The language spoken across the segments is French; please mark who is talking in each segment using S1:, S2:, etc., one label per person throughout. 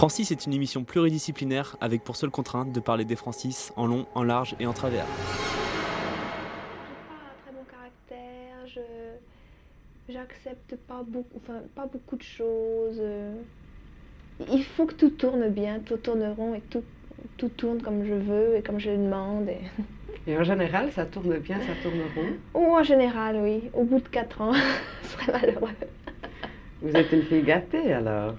S1: Francis est une émission pluridisciplinaire avec pour seule contrainte de parler des Francis en long, en large et en travers.
S2: J'ai pas un très bon caractère, je j'accepte pas beaucoup, enfin pas beaucoup de choses. Il faut que tout tourne bien, tout tourne rond et tout, tout tourne comme je veux et comme je le demande. Et...
S3: Et en général, ça tourne bien, ça tourne rond?
S2: Ou en général, oui, au bout de quatre ans, ce serait malheureux.
S3: Vous êtes une fille gâtée alors?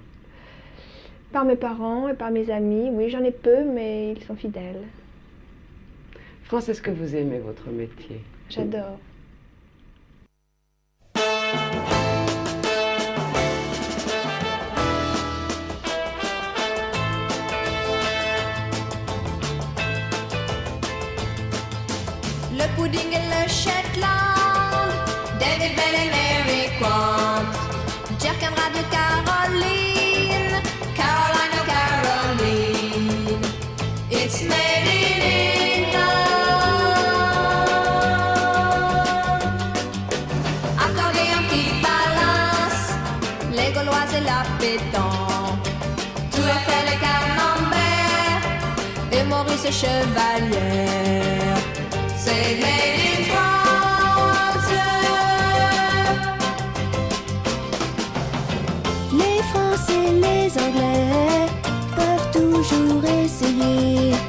S2: Par mes parents et par mes amis, oui, j'en ai peu, mais ils sont fidèles.
S3: France, est-ce que vous aimez votre métier?
S2: J'adore.
S4: Le pudding et le Shetland, et Maurice est chevalière. C'est in France.
S5: Les Français, les Anglais peuvent toujours essayer.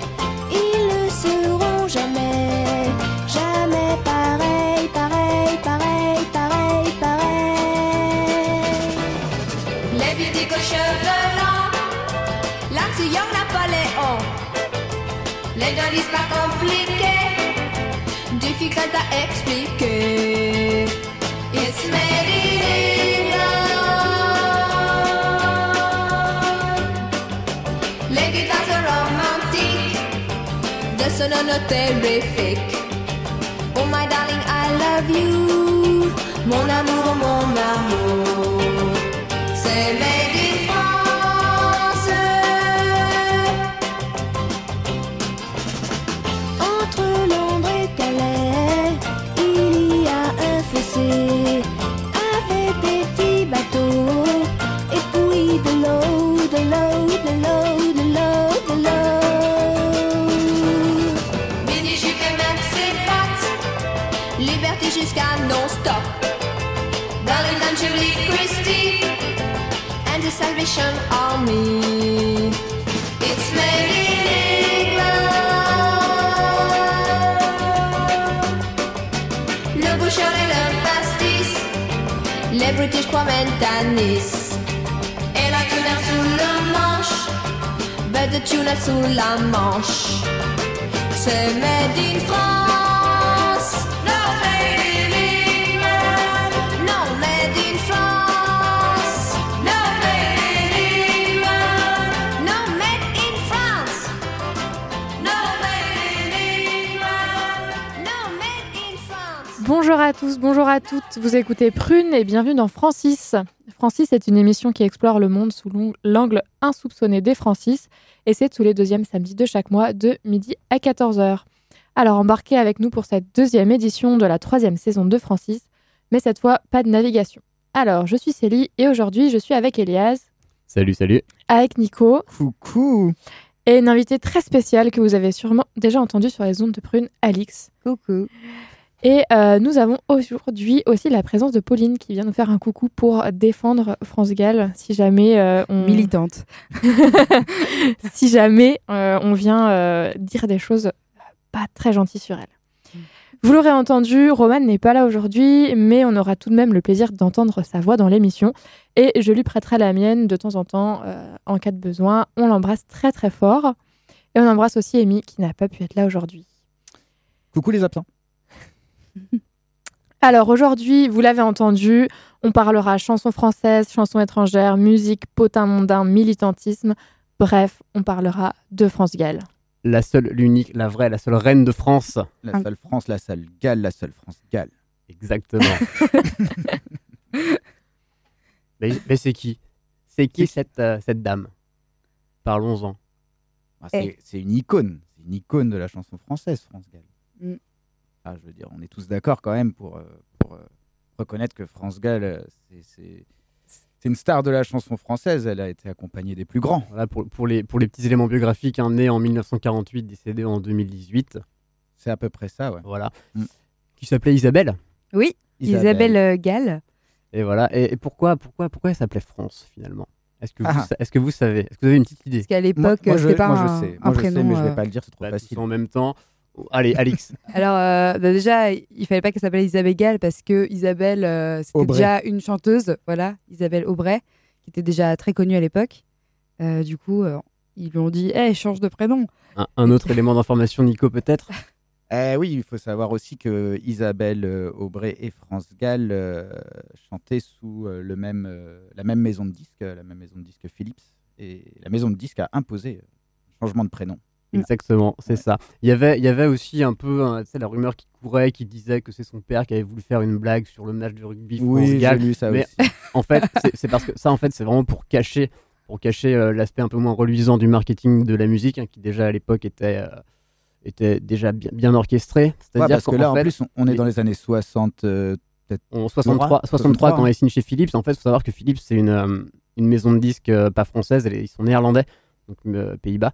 S4: Difficile à expliquer. It's England. Les guitares romantiques, de sonono terrifique. Oh my darling, I love you. Mon amour, mon amour. Jusqu'à non-stop. And Julie Christie. And the Salvation Army. It's made in England. Le bouchon et le pastis. Les British promènent à Nice. Et la tuna sous le manche. But the tuna sous la manche. C'est made in France.
S6: Bonjour à tous, bonjour à toutes. Vous écoutez Prune et bienvenue dans Francis. Francis est une émission qui explore le monde sous l'angle insoupçonné des Francis et c'est tous les deuxièmes samedis de chaque mois de midi à 14h. Alors embarquez avec nous pour cette deuxième édition de la troisième saison de Francis, mais cette fois pas de navigation. Alors je suis Célie et aujourd'hui je suis avec Elias,
S7: Salut, salut.
S6: avec Nico
S7: Coucou.
S6: et une invitée très spéciale que vous avez sûrement déjà entendue sur les ondes de Prune, Alix.
S7: Coucou.
S6: Et euh, nous avons aujourd'hui aussi la présence de Pauline qui vient nous faire un coucou pour défendre France Gall si jamais euh, on
S7: Militante.
S6: si jamais euh, on vient euh, dire des choses pas très gentilles sur elle. Vous l'aurez entendu, Romane n'est pas là aujourd'hui, mais on aura tout de même le plaisir d'entendre sa voix dans l'émission et je lui prêterai la mienne de temps en temps euh, en cas de besoin. On l'embrasse très très fort et on embrasse aussi Amy qui n'a pas pu être là aujourd'hui.
S7: Coucou les absents.
S6: Alors aujourd'hui, vous l'avez entendu, on parlera chansons françaises, chansons étrangères, musique, potin mondain, militantisme. Bref, on parlera de France Gall.
S7: La seule, l'unique, la vraie, la seule reine de France.
S8: La seule France, la seule Galles, la seule France Galles.
S7: Exactement. mais mais c'est qui? C'est qui cette, euh, cette dame? Parlons-en.
S8: Ah, c'est c'est une icône. C'est une icône de la chanson française, France Gall.
S9: Mm.
S8: Ah, je veux dire, on est tous d'accord quand même pour, euh, pour euh, reconnaître que France Gall, euh, c'est- une star de la chanson française. Elle a été accompagnée des plus grands.
S7: Voilà, pour, pour, les, pour les petits éléments biographiques, hein, né en 1948, décédé en 2018.
S8: C'est à peu près ça, ouais.
S7: Voilà.
S8: Mm.
S7: Qui s'appelait Isabelle.
S9: Oui, Isabelle, euh, Gall.
S7: Et voilà. Et, et pourquoi, pourquoi, pourquoi elle s'appelait France finalement? Est-ce que, vous
S8: Ah.
S7: est-ce que vous savez? Est-ce que vous avez une petite idée?
S9: Parce qu'à l'époque,
S8: moi,
S9: euh,
S8: je-
S9: c'était pas
S8: moi, je
S9: un,
S8: sais.
S9: un
S8: Moi, je sais,
S9: prénom.
S8: mais je vais
S9: euh,
S8: pas le dire, c'est trop
S7: Bah,
S8: facile.
S7: En même temps. Allez, Alix.
S9: Alors euh, bah déjà, il fallait pas qu'elle s'appelle Isabelle Gall parce que Isabelle, euh, c'était
S8: Aubray.
S9: déjà une chanteuse, voilà, Isabelle Aubray, qui était déjà très connue à l'époque. Euh, du coup, euh, ils lui ont dit, hey, change de prénom.
S7: un, un autre élément d'information, Nico, peut-être?
S8: Eh oui, il faut savoir aussi que Isabelle Aubray et France Gall euh, chantaient sous euh, le même, euh, la même maison de disques, euh, la même maison de disques Philips. Et la maison de disques a imposé un changement de prénom.
S7: Exactement, c'est ça. Il y avait, il y avait aussi un peu hein, tu sais, la rumeur qui courait, qui disait que c'est son père qui avait voulu faire une blague sur le match de rugby
S8: Oui, j'ai
S7: France-Galles.
S8: lu ça
S7: mais
S8: aussi.
S7: en fait, c'est- parce que ça, en fait, c'est vraiment pour cacher, pour cacher euh, l'aspect un peu moins reluisant du marketing de la musique, hein, qui déjà à l'époque était, euh, était déjà bien, bien orchestré.
S8: Ouais,
S7: C'est-à-dire
S8: parce que là, en
S7: fait,
S8: plus, on, on est dans les années 60, euh, peut-être.
S7: en 63, 63, quand il signe chez Philips, en fait, il faut savoir que Philips, c'est une, euh, une maison de disques euh, pas française, est- ils sont néerlandais, donc euh, Pays-Bas.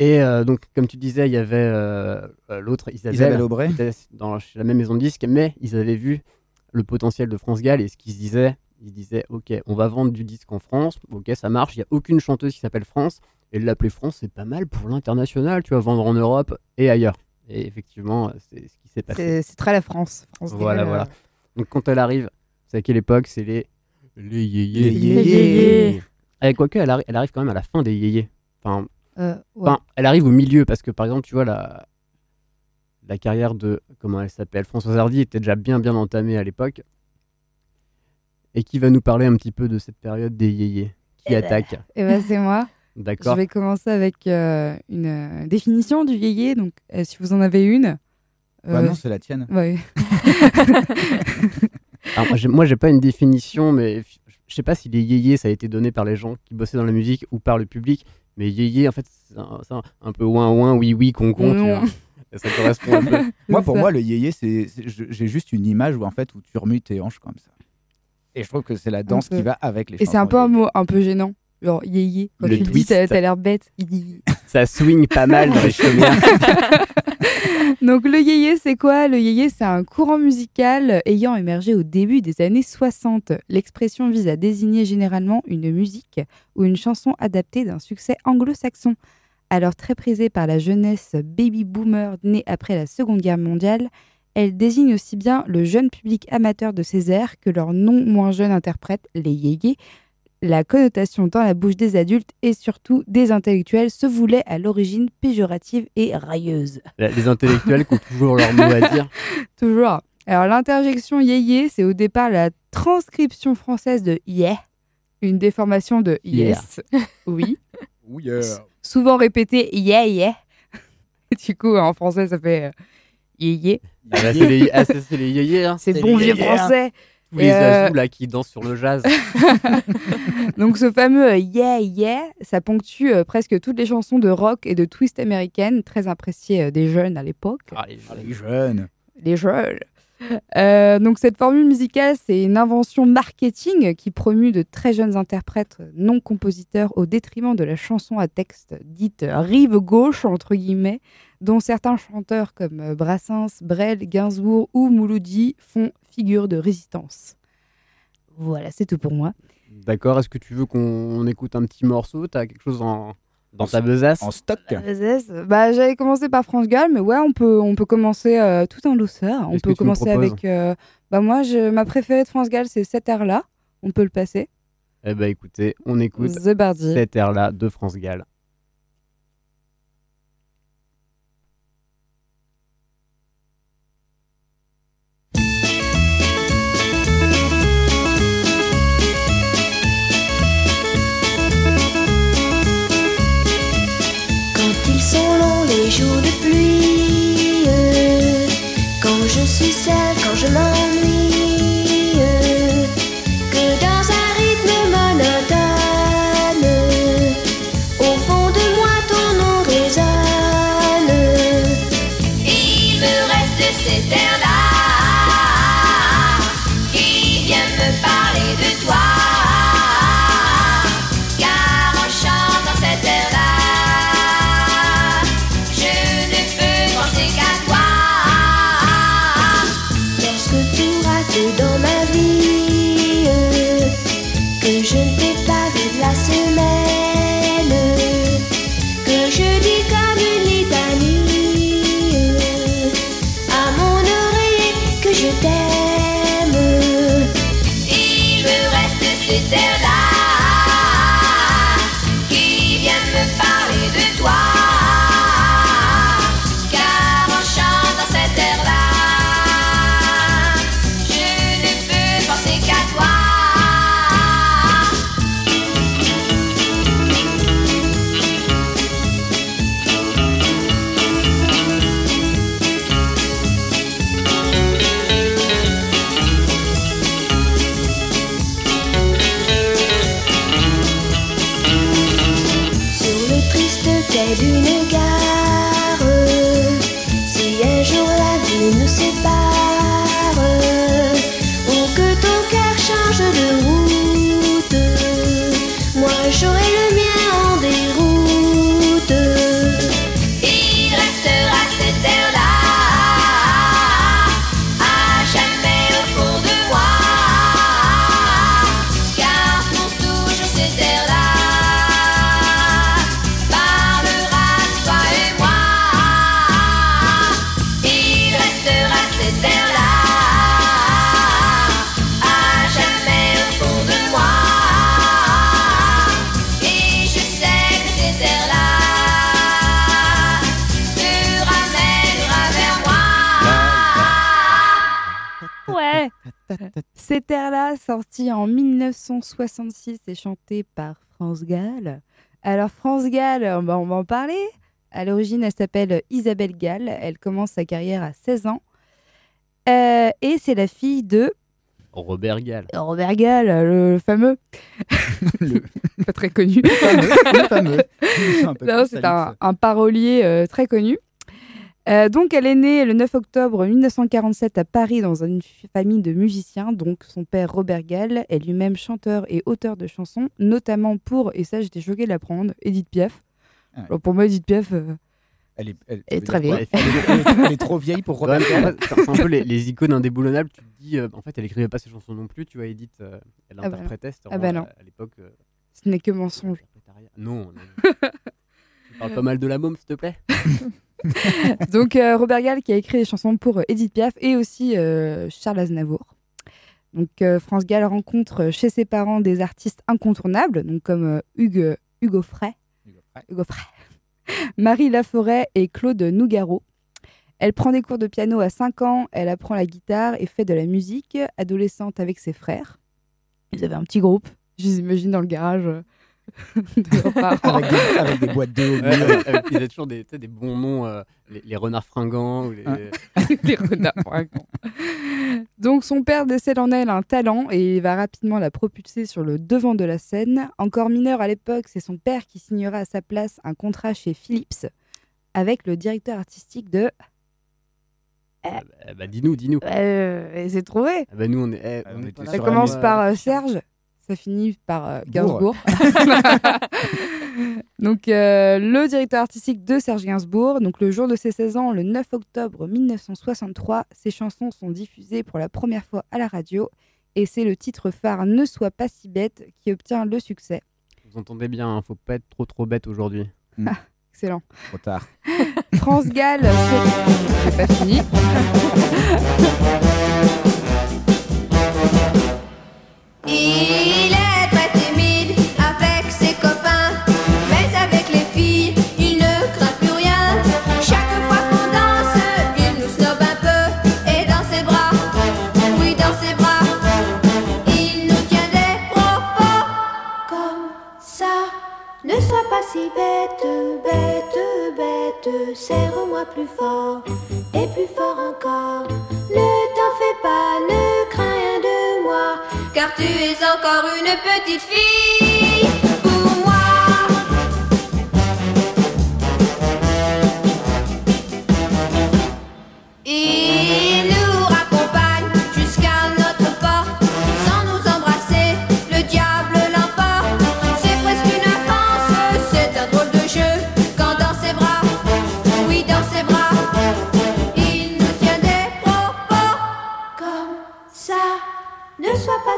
S7: Et euh, donc, comme tu disais, il y avait euh, euh, l'autre Isabelle,
S8: Isabelle Aubray.
S7: qui était dans chez la même maison de disques, mais ils avaient vu le potentiel de France Gall et ce qu'ils se disaient, ils se disaient, ok, on va vendre du disque en France, ok, ça marche, il n'y a aucune chanteuse qui s'appelle France, et l'appeler France, c'est pas mal pour l'international, tu vas vendre en Europe et ailleurs. Et effectivement, c'est ce qui s'est passé.
S9: C'est très la France. France
S7: Voilà,
S9: Gall,
S7: voilà. Donc quand elle arrive, c'est à quelle époque? C'est les les yéyés.
S8: Les yéyés.
S7: Eh, quoique, elle, arri- elle arrive quand même à la fin des yéyés. Enfin,
S9: euh, ouais.
S7: enfin, elle arrive au milieu parce que par exemple, tu vois la la carrière de comment elle s'appelle Françoise Hardy était déjà bien bien entamée à l'époque. Et qui va nous parler un petit peu de cette période des yéyés qui
S9: Eh ben,
S7: attaque.
S9: Eh ben, c'est moi. Je
S7: D'accord.
S9: vais commencer avec euh, une euh, définition du yéyé. Donc, euh, si vous en avez une.
S8: Bah non, c'est la tienne.
S9: ouais.
S7: Alors, moi, j'ai- pas une définition, mais je sais pas si les yéyés, ça a été donné par les gens qui bossaient dans la musique ou par le public. Mais yéyé, en fait, c'est un, c'est un- un peu ouin ouin, oui oui, con con, tu
S9: Non.
S7: vois. Et ça correspond un peu.
S8: Moi, pour
S9: ça.
S8: moi, le yéyé, c'est, c'est- je- j'ai juste une image où en fait où tu remues tes hanches comme ça. Et je trouve que c'est la danse
S9: peu.
S8: qui va avec les
S9: Et c'est un peu un mot un peu gênant. Genre yéyé. Quand
S7: Le
S9: tu le dis,
S7: twist.
S9: t'as t'as l'air bête. Yéyé.
S7: Ça swing pas mal dans les chaumières.
S9: Donc le yéyé, c'est quoi? Le yéyé, c'est un courant musical ayant émergé au début des années 60. L'expression vise à désigner généralement une musique ou une chanson adaptée d'un succès anglo-saxon. Alors très prisée par la jeunesse baby-boomer née après la Seconde Guerre mondiale, elle désigne aussi bien le jeune public amateur de ces airs que leur non moins jeune interprète, les yéyés. La connotation dans la bouche des adultes et surtout des intellectuels se voulait à l'origine péjorative et railleuse.
S7: Les intellectuels qui ont toujours leur mot à dire.
S9: Toujours. Alors l'interjection yéyé, c'est au départ la transcription française de yeah, une déformation de yes. Oui.
S8: Yeah.
S9: Souvent répété yeah yeah. Du coup, en français, ça fait euh, yéyé.
S7: Ah bah, c'est les, ah, les yéyés, hein.
S9: C'est bon
S8: les
S9: vieux
S8: hein.
S9: français.
S7: Tous les
S9: euh,
S7: azous là qui dansent sur le jazz.
S9: Donc ce fameux euh, yeah yeah, ça ponctue euh, presque toutes les chansons de rock et de twist américaines, très appréciées euh, des jeunes à l'époque.
S7: Ah, les-
S8: Les jeunes.
S9: les jeunes. Euh, donc cette formule musicale, c'est une invention marketing qui promue de très jeunes interprètes non compositeurs au détriment de la chanson à texte dite rive gauche entre guillemets, dont certains chanteurs comme euh, Brassens, Brel, Gainsbourg ou Mouloudji font figure de résistance. Voilà, c'est tout pour moi.
S7: D'accord, est-ce que tu veux qu'on écoute un petit morceau? T'as quelque chose en, dans ta besace?
S8: En stock.
S9: Bah, j'avais commencé par France Gall, mais ouais, on peut, on peut commencer euh, tout en douceur. On peut
S7: tu me
S9: commencer avec. euh, bah, moi, je, ma préférée de France Gall, c'est cette air-là. On peut le passer.
S7: Eh ben écoutez, on écoute
S9: The Bardi.
S7: cette air-là de France Gall.
S5: Que
S4: je
S9: 1966 et chanté par France Gall. Alors France Gall, on va, on va en parler. À l'origine, elle s'appelle Isabelle Gall. Elle commence sa carrière à 16 ans. Euh, et c'est la fille de
S7: Robert Gall.
S9: Robert Gall, le fameux. Pas très connu.
S8: Le fameux, le fameux.
S9: C'est un parolier euh, très connu. Euh, donc, elle est née le 9 octobre 1947 à Paris dans une famille de musiciens. Donc, son père Robert Gall est lui-même chanteur et auteur de chansons, notamment pour, et ça j'étais choquée de l'apprendre, Edith Piaf.
S8: Ah ouais.
S9: Alors, pour moi, Edith Piaf, euh,
S8: Elle est, elle,
S9: Elle est très vieille.
S8: Elle est, elle est- elle est trop vieille pour Robert Gall.
S7: c'est un peu les, les icônes indéboulonnables. Tu te dis, euh, en fait, elle écrivait pas ses chansons non plus. Tu vois, Edith, euh, elle
S9: Ah bah
S7: interprétait. c'était
S9: Ah bah
S7: vraiment,
S9: non.
S7: À, à l'époque. euh,
S9: ce n'est que mensonge.
S7: non. non. tu parles pas mal de la môme, s'il te plaît?
S9: donc, euh, Robert Gall qui a écrit des chansons pour euh, Edith Piaf et aussi euh, Charles Aznavour. Donc, France Gall rencontre chez ses parents des artistes incontournables, donc comme Hugues, Hugo Frey, Hugo Frey, Marie Laforêt et Claude Nougaro. Elle prend des cours de piano à 5 ans, elle apprend la guitare et fait de la musique, adolescente avec ses frères. Ils avaient un petit groupe, je les imagine dans le garage de leurs parents.
S8: Avec des- avec des boîtes de haut
S7: Ouais, avec- ils avaient toujours des, des bons noms, euh, les, les renards fringants. Ou les...
S9: les renards fringants. Donc son père décèle en elle un talent et il va rapidement la propulser sur le devant de la scène. Encore mineur à l'époque, c'est son père qui signera à sa place un contrat chez Philips avec le directeur artistique de...
S7: Eh bah, dis-nous, dis-nous.
S9: Euh, c'est trouvé.
S7: Ah bah, nous, on est. eh, on
S8: on
S7: était
S9: Ça commence par euh, Serge, ça finit par euh, Gainsbourg. donc euh, le directeur artistique de Serge Gainsbourg, donc le jour de ses 16 ans, le 9 octobre 1963, ses chansons sont diffusées pour la première fois à la radio et c'est le titre phare Ne sois pas si bête qui obtient le succès.
S7: Vous entendez bien, hein, faut pas être trop trop bête aujourd'hui.
S9: Ah, excellent.
S8: Trop tard.
S9: France Gall, c'est c'est pas fini.
S5: serre-moi plus fort et plus fort encore.
S4: Tu es encore une petite fille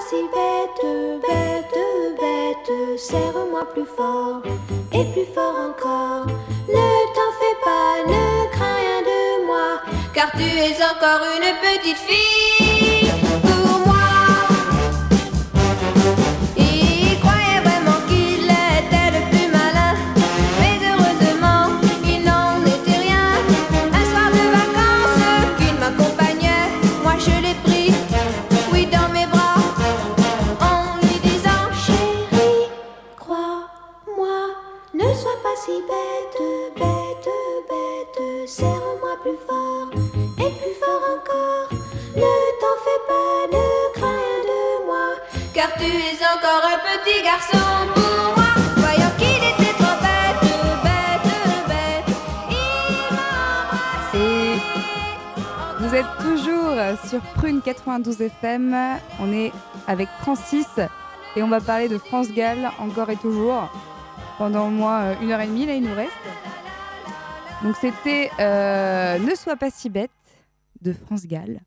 S5: si bête, bête, bête, serre-moi plus fort et plus fort encore. Ne t'en fais pas, ne crains rien de moi,
S4: car tu es encore une petite fille tu es encore un petit garçon pour moi. Voyant qu'il était trop bête, bête, bête, il
S9: vous êtes toujours sur Prune 92 FM. On est avec Francis et on va parler de France Gall encore et toujours pendant au moins euh, une heure et demie. Là, il nous reste. Donc, c'était euh, Ne sois pas si bête de France Gall.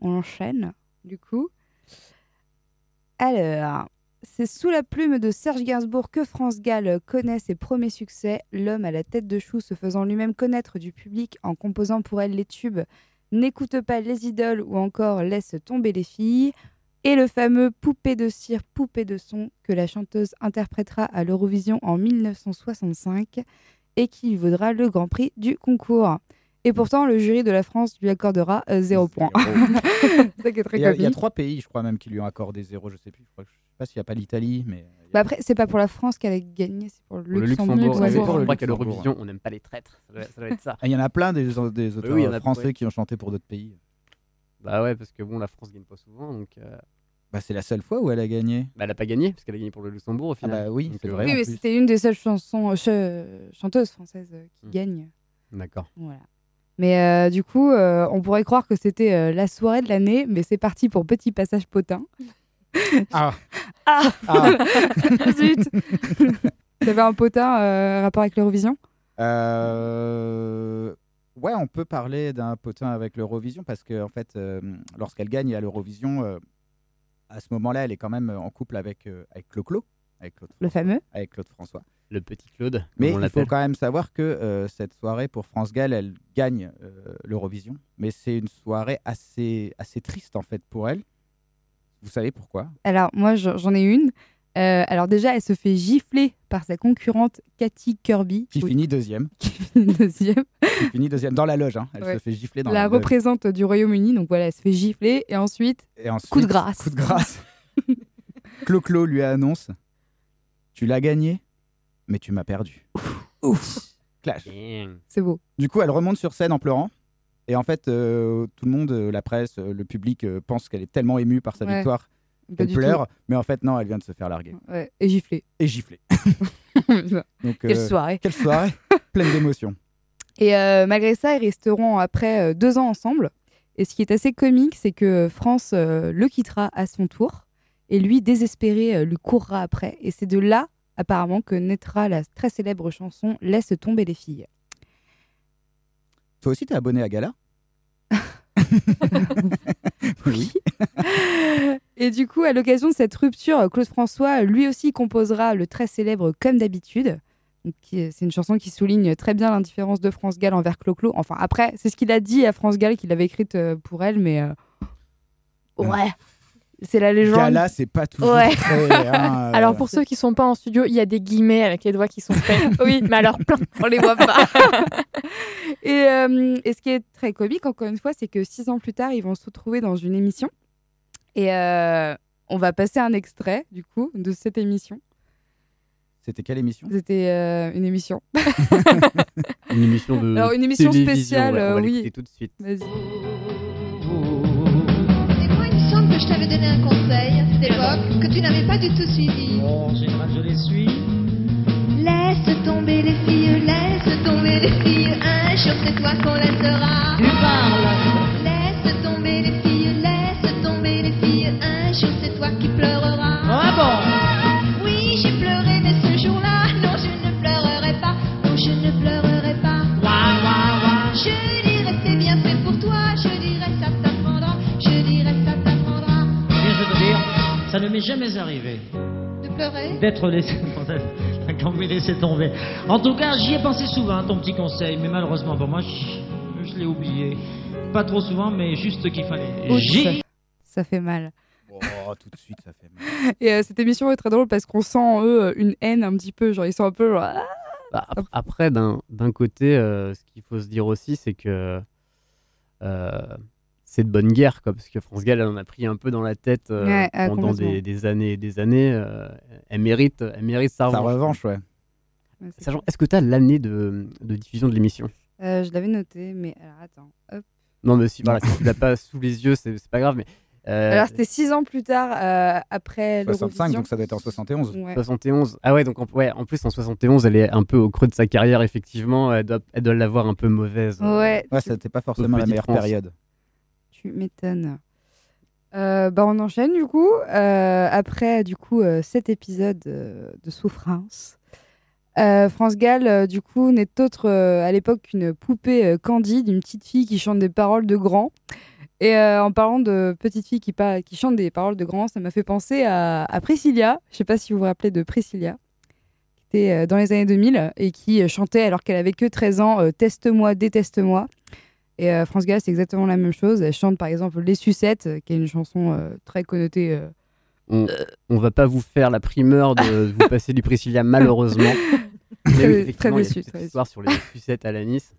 S9: On enchaîne du coup. Alors, c'est sous la plume de Serge Gainsbourg que France Gall connaît ses premiers succès, l'homme à la tête de chou se faisant lui-même connaître du public en composant pour elle les tubes N'écoute pas les idoles ou encore Laisse tomber les filles, et le fameux Poupée de cire, poupée de son que la chanteuse interprétera à l'Eurovision en 1965 et qui lui vaudra le Grand Prix du concours. Et pourtant, le jury de la France lui accordera euh, zéro point. C'est ça qui est très
S8: Il y, a, a trois pays, je crois même, qui lui ont accordé zéro. Je sais plus. Je, crois, je sais pas s'il n'y a pas l'Italie, mais.
S9: Bah après, c'est pas pour la France qu'elle a gagné, c'est pour le Luxembourg.
S7: Luxembourg,
S9: Ouais,
S7: c'est
S9: ouais.
S7: pour
S8: le
S7: le qu'à
S8: Luxembourg,
S7: l'Eurovision, on n'aime pas les traîtres. Ça doit, ça doit être ça.
S8: Ah, Il y en a plein des, des auteurs
S7: oui, a-
S8: français qui ont chanté pour d'autres pays.
S7: Bah ouais, parce que bon, la France gagne pas souvent, donc euh,
S8: Bah, c'est la seule fois où elle a gagné.
S7: bah, elle a pas gagné, parce qu'elle a gagné pour le Luxembourg au final.
S8: bah oui, c'est
S7: euh,
S8: vrai.
S9: Oui,
S8: en
S9: mais c'était une des seules chansons, euh, ch- chanteuses françaises euh, qui
S7: Mm.
S9: gagne.
S7: D'accord.
S9: Voilà. Mais euh, du coup, euh, on pourrait croire que c'était euh, la soirée de l'année, mais c'est parti pour Petit Passage Potin.
S8: Ah,
S9: Ah,
S8: Ah.
S9: Zut T'avais un potin euh, rapport avec l'Eurovision?
S8: Euh, Ouais, on peut parler d'un potin avec l'Eurovision parce que en fait, euh, lorsqu'elle gagne à l'Eurovision, euh, à ce moment-là, elle est quand même en couple avec euh, avec Clo-Clo, avec Claude,
S9: Le fameux
S8: avec Claude François.
S7: Le petit Claude,
S8: Mais
S7: on
S8: il faut quand même savoir que euh, cette soirée pour France Gall, elle gagne euh, l'Eurovision, mais c'est une soirée assez assez triste en fait pour elle. Vous savez pourquoi?
S9: Alors, moi, j'en ai une. Euh, alors déjà, elle se fait gifler par sa concurrente Cathy Kirby.
S8: Qui
S9: Oui,
S8: finit deuxième.
S9: qui finit deuxième.
S8: Qui finit deuxième dans la loge. hein. Elle
S9: Ouais.
S8: se fait gifler dans
S9: la
S8: la, loge.
S9: représente du Royaume-Uni. Donc voilà, elle se fait gifler. Et ensuite,
S8: Et ensuite,
S9: coup de grâce.
S8: Coup de grâce. Clo-Clo lui annonce Tu l'as gagné, mais tu m'as perdu. Ouf Clash.
S7: Damn.
S9: C'est beau.
S8: Du coup, elle remonte sur scène en pleurant. Et en fait, euh, tout le monde, euh, la presse, euh, le public, euh, pense qu'elle est tellement émue par sa
S9: Ouais.
S8: victoire
S9: Pas
S8: qu'elle pleure. Mais en fait, non, elle vient de se faire larguer.
S9: Ouais, et gifler.
S8: Et gifler. Donc,
S9: Quelle soirée.
S8: Quelle soirée Pleine d'émotions.
S9: Et euh, malgré ça, ils resteront après euh, deux ans ensemble. Et ce qui est assez comique, c'est que France euh, le quittera à son tour. Et lui, désespéré, euh, lui courra après. Et c'est de là, apparemment, que naîtra la très célèbre chanson Laisse tomber les filles.
S8: Toi aussi, t'es abonné à Gala Oui.
S9: Et du coup, à l'occasion de cette rupture, Claude François, lui aussi, composera le très célèbre Comme d'habitude. C'est une chanson qui souligne très bien l'indifférence de France Gall envers Clo-Clo. Enfin, après, c'est ce qu'il a dit à France Gall qu'il avait écrite euh, pour elle, mais euh, ouais, c'est la légende.
S8: Gala, c'est pas toujours
S9: Ouais.
S8: très. hein, euh,
S6: Alors pour ceux qui sont pas en studio, il y a des guillemets avec les doigts qui sont faits. oui, mais alors plein.
S9: on les voit pas. et, euh, et ce qui est très comique, encore une fois, c'est que six ans plus tard, ils vont se retrouver dans une émission. Et euh, on va passer un extrait, du coup, de cette émission.
S8: C'était quelle émission?
S9: C'était euh, une émission.
S7: Une émission de
S9: Alors, une émission spéciale,
S7: ouais, on va
S9: euh, oui.
S7: tout de suite.
S9: Vas-y.
S10: Que je t'avais donné un conseil à cette époque que tu n'avais pas du tout suivi.
S11: En général, je les suis.
S10: Laisse tomber les filles, laisse tomber les filles, un jour c'est toi qu'on laissera.
S11: Tu parles
S10: Laisse tomber les filles, laisse tomber les filles, un jour c'est toi qui pleureras. Ça
S11: ne m'est jamais arrivé
S10: De pleurer
S11: d'être laissé. Quand me laisser tomber. En tout cas, j'y ai pensé souvent, ton petit conseil, mais malheureusement pour moi, je, je l'ai oublié. Pas trop souvent, mais juste qu'il fallait.
S9: Oups,
S11: J'y
S9: ça fait mal.
S8: Oh, tout de suite, ça fait mal.
S9: Et euh, cette émission est très drôle parce qu'on sent en eux une haine un petit peu. Genre, ils sont un peu. genre, Ah
S7: Bah, ap- après, d'un d'un côté, euh, ce qu'il faut se dire aussi, c'est que euh, c'est de bonne guerre, quoi, parce que France Gall, elle en a pris un peu dans la tête euh,
S9: Ouais,
S7: pendant des, des années et des années. euh, elle, mérite, elle mérite sa
S8: Sa
S7: revanche.
S8: revanche, ouais.
S9: Ouais, c'est
S7: Sachant, est-ce que tu as l'année de, de diffusion de l'émission?
S9: Euh, je l'avais noté, mais alors attends. Hop.
S7: Non, mais si, voilà, si tu l'as pas sous les yeux, c'est pas grave, mais. euh,
S9: Alors, c'était six ans plus tard, euh, après
S8: 65,
S9: l'Eurovision.
S8: donc ça doit être en 71.
S9: Ouais.
S7: 71. Ah ouais, donc en, ouais, en plus en 71, elle est un peu au creux de sa carrière, effectivement. Elle doit, elle doit l'avoir un peu mauvaise. euh,
S9: Ouais,
S8: c'était pas forcément la meilleure
S7: France.
S8: période.
S9: Tu m'étonnes. Euh, bah, on enchaîne du coup. Euh, après du coup euh, cet épisode de souffrance, France Gall du coup n'est autre à l'époque qu'une poupée candide, une petite fille qui chante des paroles de grand. Et en parlant de petite fille qui, qui chante des paroles de grand, ça m'a fait penser à, à Priscilla. Je sais pas si vous vous rappelez de Priscilla, qui était dans les années 2000 et qui chantait alors qu'elle avait que 13 ans Teste-moi, déteste-moi. Et euh, France Gall, c'est exactement la même chose. Elle chante par exemple Les Sucettes, euh, qui est une chanson euh, très connotée. euh.
S7: On, on va pas vous faire la primeur de vous passer du Priscilla, malheureusement. A
S9: Très-
S7: eu
S9: très déçu, très
S7: histoire sur les sucettes à la Nice,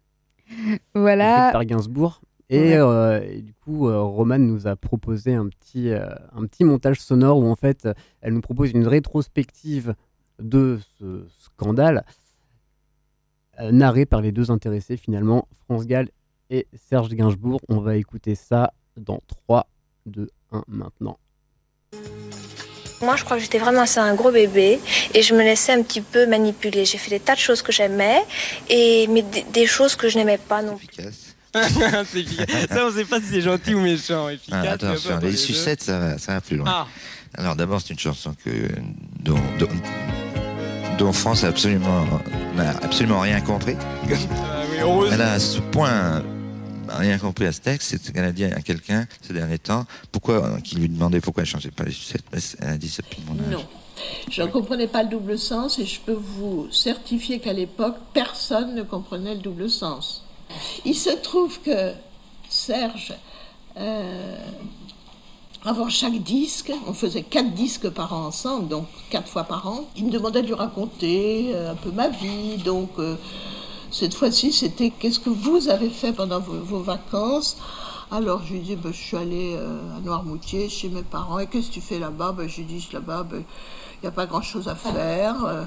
S9: Voilà.
S7: par Gainsbourg. Et,
S9: Ouais.
S7: et du coup, Romane nous a proposé un petit, un petit montage sonore où en fait, elle nous propose une rétrospective de ce scandale narré par les deux intéressés finalement, France Gall et Serge Gainsbourg. On va écouter ça dans 3, 2, 1 maintenant.
S12: Moi, je crois que j'étais vraiment assez un gros bébé et je me laissais un petit peu manipuler. J'ai fait des tas de choses que j'aimais, et mais des, des choses que je n'aimais pas non plus.
S13: c'est efficace. Ça, on sait pas si c'est gentil ou méchant. Efficace.
S14: Ah,
S13: peu
S14: attention, les sucettes, ça va, ça va plus loin.
S13: Ah.
S14: Alors d'abord, c'est une chanson que, dont, dont, dont France absolument, n'a absolument rien compris.
S13: Ah oui.
S14: Elle a à ce point rien compris à ce texte, c'est ce qu'elle a dit à quelqu'un ces derniers temps, pourquoi, qui lui demandait pourquoi elle ne changeait pas les sucettes? Elle a dit ça depuis mon âge.
S15: Non. Je ne comprenais pas le double sens et je peux vous certifier qu'à l'époque, personne ne comprenait le double sens. Il se trouve que Serge, euh, avant chaque disque, on faisait quatre disques par an ensemble, donc quatre fois par an, il me demandait de lui raconter euh, un peu ma vie. Donc euh, cette fois-ci, c'était qu'est-ce que vous avez fait pendant vos, vacances? Alors je lui dis, ben, je suis allée euh, à Noirmoutier chez mes parents. Et qu'est-ce que tu fais là-bas? Ben, Je lui dis, là-bas, il n'y a pas grand-chose à faire. Euh,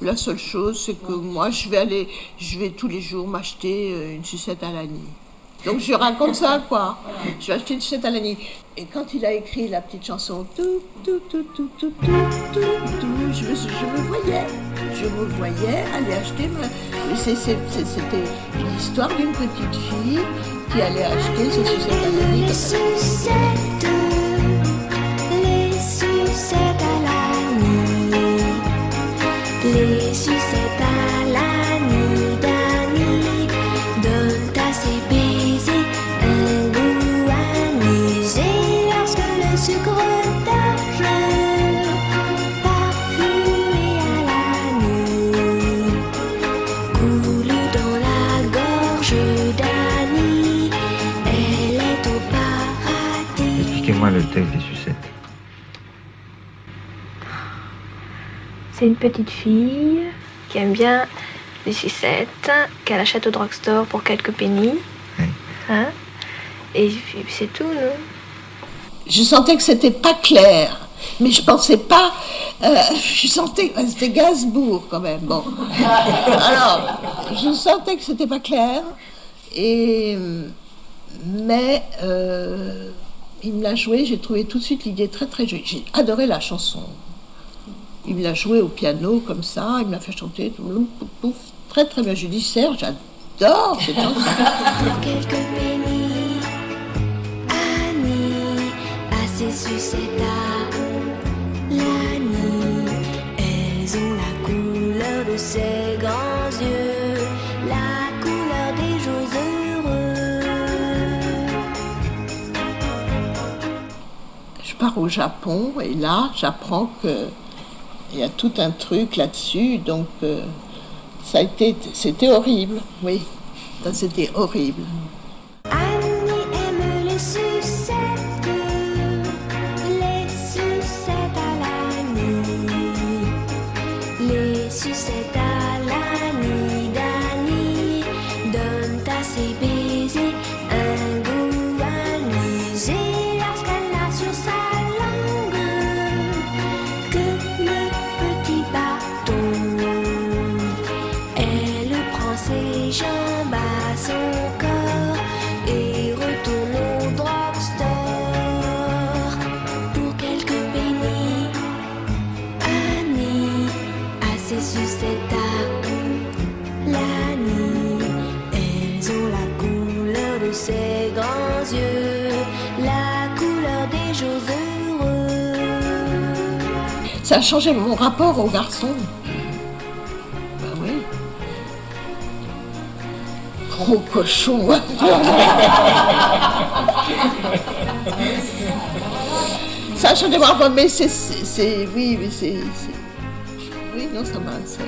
S15: la seule chose, c'est que moi, je vais aller, je vais tous les jours m'acheter euh, une sucette à l'année. Donc je raconte ça, quoi. Je vais acheter une chaussette à l'année. Et quand il a écrit la petite chanson tout, tout, tout, tout, tout, tout, tout, tout je, me, je me voyais, je me voyais aller acheter. Ma... C'était l'histoire d'une petite fille qui allait acheter ses chaussettes à l'année.
S5: Les sucettes, les sucettes à l'année, les sucettes à
S14: l'année. Des sucettes.
S12: C'est une petite fille qui aime bien les sucettes, qu'elle achète au drugstore pour quelques pennies. Hein? Et c'est tout, non?
S15: Je sentais que c'était pas clair. Mais je pensais pas. euh, je sentais. C'était Gainsbourg quand même. Bon. Alors, je sentais que c'était pas clair. Et. Mais. euh, il me l'a joué, j'ai trouvé tout de suite l'idée très très jolie. J'ai adoré la chanson. Il me l'a joué au piano comme ça, il me l'a fait chanter, tout, pouf, pouf, pouf, très très bien. Je lui dis Serge, j'adore cette chanson.
S5: Elles ont la couleur de grands
S15: Au Japon et là, j'apprends que il y a tout un truc là-dessus. Donc, euh, ça a été, c'était horrible. Oui, ça c'était horrible.
S5: A
S15: changé mon rapport aux garçons. Ben oui. Gros cochon. ça mon rapport, mais c'est, c'est, oui, mais c'est, oui, non, ça m'a, ça,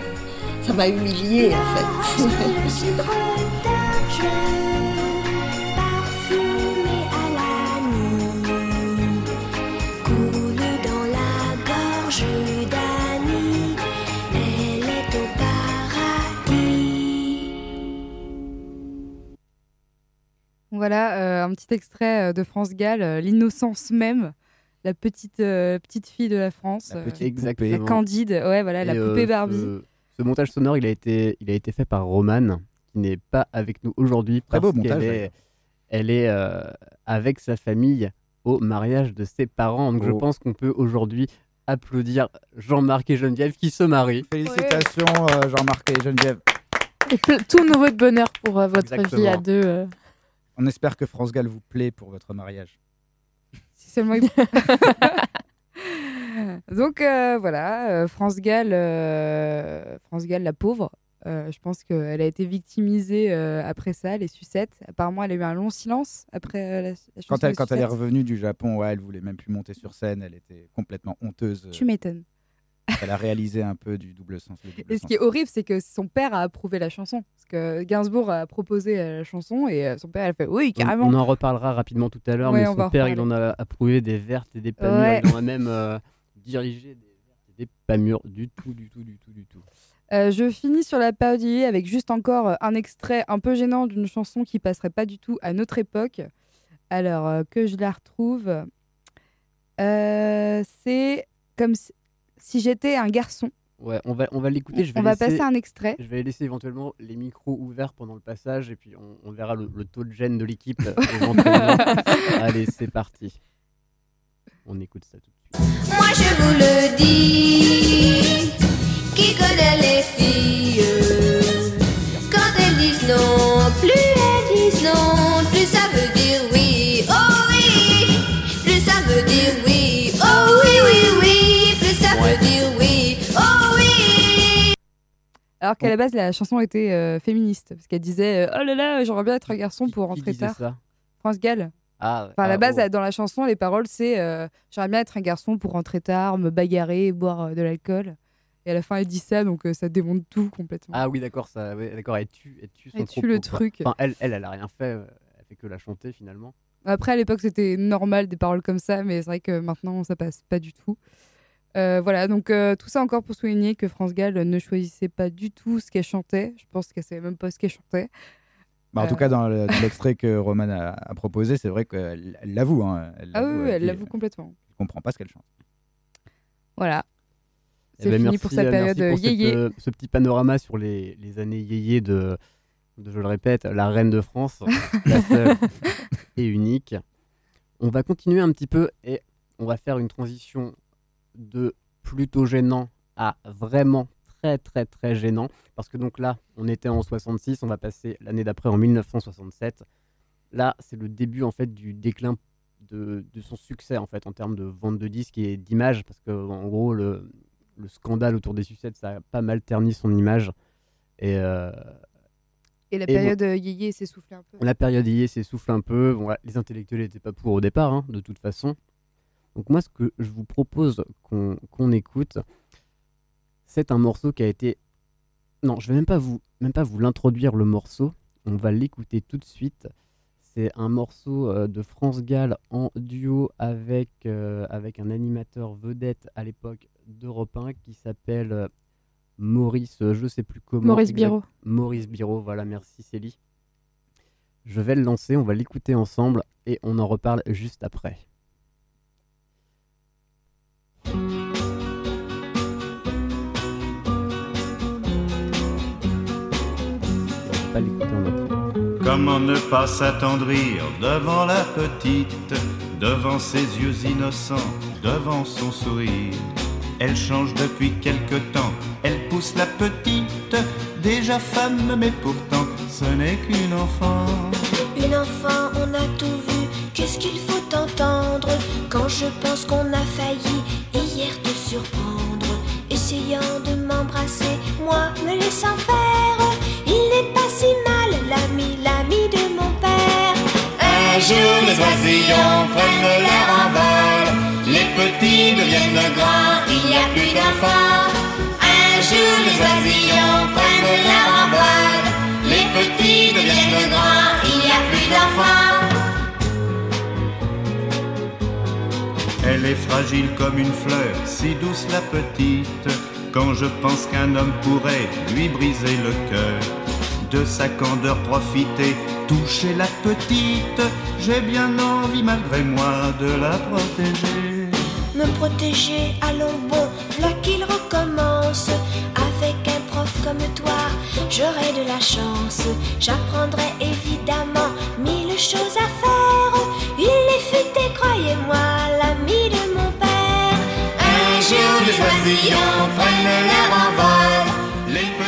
S15: ça m'a humilié en fait.
S9: Voilà euh, un petit extrait euh, de France Gall, euh, l'innocence même, la petite, euh, petite fille de la France,
S7: La
S9: euh,
S7: petite
S9: la
S7: poupée.
S9: Candide, ouais, voilà, la poupée
S7: euh,
S9: Barbie.
S7: Ce, ce montage sonore, il a été, il a été fait par Romane, qui n'est pas avec nous aujourd'hui.
S8: Très beau
S7: parce qu'elle
S8: montage,
S7: est-. Elle est euh, avec sa famille au mariage de ses parents. Donc je
S8: Oh.
S7: pense qu'on peut aujourd'hui applaudir Jean-Marc et Geneviève qui se marient.
S8: Félicitations euh, Jean-Marc et Geneviève.
S6: Et ple- tout nouveau de bonheur pour euh, votre vie à
S8: Exactement.
S6: deux.
S8: On espère que France Gall vous plaît pour votre mariage.
S9: Si seulement il- Donc euh, voilà, euh, France Gall, euh, France Gall, la pauvre. euh, je pense qu'elle a été victimisée après ça, les sucettes. Apparemment, elle a eu un long silence après la, la
S8: Quand elle,
S9: Les
S8: quand elle est revenue du Japon, ouais, elle voulait même plus monter sur scène. Elle était complètement honteuse.
S9: Tu m'étonnes.
S8: Elle a réalisé un peu du double sens. double
S9: Et ce
S8: sens.
S9: qui est horrible, c'est que son père a approuvé la chanson. Parce que Gainsbourg a proposé euh, la chanson et euh, son père, elle a fait oui,
S7: On,
S9: carrément.
S7: on en reparlera rapidement tout à l'heure,
S9: Ouais,
S7: mais
S9: on
S7: son père, il en a approuvé des vertes et des pas mûres. Il en a même euh, dirigé des vertes et des pas mûres du tout, du tout, du tout, du tout.
S9: Euh, je finis sur la parodie avec juste encore un extrait un peu gênant d'une chanson qui passerait pas du tout à notre époque. Alors euh, que je la retrouve, Euh, c'est comme si, si j'étais un garçon.
S7: Ouais, on va, on va l'écouter.
S9: On va
S7: laisser-
S9: passer un extrait.
S7: Je vais laisser éventuellement les micros ouverts pendant le passage et puis on, on verra le, le taux de gêne de l'équipe. Allez, c'est parti. On écoute ça tout de suite.
S4: Moi je vous le dis,
S9: Alors qu'à la base la chanson était euh, féministe parce qu'elle disait euh, oh là là j'aimerais bien être un garçon pour rentrer
S7: disait
S9: tard.
S7: ça?
S9: France Gall.
S7: Ah,
S9: Enfin, à la
S7: ah,
S9: base,
S7: oh.
S9: dans la chanson, les paroles, c'est euh, J'aimerais bien être un garçon pour rentrer tard, me bagarrer, boire euh, de l'alcool. Et à la fin, elle dit ça, donc euh, ça démonte tout complètement.
S7: Ah oui, d'accord, ça, ouais, d'accord, elle tue, elle tue son
S9: Elle tue
S7: propos,
S9: le
S7: quoi.
S9: truc.
S7: Enfin, elle, elle, elle a rien fait, euh, elle fait que la chanter finalement.
S9: Après, à l'époque, c'était normal des paroles comme ça, mais c'est vrai que maintenant, ça passe pas du tout. Euh, voilà, donc euh, tout ça encore pour souligner que France Gall ne choisissait pas du tout ce qu'elle chantait. Je pense qu'elle savait même pas ce qu'elle chantait.
S8: Bah, en tout
S9: Euh.
S8: cas, dans le- dans l'extrait que Roman a, a proposé, c'est vrai qu'elle elle l'avoue. hein. Elle
S9: Ah oui, elle l'avoue complètement.
S8: Je comprends pas ce qu'elle chante.
S9: Voilà.
S7: Eh
S9: C'est
S7: ben,
S9: fini
S7: merci,
S9: pour sa période
S7: pour
S9: yéyé.
S7: euh, ce petit panorama sur les, les années yéyé de, de, je le répète, la reine de France, la seule et unique. On va continuer un petit peu et on va faire une transition de plutôt gênant à vraiment très très très gênant. Parce que donc là, on était en 66, on va passer l'année d'après en 1967. Là, c'est le début en fait du déclin de, de son succès en fait en termes de vente de disques et d'image parce que en gros le, le scandale autour des sucettes ça a pas mal terni son image et euh,
S9: Et la
S7: bon-
S9: période euh, yéyé s'est soufflée un peu.
S7: la période y s'essouffle un peu. Bon, les intellectuels n'étaient pas pour au départ, hein, de toute façon. Donc moi, ce que je vous propose qu'on qu'on écoute, c'est un morceau qui a été... Non, je vais même pas vous, même pas vous l'introduire le morceau. On va l'écouter tout de suite. C'est un morceau euh, de France Gall en duo avec, euh, avec un animateur vedette à l'époque d'Europe 1 qui s'appelle euh, Maurice, je sais plus comment.
S6: Maurice Biro.
S7: Maurice Biro, voilà, merci Célie. Je vais le lancer, on va l'écouter ensemble et on en reparle juste après.
S16: Comment ne pas s'attendrir devant la petite, devant ses yeux innocents, devant son sourire. Elle change depuis quelque temps, elle pousse la petite, déjà femme, mais pourtant ce n'est qu'une enfant.
S4: Une enfant, on a tout vu, qu'est-ce qu'il faut entendre Quand je pense qu'on a failli hier te surprendre? Essayant de m'embrasser, moi me laissant faire Il n'est pas si mal,
S16: Un jour les oisillons prennent leur envol, les petits deviennent grands, il n'y a plus d'enfants.
S4: Un jour les oisillons prennent leur envol Les petits deviennent grands, il n'y a plus d'enfants
S16: Elle est fragile comme une fleur, si douce la petite. Quand je pense qu'un homme pourrait lui briser le cœur, de sa candeur profiter, toucher la petite, j'ai bien envie malgré moi de la protéger.
S4: Me protéger, allons bon, là qu'il recommence. Avec un prof comme toi, j'aurai de la chance. J'apprendrai évidemment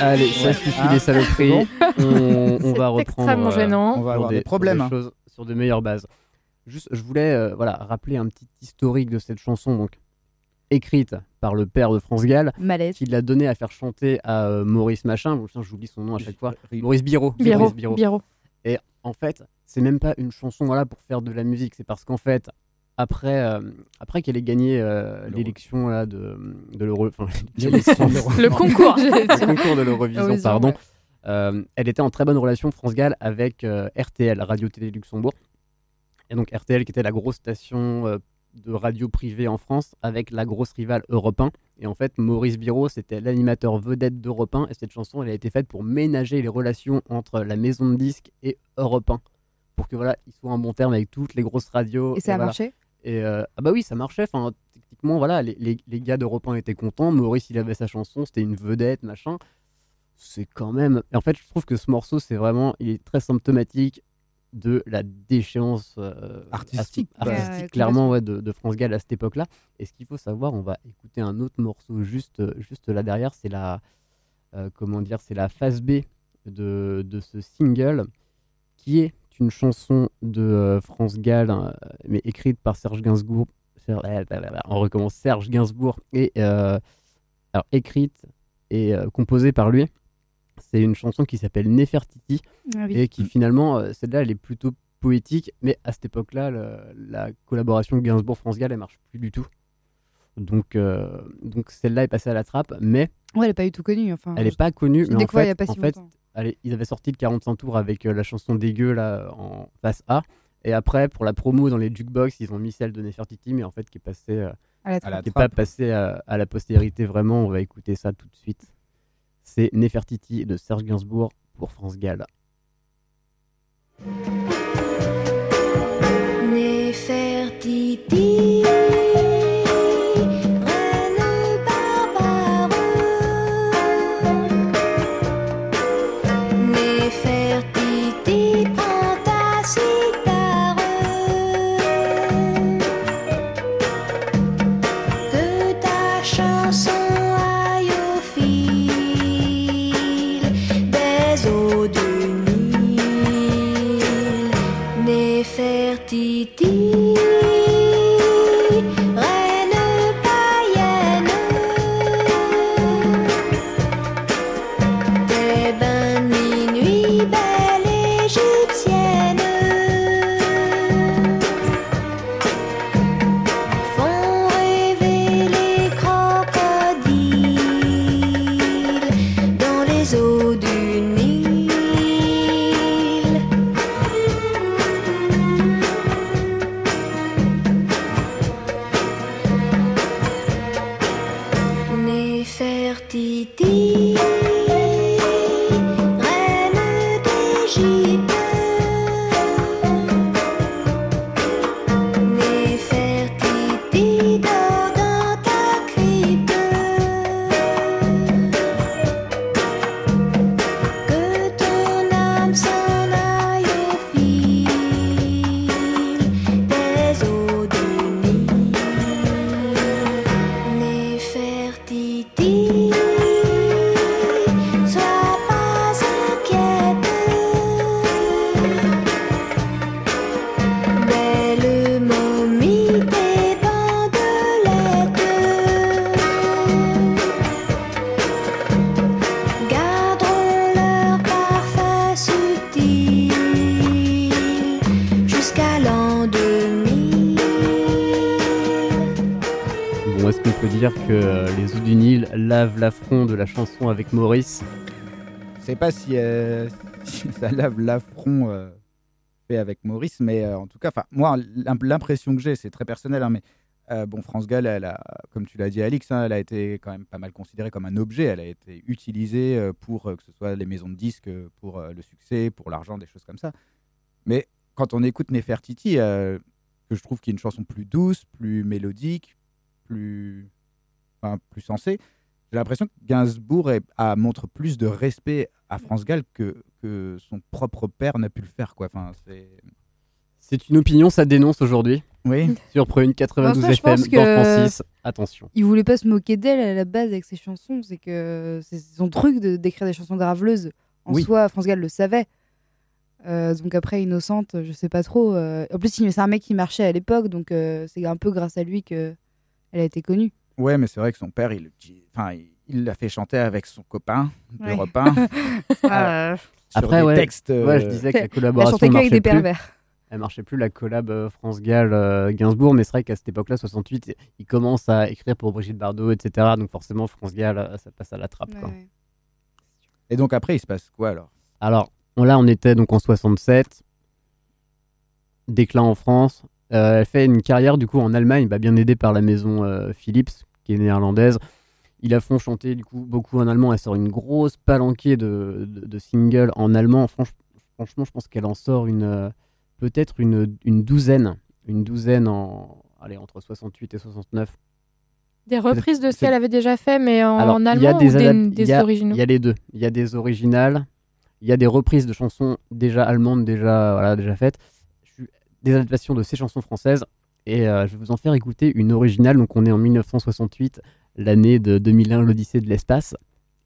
S7: Allez, ça suffit les saloperies. on, on va reprendre.
S6: extrêmement gênant.
S8: On va avoir des problèmes,
S7: choses- sur de meilleures bases. Juste, je voulais euh, voilà, rappeler un petit historique de cette chanson, donc écrite par le père de France Gall,
S9: Malaise.
S7: qui l'a donné à faire chanter à euh, Maurice Machin. Bon, j'oublie son nom à chaque fois. Maurice Biro.
S6: Biro.
S7: Biro. Et en fait, c'est même pas une chanson voilà, pour faire de la musique. C'est parce qu'en fait, après, euh, après qu'elle ait gagné euh, l'élection là, de, de l'Euro.
S6: Le concours,
S7: le de l'Eurovision,
S6: Eurovision,
S7: pardon.
S6: ouais.
S7: Euh, elle était en très bonne relation, France Gall, avec euh, RTL, Radio Télé Luxembourg. Et donc RTL, qui était la grosse station euh, de radio privée en France, avec la grosse rivale Europe 1. Et en fait, Maurice Biro, c'était l'animateur vedette d'Europe 1. Et cette chanson, elle a été faite pour ménager les relations entre la maison de disques et Europe 1. Pour que voilà, ils soient en bon terme avec toutes les grosses radios.
S9: Et ça a
S7: voilà.
S9: marché?
S7: Et euh, ah bah oui, ça marchait. Enfin, techniquement, voilà, les, les, les gars d'Europe 1 étaient contents. Maurice, il avait sa chanson, c'était une vedette, machin. C'est quand même. Et en fait, je trouve que ce morceau, c'est vraiment, il est très symptomatique de la déchéance euh,
S8: Artistique,
S7: artistique,
S8: Ouais,
S7: clairement, ouais, de, de France Gall à cette époque-là. Et ce qu'il faut savoir, on va écouter un autre morceau juste, juste là derrière. C'est la, euh, comment dire, c'est la phase B de, de ce single, qui est une chanson de euh, France Gall, euh, mais écrite par Serge Gainsbourg. Ser- On recommence Serge Gainsbourg et euh, alors écrite et euh, composée par lui. C'est une chanson qui s'appelle Nefertiti
S9: Ah oui.
S7: et qui finalement, euh, celle-là, elle est plutôt poétique, mais à cette époque-là, le- la collaboration Gainsbourg-France Gall, elle marche plus du tout. Donc, euh, donc celle-là est passée à la trappe, mais
S9: Ouais, elle est pas du tout connue. Enfin,
S7: elle n'est pas connue. Mais en
S9: il y
S7: fait,
S9: a pas
S7: en
S9: si
S7: fait,
S9: longtemps.
S7: Allez, ils avaient sorti le 45 tours avec euh, la chanson Dégueu là en face A. Et après, pour la promo dans les jukebox, ils ont mis celle de Nefertiti, mais en fait, qui est passée, euh,
S9: À la
S7: qui est pas passée à, à la postérité vraiment. On va écouter ça tout de suite. C'est Nefertiti de Serge Gainsbourg pour France Gall. L'affront de la chanson avec Maurice
S8: Je sais pas si, euh, ça lave l'affront euh, fait avec Maurice, mais euh, en tout cas, moi, l'im- l'impression que j'ai, c'est très personnel, hein, mais bon, France Gall, elle a, comme tu l'as dit, Alix, hein, elle a été quand même pas mal considérée comme un objet. Elle a été utilisée pour que ce soit les maisons de disques, pour le succès, pour l'argent, des choses comme ça. Mais quand on écoute Nefertiti, que je trouve qu'il y a une chanson plus douce, plus mélodique, plus, enfin, plus sensée, j'ai l'impression que Gainsbourg est- a, montre plus de respect à France Gall que, que son propre père n'a pu le faire. Quoi. Enfin, c'est...
S7: C'est une opinion, ça dénonce aujourd'hui.
S8: Oui.
S7: Sur Prune 92
S9: Moi, ça, je
S7: FM dans
S9: que-
S7: Francis. Attention.
S9: Il voulait pas se moquer d'elle à la base avec ses chansons, c'est que c'est son truc de- d'écrire des chansons graveleuses. En
S7: Oui.
S9: soi, France Gall le savait. Euh, donc après, Innocente, je sais pas trop. euh, En plus, c'est un mec qui marchait à l'époque, donc euh, c'est un peu grâce à lui que elle a été connue.
S8: Ouais, mais c'est vrai que son père, il enfin, il- il l'a fait chanter avec son copain de
S9: Ouais.
S8: repas. Sur
S7: Après, ouais,
S8: textes.
S7: ouais, je
S8: euh,
S7: disais que la
S9: Elle
S7: collaboration
S9: que avec
S7: marchait
S9: des
S7: plus.
S9: pervers.
S7: Elle marchait plus la collab euh, France Gall euh, Gainsbourg, mais c'est vrai qu'à cette époque-là, 68, il commence à écrire pour Brigitte Bardot, etc. Donc forcément, France Gall, ça passe à la trappe. quoi.
S8: Et donc après, il se passe quoi alors?
S7: Alors on- là, on était donc en 67, déclin en France. Euh, elle fait une carrière du coup en Allemagne, bah, bien aidée par la maison euh, Philips, qui est néerlandaise. Ils la font chanter du coup beaucoup en allemand. Elle sort une grosse palanquée de, de, de singles en allemand. Franch- franchement, je pense qu'elle en sort une euh, peut-être une, une douzaine, une douzaine en allez entre 68 et 69.
S6: Des reprises de ce qu'elle avait déjà fait, mais en,
S7: Alors,
S6: allemand
S7: il y a
S6: ou
S7: des,
S6: des, des
S7: il y a-
S6: originaux?
S7: Il y a les deux. Il y a des originales, il y a des reprises de chansons déjà allemandes, déjà, voilà, déjà faites, des adaptations de ces chansons françaises. Et euh, je vais vous en faire écouter une originale. Donc, on est en 1968, l'année de 2001, l'Odyssée de l'espace.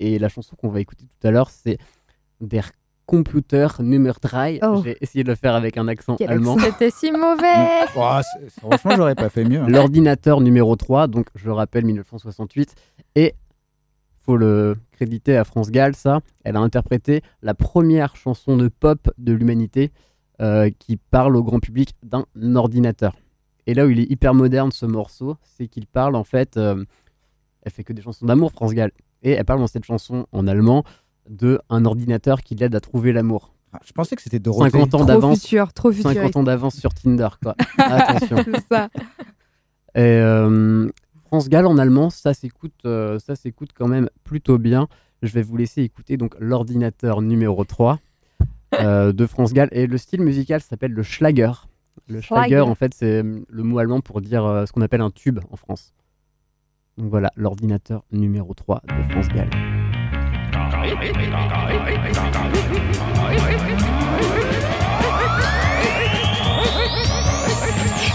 S7: Et la chanson qu'on va écouter tout à l'heure, c'est Der Computer Nummer 3.
S6: Oh.
S7: J'ai essayé de le faire avec un accent
S6: Quel
S7: allemand.
S6: C'était si mauvais
S8: Oh, franchement, j'aurais pas fait mieux. hein.
S7: L'ordinateur numéro 3, donc je rappelle 1968. Et faut le créditer à France Gall, ça. Elle a interprété la première chanson de pop de l'humanité euh, qui parle au grand public d'un ordinateur. Et là où il est hyper moderne ce morceau, c'est qu'il parle en fait. euh, elle fait que des chansons d'amour, France Gall. Et elle parle dans cette chanson en allemand de un ordinateur qui l'aide à trouver l'amour.
S8: Je pensais que c'était Dorothée.
S7: 50 ans
S9: Trop
S7: d'avance.
S9: futur, trop
S7: 50
S9: futuriste.
S7: ans d'avance sur Tinder, quoi. Attention.
S9: Ça.
S7: Et euh, France Gall en allemand, ça s'écoute, euh, ça s'écoute quand même plutôt bien. Je vais vous laisser écouter donc l'ordinateur numéro 3 euh, de France Gall. Et le style musical s'appelle le Schlager. Le Schlager,
S6: Schlager.
S7: en fait, c'est euh, le mot allemand pour dire euh, ce qu'on appelle un tube en France. Donc voilà, l'ordinateur numéro 3 de France Gall.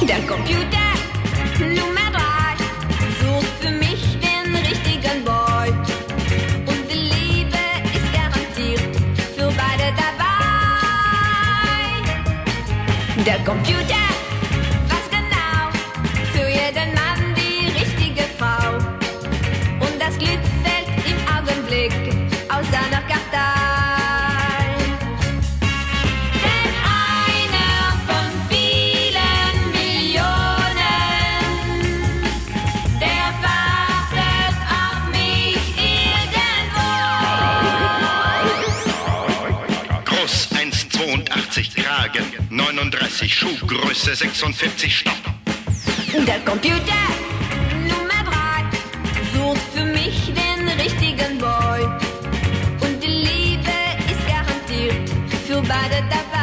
S4: Der Computer the computer.
S17: 39 Schuhgröße, 46 Stopp.
S4: Der Computer Nummer 3 sucht für mich den richtigen Boy. Und die Liebe ist garantiert für beide dabei.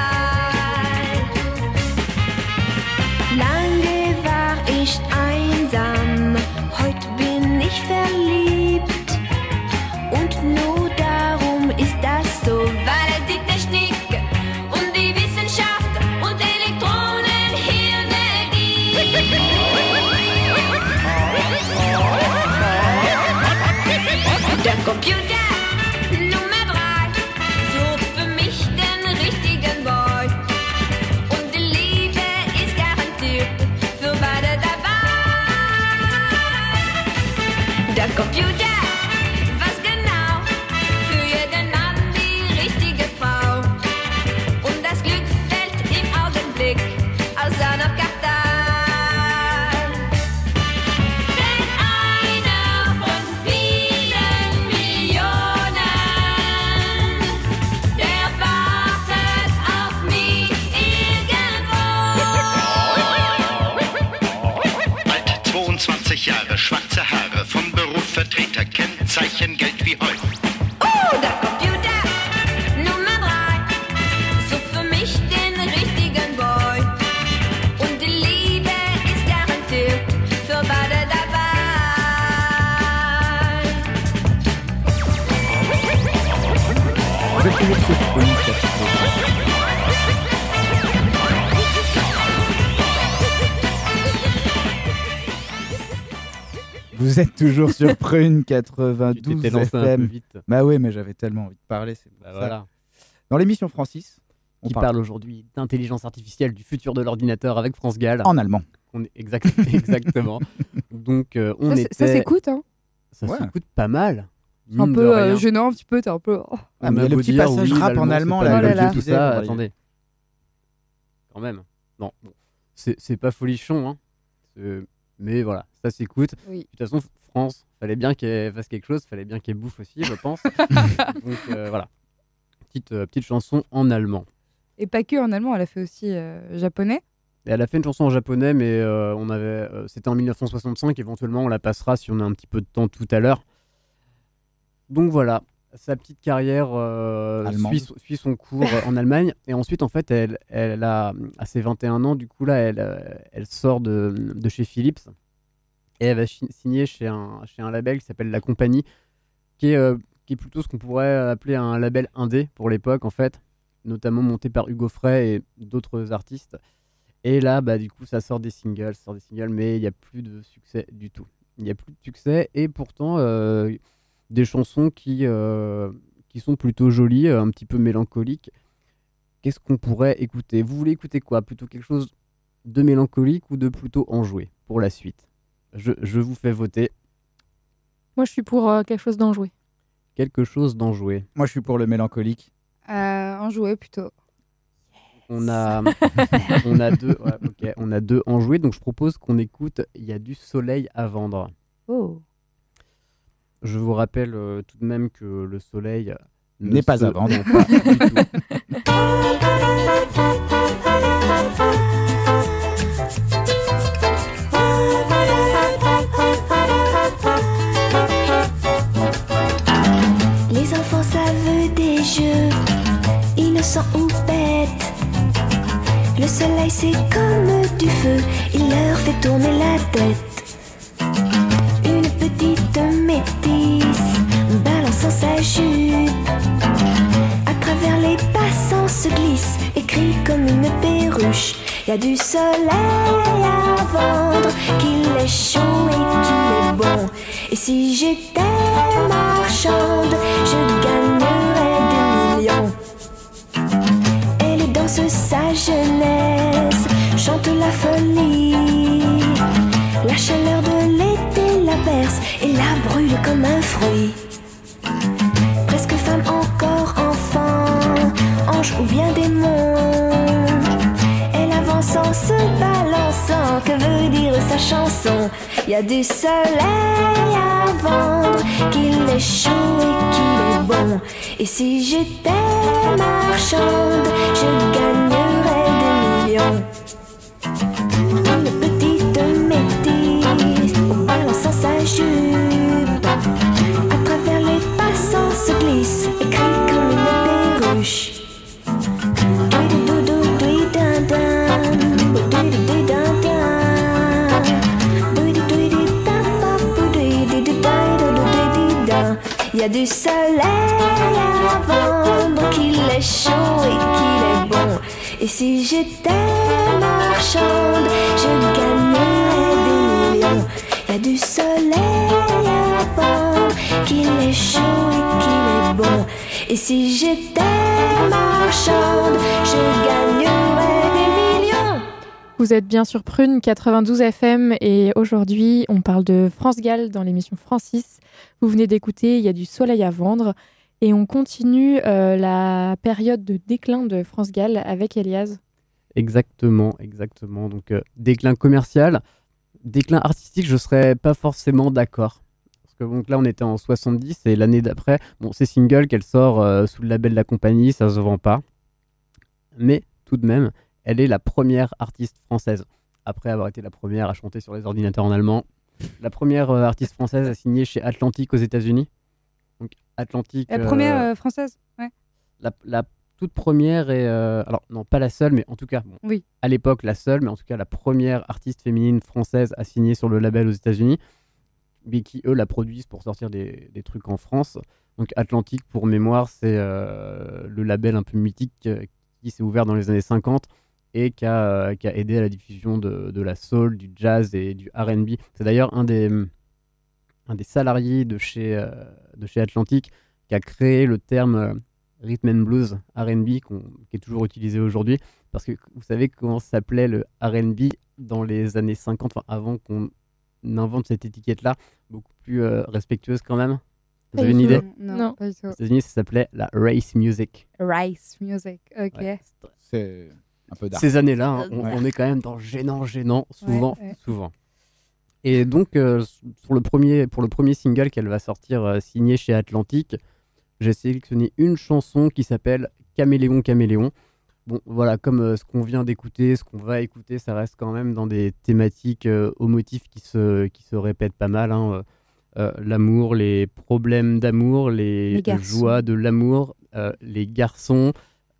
S7: Vous êtes toujours sur Prune 92 Tu t'étais lancé un
S8: FM.
S7: peu vite.
S8: Bah oui, mais j'avais tellement envie de parler. c'est
S7: Bah
S8: ça.
S7: voilà.
S8: Dans l'émission Francis, on
S7: qui
S8: parle-
S7: parle aujourd'hui d'intelligence artificielle, du futur de l'ordinateur avec France Gall.
S8: En allemand.
S7: On est exact, exactement. Donc euh, on
S9: Ça, c'est-
S7: était.
S9: ça s'écoute, hein.
S7: Ça
S8: Ouais.
S7: s'écoute pas mal.
S9: Un peu euh, gênant, un petit peu, t'es un peu. oh.
S8: Ah, mais le petit
S7: dire,
S8: passage
S7: oui,
S8: rap en allemand, là,
S7: tout ça. Attendez. Quand même. Non, c'est pas folichon, hein. Mais voilà, ça s'écoute.
S9: Oui.
S7: De toute façon, France, fallait bien qu'elle fasse quelque chose, fallait bien qu'elle bouffe aussi, je pense. Donc euh, voilà, petite euh, petite chanson en allemand.
S9: Et pas que en allemand, elle a fait aussi euh, japonais.
S7: Et elle a fait une chanson en japonais, mais euh, on avait, c'était en 1965. Éventuellement, on la passera si on a un petit peu de temps tout à l'heure. Donc voilà, sa petite carrière euh, suit, son- suit son cours euh, en Allemagne. Et ensuite, en fait, elle, elle a, à ses 21 ans, du coup, là, elle, euh, elle sort de, de chez Philips. Et elle va signer chez un, chez un label qui s'appelle La Compagnie, qui est, euh, qui est plutôt ce qu'on pourrait appeler un label indé pour l'époque, en fait, notamment monté par Hugo Frey et d'autres artistes. Et là, bah, du coup, ça sort des singles, ça sort des singles, mais il n'y a plus de succès du tout. Il n'y a plus de succès, et pourtant, euh, des chansons qui, euh, qui sont plutôt jolies, euh, un petit peu mélancoliques. Qu'est-ce qu'on pourrait écouter? Vous voulez écouter quoi? Plutôt quelque chose de mélancolique ou de plutôt enjoué pour la suite? Je, je vous fais voter
S6: Moi, je suis pour euh, quelque chose d'enjoué.
S7: quelque chose d'enjoué.
S8: Moi, je suis pour le mélancolique.
S9: Euh, en jouet plutôt.
S7: On a, on a deux, ouais, ok, on a deux enjoués, donc je propose qu'on écoute Il y a du soleil à vendre.
S9: Oh.
S7: Je vous rappelle euh, tout de même que le soleil ne
S8: N'est pas
S7: se
S8: à vendre.
S5: Les enfants savent des jeux, innocents ou bêtes. Le soleil c'est comme du feu, il leur fait tourner la tête. Balançant sa jupe. À travers les passants se glisse et crie comme une perruche. Y a du soleil à vendre, qu'il est chaud et qu'il est bon. Et si j'étais marchande, je gagnerais des millions. Elle danse sa jeunesse, chante la folie. La chaleur de l'été la berce la brûle comme un fruit. Presque femme, encore enfant, ange ou bien démon. Elle avance en se balançant, que veut dire sa chanson?
S4: Y a du soleil à vendre, qu'il est chaud et qu'il est bon. Et si j'étais marchande, je gagnerais des millions. À travers les passants se glisse, écrit comme une perruche. Il y a du soleil à vendre, qu'il est chaud et qu'il est bon. Et si j'étais marchande, je gagnerais des millions. Il y a du soleil à vendre, qu'il est chaud et qu'il est bon. Et si j'étais marchande, je gagnerais des millions.
S6: Vous êtes bien sur Prune 92 FM et aujourd'hui on parle de France Gall dans l'émission Francis. Vous venez d'écouter Il y a du soleil à vendre et on continue euh, la période de déclin de France Gall avec Elias.
S7: Exactement, exactement. Donc euh, déclin commercial, déclin artistique, je serais pas forcément d'accord. Parce que donc là on était en 70 et l'année d'après, bon c'est single qu'elle sort euh, sous le label de la compagnie, ça se vend pas. Mais tout de même, elle est la première artiste française. Après avoir été la première à chanter sur les ordinateurs en allemand, la première euh, artiste française à signer chez Atlantic aux États-Unis. Donc Atlantic.
S9: La première euh, française Ouais.
S7: la, la toute première et euh, alors non pas la seule mais en tout cas bon,
S9: Oui.
S7: à l'époque la seule mais en tout cas la première artiste féminine française à signer sur le label aux États-Unis mais qui eux la produisent pour sortir des, des trucs en France donc Atlantic pour mémoire c'est euh, le label un peu mythique euh, qui s'est ouvert dans les années 50 et qui a, euh, qui a aidé à la diffusion de, de la soul, du jazz et du R&B. C'est d'ailleurs un des, un des salariés de chez, de chez Atlantic qui a créé le terme rhythm and blues R&B qu'on- qui est toujours utilisé aujourd'hui parce que vous savez comment s'appelait le R&B dans les années 50 enfin, avant qu'on invente cette étiquette là beaucoup plus euh, respectueuse quand même? Vous avez une idée?
S9: Non, Non. pas du tout.
S7: aux États-Unis ça s'appelait la race music
S9: Rice Music, ok.
S7: Ouais,
S8: C'est un peu dark.
S7: ces années-là, hein, on,
S8: Ouais.
S7: on est quand même dans gênant, gênant, souvent,
S9: Ouais, ouais.
S7: souvent. Et donc, euh, sur le premier, pour le premier single qu'elle va sortir euh, signé chez Atlantic, j'ai sélectionné une chanson qui s'appelle Caméléon, Caméléon. Bon, voilà, comme euh, ce qu'on vient d'écouter, ce qu'on va écouter, ça reste quand même dans des thématiques euh, aux motifs qui se, qui se répètent pas mal. hein, euh, l'amour, les problèmes d'amour, les, joies de l'amour, les garçons,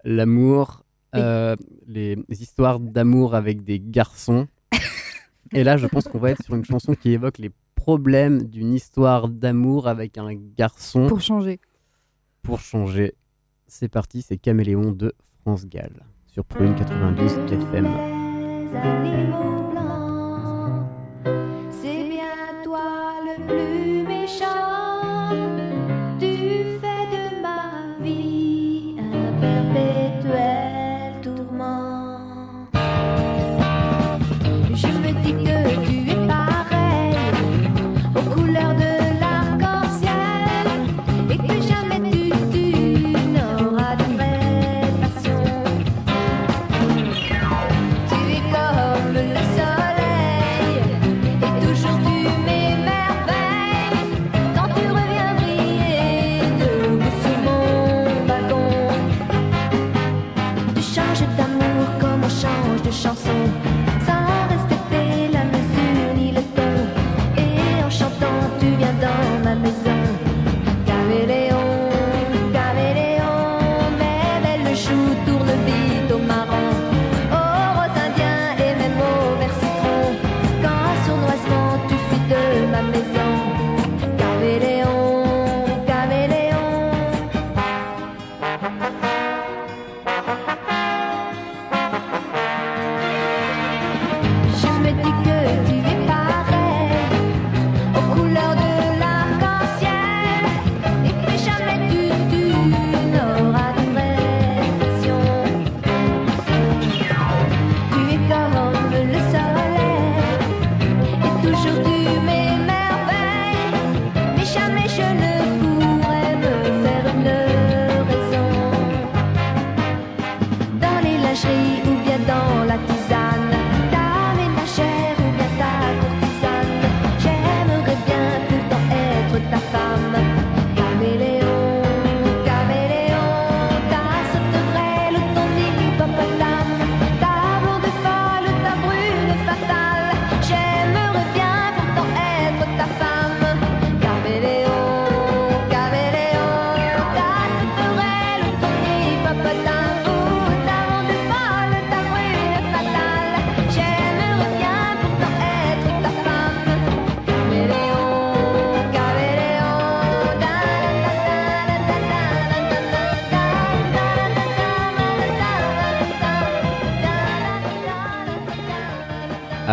S7: l'amour, les histoires d'amour avec des garçons. Et là, je pense qu'on va être sur une chanson qui évoque les problèmes d'une histoire d'amour avec un garçon.
S9: Pour changer.
S7: Pour changer. C'est parti, c'est Caméléon de France Gall sur Prune 92 FM.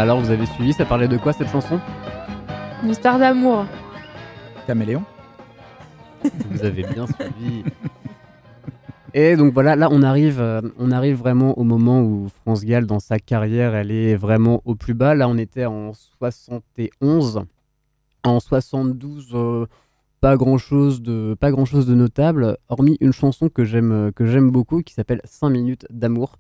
S7: Alors, vous avez suivi, ça parlait de quoi cette chanson?
S6: Une histoire d'amour.
S8: Caméléon
S7: Vous avez bien suivi. Et donc voilà, là on arrive, euh, on arrive vraiment au moment où France Gall, dans sa carrière, elle est vraiment au plus bas. Là on était en 71. En 72, euh, pas grand chose de, pas grand chose de notable, hormis une chanson que j'aime, que j'aime beaucoup, qui s'appelle 5 minutes d'amour.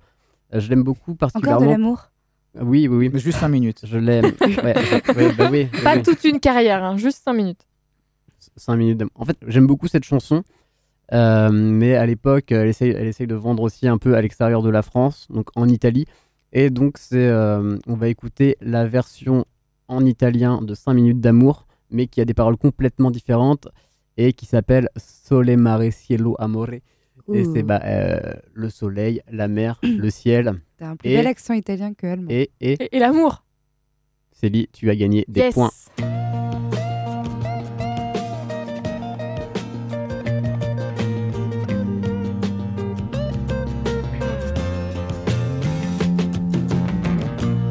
S7: Euh, je l'aime beaucoup particulièrement.
S9: Encore de l'amour?
S7: Oui, oui, oui.
S8: Mais juste 5 minutes.
S7: Je l'aime. Ouais, je- ouais, bah oui,
S6: Pas
S7: oui.
S6: toute une carrière, hein, juste 5 minutes.
S7: 5 minutes d'amour. En fait, j'aime beaucoup cette chanson, euh, mais à l'époque, elle essaye, elle essaye de vendre aussi un peu à l'extérieur de la France, donc en Italie. Et donc, c'est, euh, on va écouter la version en italien de 5 minutes d'amour, mais qui a des paroles complètement différentes et qui s'appelle Sole mare cielo amore. Et c'est bah, euh, le soleil, la mer, le ciel.
S9: T'as un plus
S7: et,
S9: bel accent italien que allemand.
S7: et, et,
S6: Et, et l'amour.
S7: Célie, tu as gagné des
S6: Yes.
S7: points.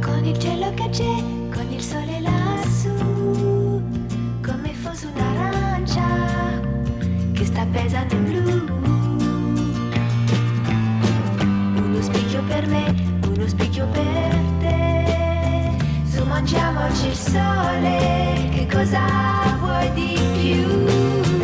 S4: Con il per me, uno specchio per te. Su mangiamoci il sole, che cosa vuoi di più?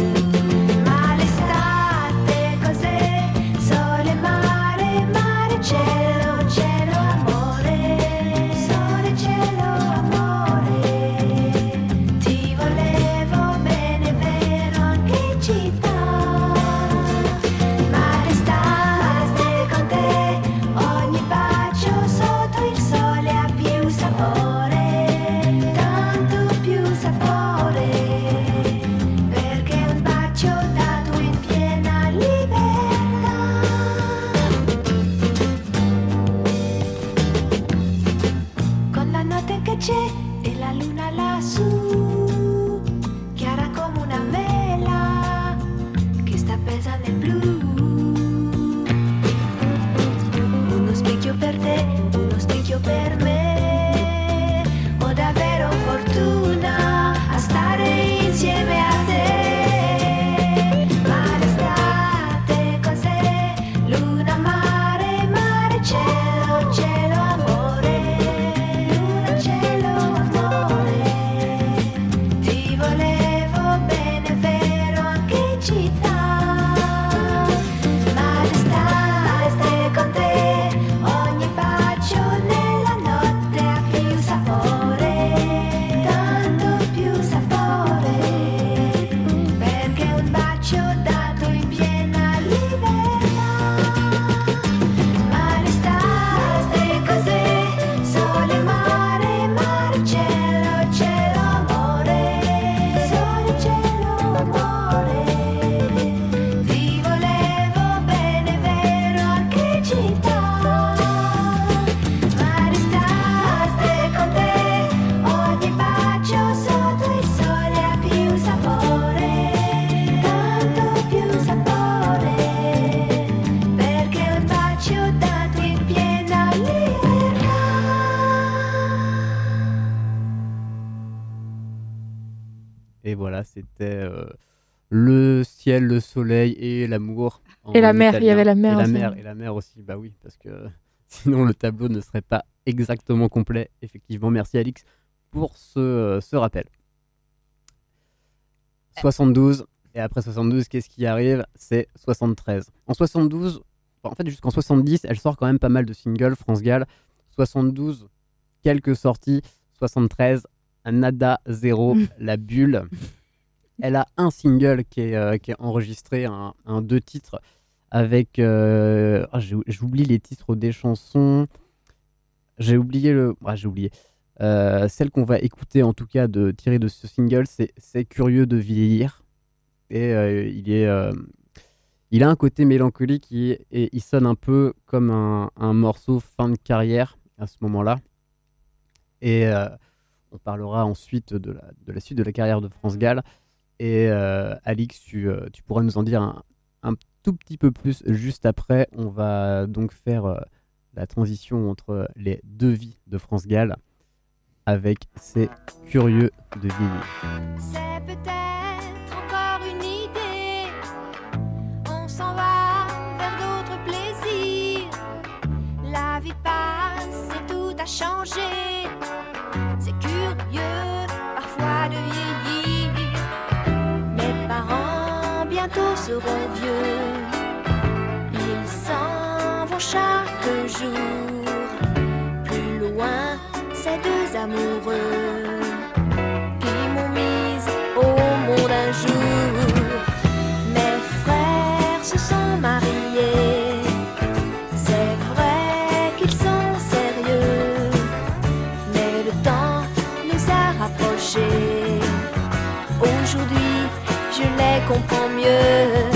S7: Ciel, le soleil et l'amour.
S6: Et la mer, il y avait la mer
S7: Et la
S6: aussi.
S7: mer, et la mer aussi, bah oui, parce que sinon le tableau ne serait pas exactement complet. Effectivement, merci Alix pour ce, euh, ce rappel. 72, et après 72, qu'est-ce qui arrive? C'est 73. En 72, enfin, en fait jusqu'en 70, elle sort quand même pas mal de singles, France Gall. 72, quelques sorties. 73, Nada, Zéro, La Bulle. Elle a un single qui est, euh, qui est enregistré, un, un deux titres, avec... euh, ah, J'oublie les titres des chansons. J'ai oublié le... ah, j'ai oublié. Euh, celle qu'on va écouter, en tout cas, de tirée de ce single, c'est curieux de vieillir. Et il est... il a un côté mélancolique et, et il sonne un peu comme un, un morceau fin de carrière à ce moment-là. Et on parlera ensuite de la, de la suite de la carrière de France Gall. Et euh, Alix, tu, euh, tu pourras nous en dire un, un tout petit peu plus juste après. On va donc faire euh, la transition entre les deux vies de France Gall. avec C'est curieux de vieillir.
S4: C'est peut-être encore une idée. On s'en va vers d'autres plaisirs. La vie passe et tout a changé. Seront vieux. Ils s'en vont chaque jour. Plus loin, ces deux amoureux comprends mieux.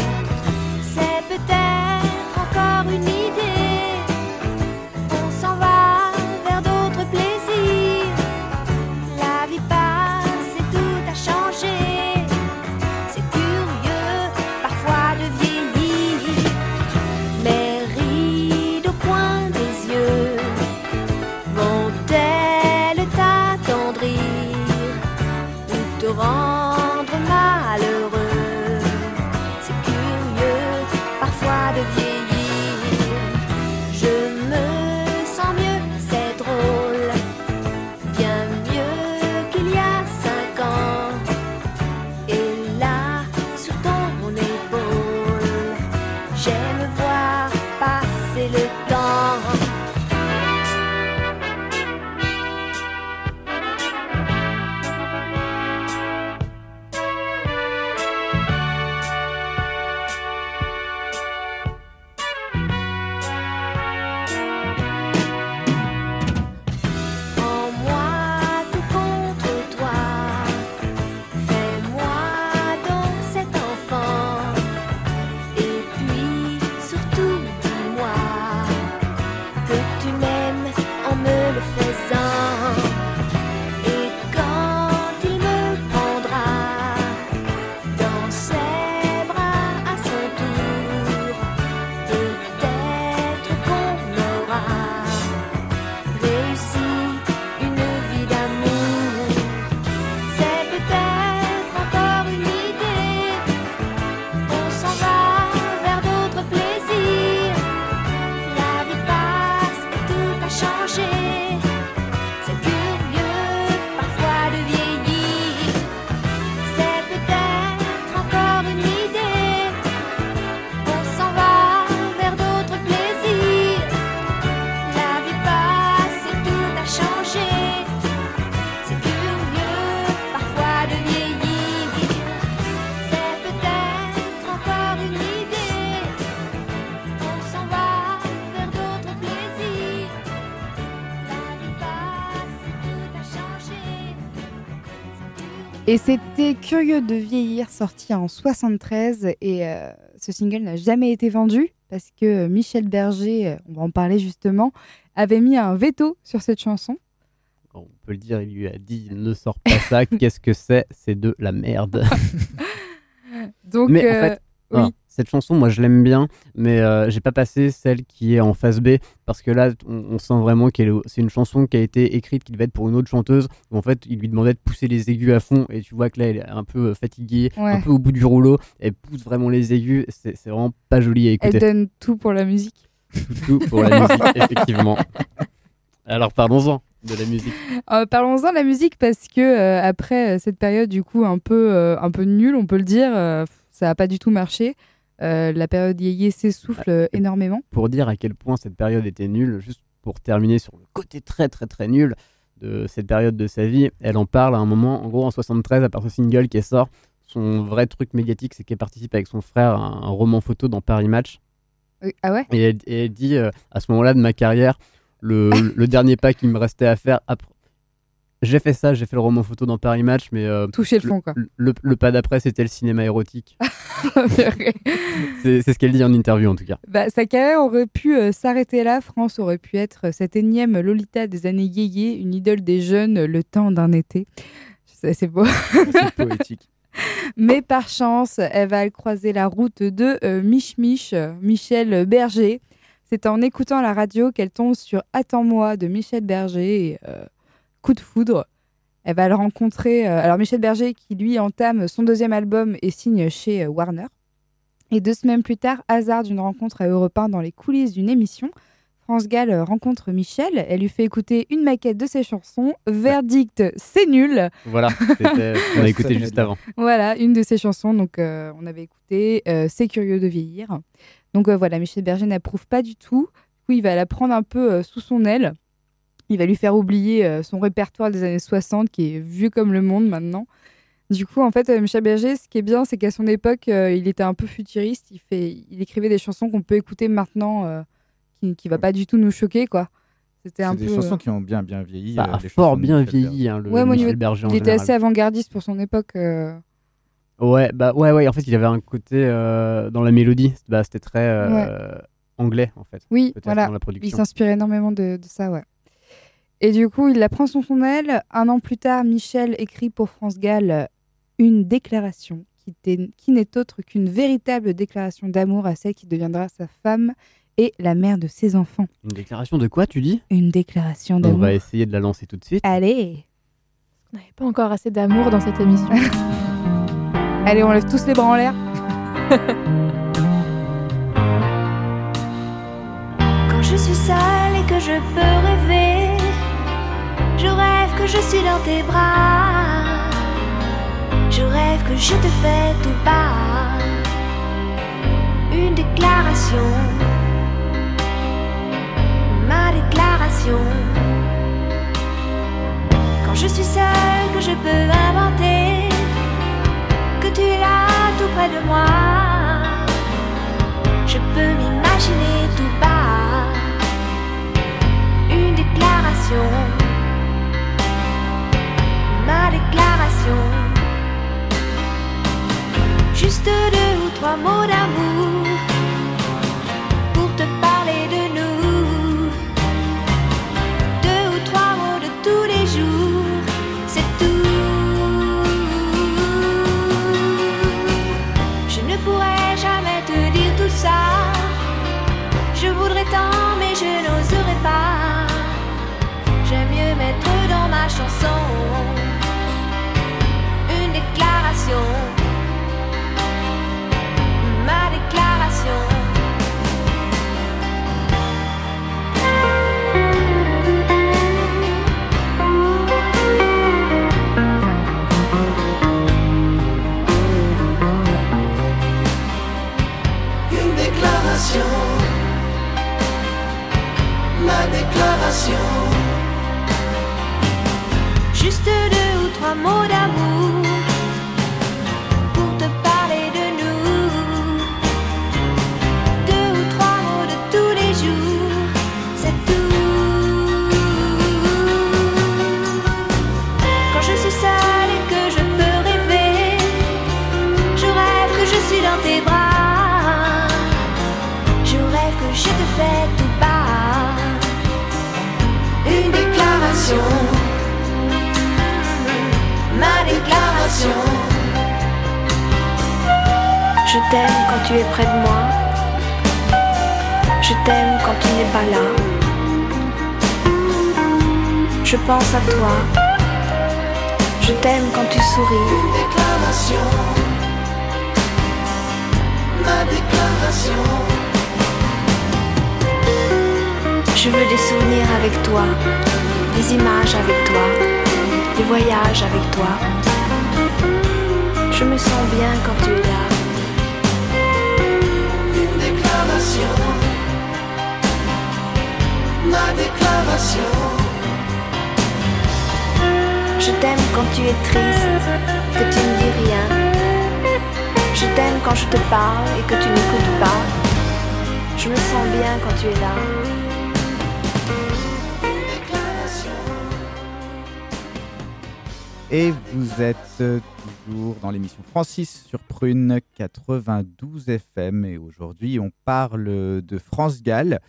S4: Et
S9: c'était Curieux de vieillir, sorti en 73. Et euh, ce single n'a jamais été vendu parce que Michel Berger, euh, on va en parler justement, avait mis un veto sur cette chanson.
S7: On peut le dire, il lui a dit ne sors pas ça, qu'est-ce que c'est? C'est de la merde.
S9: Donc,
S7: mais en
S9: euh,
S7: fait,
S9: oui.
S7: Cette chanson, moi je l'aime bien, mais euh, j'ai pas passé celle qui est en phase B parce que là, on, on sent vraiment qu'elle est- c'est une chanson qui a été écrite qui devait être pour une autre chanteuse. Où en fait, il lui demandait de pousser les aigus à fond et tu vois que là, elle est un peu euh, fatiguée,
S9: Ouais.
S7: un peu au bout du rouleau. Elle pousse vraiment les aigus. C'est vraiment pas joli à écouter.
S9: Elle donne tout pour la musique.
S7: Tout pour la musique, effectivement. Alors parlons-en de la musique.
S9: Euh, Parlons-en de la musique parce que euh, après cette période du coup un peu euh, un peu nulle, on peut le dire, ça a pas du tout marché. Euh, la période yéyé s'essouffle énormément.
S7: pour dire à quel point cette période était nulle, juste pour terminer sur le côté très très très nul de cette période de sa vie, elle en parle à un moment, en gros en 73, à part ce single qui sort, son vrai truc médiatique, c'est qu'elle participe avec son frère à un roman photo dans Paris Match.
S9: Ah ouais?
S7: Et elle, et elle dit, euh, à ce moment-là de ma carrière, le, le dernier pas qu'il me restait à faire, après, j'ai fait ça, j'ai fait le roman photo dans Paris Match, mais... euh,
S9: Toucher le fond, quoi.
S7: Le, le pas d'après, c'était le cinéma érotique. c'est ce qu'elle dit en interview, en tout cas.
S9: Bah, sa carrière aurait pu euh, s'arrêter là. France aurait pu être euh, cette énième Lolita des années yéyé, une idole des jeunes, le temps d'un été. C'est c'est beau.
S8: C'est poétique.
S9: Mais par chance, elle va croiser la route de euh, Mich Mich, Michel Berger. C'est en écoutant la radio qu'elle tombe sur Attends-moi de Michel Berger. Et, euh, coup de foudre. Elle va le rencontrer. euh, alors, Michel Berger, qui lui entame son deuxième album et signe chez euh, Warner. Et deux semaines plus tard, hasard d'une rencontre à Europe 1 dans les coulisses d'une émission, France Gall euh, rencontre Michel. Elle lui fait écouter une maquette de ses chansons. Verdict, c'est nul.
S7: Voilà, on a écouté juste avant.
S9: Voilà, une de ses chansons. Donc, euh, on avait écouté euh, C'est curieux de vieillir. Donc, euh, voilà, Michel Berger n'approuve pas du tout. Du coup, il va la prendre un peu sous son aile. Il va lui faire oublier euh, son répertoire des années 60 qui est vieux comme le monde maintenant. Du coup, en fait, euh, Michel Berger, ce qui est bien, c'est qu'à son époque, euh, il était un peu futuriste. Il, fait, il écrivait des chansons qu'on peut écouter maintenant, euh, qui, qui va pas du tout nous choquer, quoi. C'était un
S8: C'est
S9: peu.
S8: des chansons qui ont bien bien vieilli.
S7: Bah,
S8: euh,
S7: fort bien vieilli, hein, le
S9: Ouais,
S7: Michel Berger en
S9: il était assez avant-gardiste pour son époque. euh.
S7: Ouais, bah ouais, ouais. En fait, il avait un côté euh, dans la mélodie. Bah, c'était très euh, anglais en fait.
S9: Oui, voilà.
S7: Dans la
S9: Il
S7: production.
S9: s'inspire énormément de, de ça, ouais. Et du coup, il la prend sous son aile. Un an plus tard, Michel écrit pour France Gall euh, une déclaration qui, n'est autre qu'une véritable déclaration d'amour à celle qui deviendra sa femme et la mère de ses enfants.
S7: Une déclaration de quoi, tu dis?
S9: Une déclaration
S7: On
S9: d'amour.
S7: va essayer de la lancer tout de suite.
S9: Allez
S6: On n'avait pas encore assez d'amour dans cette émission.
S9: Allez, on lève tous les bras en l'air.
S4: Quand je suis seule et que je peux rêver, je rêve que je suis dans tes bras. Je rêve que je te fais tout bas. Une déclaration. Ma déclaration. Quand je suis seule, que je peux inventer, que tu es là tout près de moi. Je peux m'imaginer tout bas une déclaration, ma déclaration. Juste deux ou trois mots d'amour Juste deux ou trois mots d'amour
S12: t'aime quand tu es près de moi. Je t'aime quand tu n'es pas là. Je pense à toi. Je t'aime quand tu souris.
S18: Une déclaration, ma déclaration.
S12: Je veux des souvenirs avec toi, des images avec toi, des voyages avec toi. Je me sens bien quand tu es là.
S18: Déclaration, ma déclaration.
S12: Je t'aime quand tu es triste, que tu ne dis rien. Je t'aime quand je te parle et que tu n'écoutes pas. Je me sens bien quand tu es là.
S8: Et vous êtes euh, dans l'émission Francis sur Prune 92 FM. Et aujourd'hui, on parle de France Gall.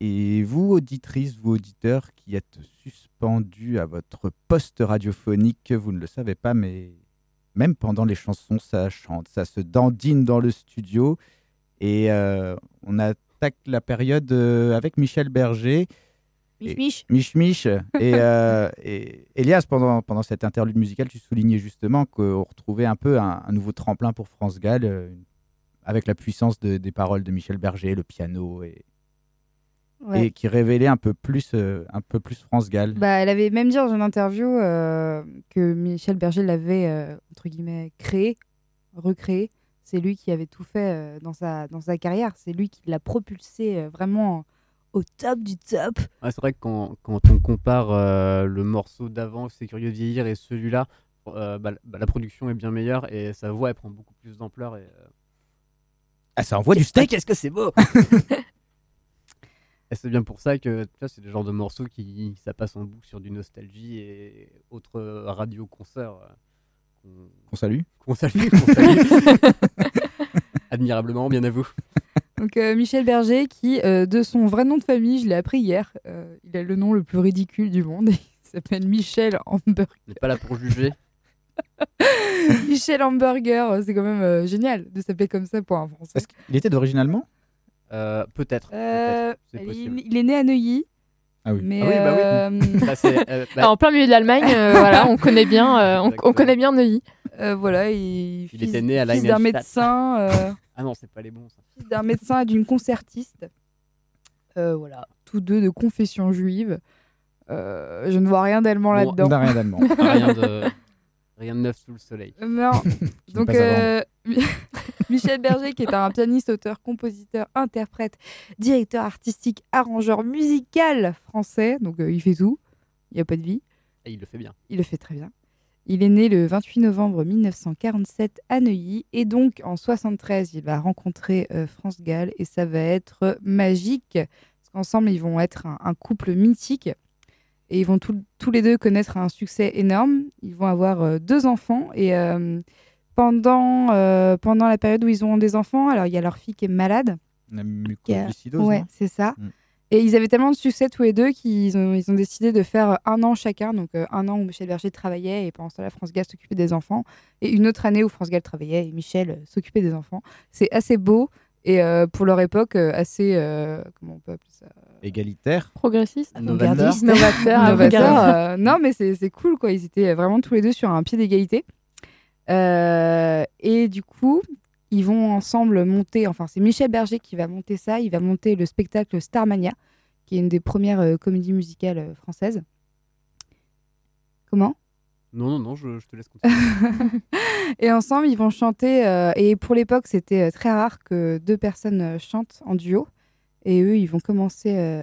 S8: Et vous, auditrices, vous, auditeurs, qui êtes suspendus à votre poste radiophonique, vous ne le savez pas, mais même pendant les chansons, ça chante, ça se dandine dans le studio. Et euh, on attaque la période euh, avec Michel Berger.
S9: Mich mich.
S8: Mich. Et, euh, et Elias, pendant, pendant cette interlude musicale, tu soulignais justement qu'on retrouvait un peu un, un nouveau tremplin pour France Gall, euh, avec la puissance de- des paroles de Michel Berger, le piano, et,
S9: Ouais.
S8: et qui révélait un peu plus, euh, un peu plus France Gall.
S9: Bah, elle avait même dit dans une interview que Michel Berger l'avait, entre guillemets, créé, recréé. C'est lui qui avait tout fait dans, sa, dans sa carrière. C'est lui qui l'a propulsé vraiment au top du top.
S7: Ouais, c'est vrai que quand, quand on compare euh, le morceau d'avant, C'est curieux de vieillir, et celui-là, euh, bah, bah, la production est bien meilleure et sa voix elle prend beaucoup plus d'ampleur. Et, euh,
S8: Ah, ça envoie du steak
S7: Qu'est-ce que c'est beau? Et c'est bien pour ça que c'est le genre de morceaux qui ça passe en boucle sur du nostalgie et autres radio-concerts. euh, qu'on-
S8: Qu'on salue.
S7: Qu'on salue, qu'on salue. Admirablement, bien à vous.
S9: Donc euh, Michel Berger, qui, euh, de son vrai nom de famille, je l'ai appris hier, euh, il a le nom le plus ridicule du monde. Il s'appelle Michel Hamburger.
S7: On n'est pas là pour juger.
S9: Michel Hamburger, c'est quand même euh, génial de s'appeler comme ça pour un Français.
S8: Est-ce qu'il était d'origine allemande?
S7: Euh, Peut-être.
S9: Euh, il, il est né à Neuilly.
S8: Ah oui.
S9: Mais
S7: Ah oui, bah oui.
S9: euh,
S7: Bah, euh, bah-
S6: en plein milieu de l'Allemagne, euh, voilà, on connaît bien, euh, on, on connaît bien Neuilly.
S9: euh, voilà, il,
S7: Il
S9: fils,
S7: était né à
S9: fils d'un médecin, euh,
S7: Ah non, c'est pas les bons ça.
S9: fils d'un médecin et d'une concertiste. Euh, voilà, tous deux de confession juive. Euh, je ne vois rien d'allemand
S7: Bon,
S9: là-dedans.
S8: on n'a rien d'allemand.
S7: rien, de, rien de neuf sous le soleil.
S9: Non.
S8: Je
S9: Donc, euh, Michel Berger, qui est un pianiste, auteur, compositeur, interprète, directeur artistique, arrangeur musical français. Donc, euh, il fait tout. Il n'y a pas de vie.
S7: Et il le fait bien.
S9: Il le fait très bien. Il est né le 28 novembre 1947 à Neuilly. Et donc, en 73, il va rencontrer euh, France Gall. Et ça va être euh, magique. Parce qu'ensemble, ils vont être un, un couple mythique. Et ils vont tous- tous les deux connaître un succès énorme. Ils vont avoir euh, deux enfants. Et euh, pendant, pendant la période où ils auront des enfants, alors il y a leur fille qui est malade.
S8: La
S9: qui a-
S8: mucoviscidose,
S9: Ouais, c'est ça.
S8: Mm.
S9: Et ils avaient tellement de succès tous les deux qu'ils ont, ils ont décidé de faire un an chacun. Donc euh, un an où Michel Berger travaillait et pendant ce temps-là, France Gall s'occupait des enfants. Et une autre année où France Gall travaillait et Michel euh, s'occupait des enfants. C'est assez beau et euh, pour leur époque, euh, assez. euh, comment on peut appeler ça?
S8: Égalitaire.
S6: Progressiste. Novateur.
S9: Novateur, euh, non, mais c'est c'est cool, quoi. Ils étaient vraiment tous les deux sur un pied d'égalité. Euh, et du coup, ils vont ensemble monter, enfin, c'est Michel Berger qui va monter ça. Il va monter le spectacle Starmania, qui est une des premières euh, comédies musicales euh, françaises. Comment?
S7: Non, non, non, je, je te laisse continuer.
S9: et ensemble, ils vont chanter. euh, et pour l'époque, c'était euh, très rare que deux personnes euh, chantent en duo. Et eux, ils vont commencer euh,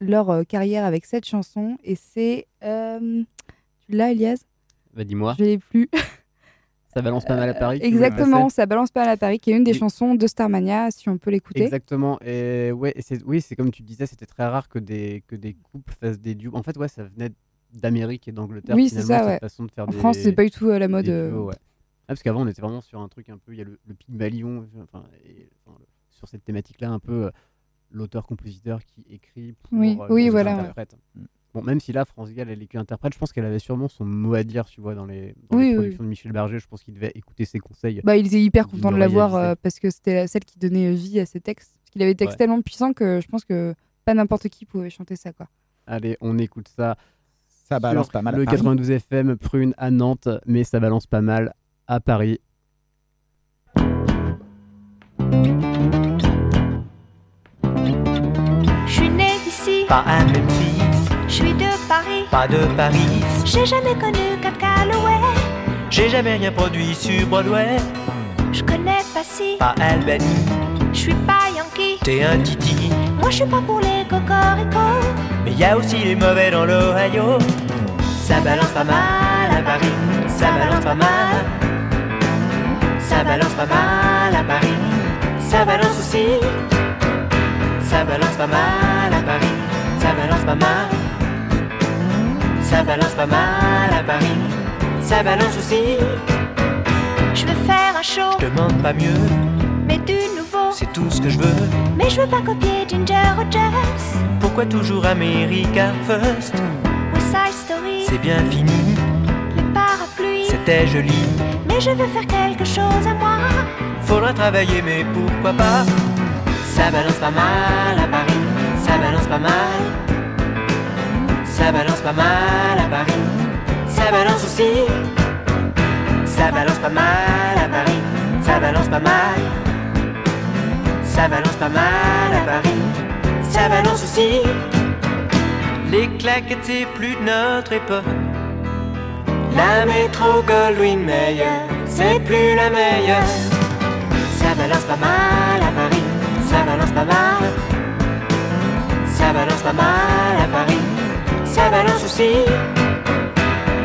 S9: leur euh, carrière avec cette chanson. Et c'est. euh, tu l'as, Elias?
S7: Bah dis-moi.
S9: Je l'ai plus.
S7: Ça balance pas mal à Paris.
S9: Exactement, ça balance pas mal à Paris, qui est une des chansons de Starmania, si on peut l'écouter.
S7: Exactement. Et ouais, et c'est oui, c'est comme tu disais, c'était très rare que des que des couples fassent des duos. En fait, ouais, ça venait d'Amérique et d'Angleterre.
S9: Oui, c'est ça,
S7: cette
S9: ouais.
S7: façon de faire
S9: En
S7: des-
S9: France, c'est pas du tout à la mode, euh.
S7: duos, ouais. Ah, parce qu'avant, on était vraiment sur un truc un peu. Il y a le, le Pygmalion, enfin, et, enfin, le- sur cette thématique-là, un peu euh, l'auteur-compositeur qui écrit pour
S9: Oui,
S7: euh,
S9: voilà, ouais.
S7: Bon, même si là, France Gall, elle est qu'interprète, je pense qu'elle avait sûrement son mot à dire, tu vois, dans les, dans
S9: Oui,
S7: les
S9: oui.
S7: productions de Michel Berger. Je pense qu'il devait écouter ses conseils.
S9: Bah, il était hyper content de l'avoir euh, parce que c'était celle qui donnait vie à ses textes. Parce qu'il avait des textes
S7: Ouais.
S9: tellement puissants que je pense que pas n'importe qui pouvait chanter ça, quoi.
S7: Allez, on écoute ça.
S8: Ça balance pas mal à
S7: Le
S8: Paris.
S7: 92 FM Prune à Nantes, mais ça balance pas mal à Paris.
S12: Je suis née ici,
S19: Pas à
S12: Paris.
S19: pas de Paris.
S12: J'ai jamais connu Cap Calloway.
S19: J'ai jamais rien produit sur Broadway.
S12: Je connais pas si,
S19: Pas Albany,
S12: je suis pas Yankee.
S19: t'es un titi.
S12: Moi je suis pas pour les cocoricots.
S19: Mais y a aussi les mauvais dans l'Ohio. Ça balance pas mal à Paris, ça balance pas mal. Ça balance pas mal à Paris, ça balance aussi. Ça balance pas mal à Paris, ça balance pas mal. Ça balance pas mal à Paris, ça balance aussi.
S12: Je veux faire un show,
S19: Je demande pas mieux,
S12: mais du nouveau.
S19: c'est tout ce que je veux.
S12: Mais je veux pas copier Ginger Rogers.
S19: Pourquoi toujours America First?
S12: West Side Story,
S19: C'est bien fini,
S12: les parapluies.
S19: c'était joli.
S12: Mais je veux faire quelque chose à moi.
S19: Faudra travailler, mais pourquoi pas? Ça balance pas mal à Paris, ça balance pas mal. Ça balance pas mal à Paris, ça balance aussi. Ça balance pas mal à Paris, ça balance pas mal. Ça balance pas mal à Paris, ça balance aussi. Les claquettes, c'est plus de notre époque. La métro Goldwyn Mayer, c'est plus la meilleure. Ça balance pas mal à Paris, ça balance pas mal. Ça balance pas mal à Paris, ça balance aussi.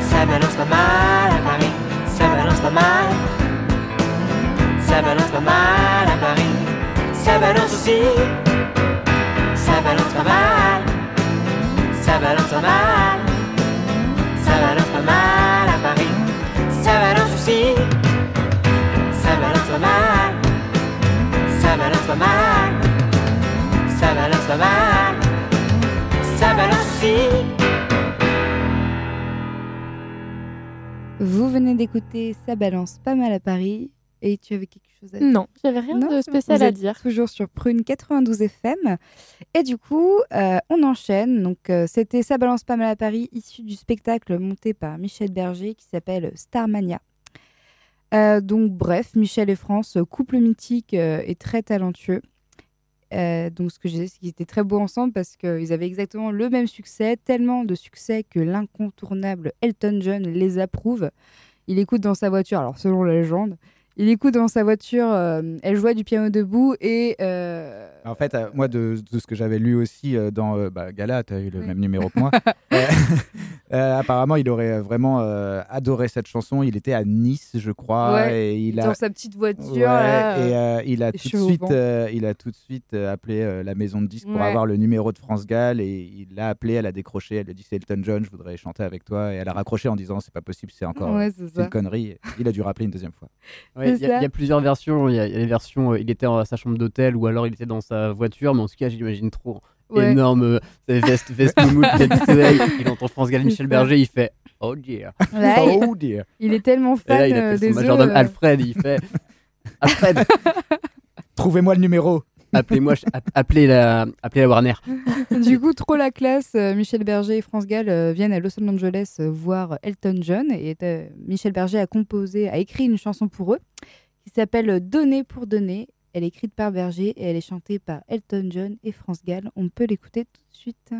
S19: Ça balance pas mal à Paris, ça balance pas mal. Ça balance pas mal à Paris, ça balance aussi. Ça balance pas mal, ça balance pas mal. Ça balance pas mal à Paris, ça balance aussi. Ça balance pas mal, ça balance pas mal. Ça balance pas mal, ça balance aussi.
S9: Vous venez d'écouter Ça balance pas mal à Paris. Et tu avais quelque chose à dire
S6: Non, j'avais rien
S9: Non,
S6: de spécial
S9: Vous
S6: à dire.
S9: Toujours sur Prune 92 FM. Et du coup, euh, on enchaîne. Donc, euh, c'était Ça balance pas mal à Paris, issu du spectacle monté par Michel Berger qui s'appelle Starmania. Euh, donc, bref, Michel et France, couple mythique et très talentueux. Euh, donc, ce que je disais, c'est qu'ils étaient très beaux ensemble parce qu'ils avaient exactement le même succès, tellement de succès que l'incontournable Elton John les approuve. Il écoute dans sa voiture, alors selon la légende, il écoute dans sa voiture, euh, elle jouait du piano debout et. euh,
S8: En fait, euh, moi, de, de ce que j'avais lu aussi dans bah, Gala, tu as eu le
S9: Oui.
S8: même numéro que moi. Apparemment, il aurait vraiment adoré cette chanson. Il était à Nice, je crois.
S9: Ouais,
S8: et il
S9: dans
S8: a...
S9: sa petite voiture,
S8: Ouais,
S9: là,
S8: et il, a suite, il a tout de suite appelé la maison de disques pour
S9: Ouais.
S8: avoir le numéro de France Gall. Et il l'a appelé, elle a décroché. Elle a dit C'est Elton John, je voudrais chanter avec toi. Et elle a raccroché en disant C'est pas possible, c'est encore une connerie. Il a dû rappeler une deuxième fois.
S7: Ouais, Il y, a- y plusieurs versions. Il y, a il y a les versions, euh, il était à sa chambre d'hôtel ou alors il était dans sa voiture. Mais en tout cas, j'imagine trop
S9: Ouais.
S7: énorme euh, veste, veste moumoute, il a du soleil. Il entend France Gall, Michel. Berger, il fait Oh dear.
S9: Là,
S8: oh dear.
S9: Il est tellement fan
S7: là, il
S9: euh,
S7: appelle
S9: des
S7: son majordome
S9: euh,
S7: Alfred. Il fait Alfred,
S8: Trouvez-moi le numéro.
S7: Appelez-moi, app- appelez la, Warner.
S9: du coup, trop la classe. euh, Michel Berger et France Gall euh, viennent à Los Angeles euh, voir Elton John. Et Michel Berger a composé, a écrit une chanson pour eux qui s'appelle Donner pour donner. Elle est écrite par Berger et elle est chantée par Elton John et France Gall. On peut l'écouter tout de suite.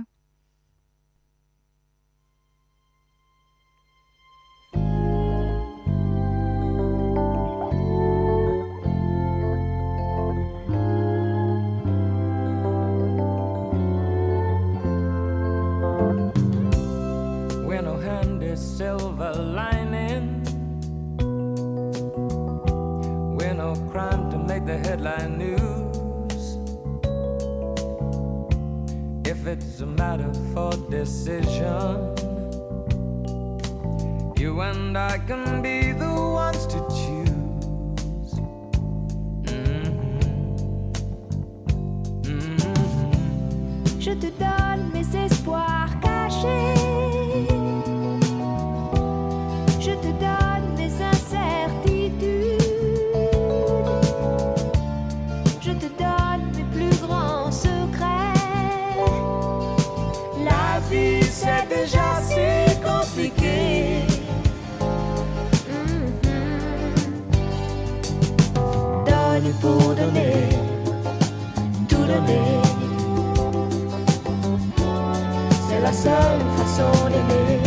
S18: Silver lining. We're no crime to make the headline news. If it's a matter for decision, you and I can be the ones to choose. Mhm. Mhm.
S4: Je te donne mes espoirs cachés. Donner. C'est la seule façon d'aimer.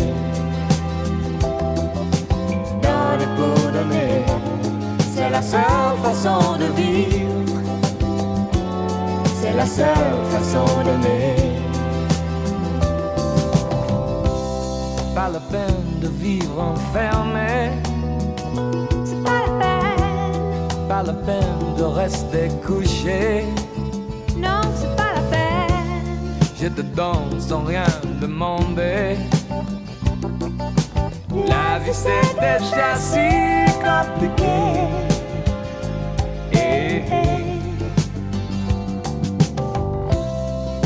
S4: Donner pour donner, c'est la seule façon de vivre. C'est la seule façon d'aimer.
S18: Pas la peine de vivre enfermé.
S4: C'est pas la peine,
S18: Pas la peine de rester couché. Te donne sans rien demander. La vie c'est déjà si compliqué. Eh.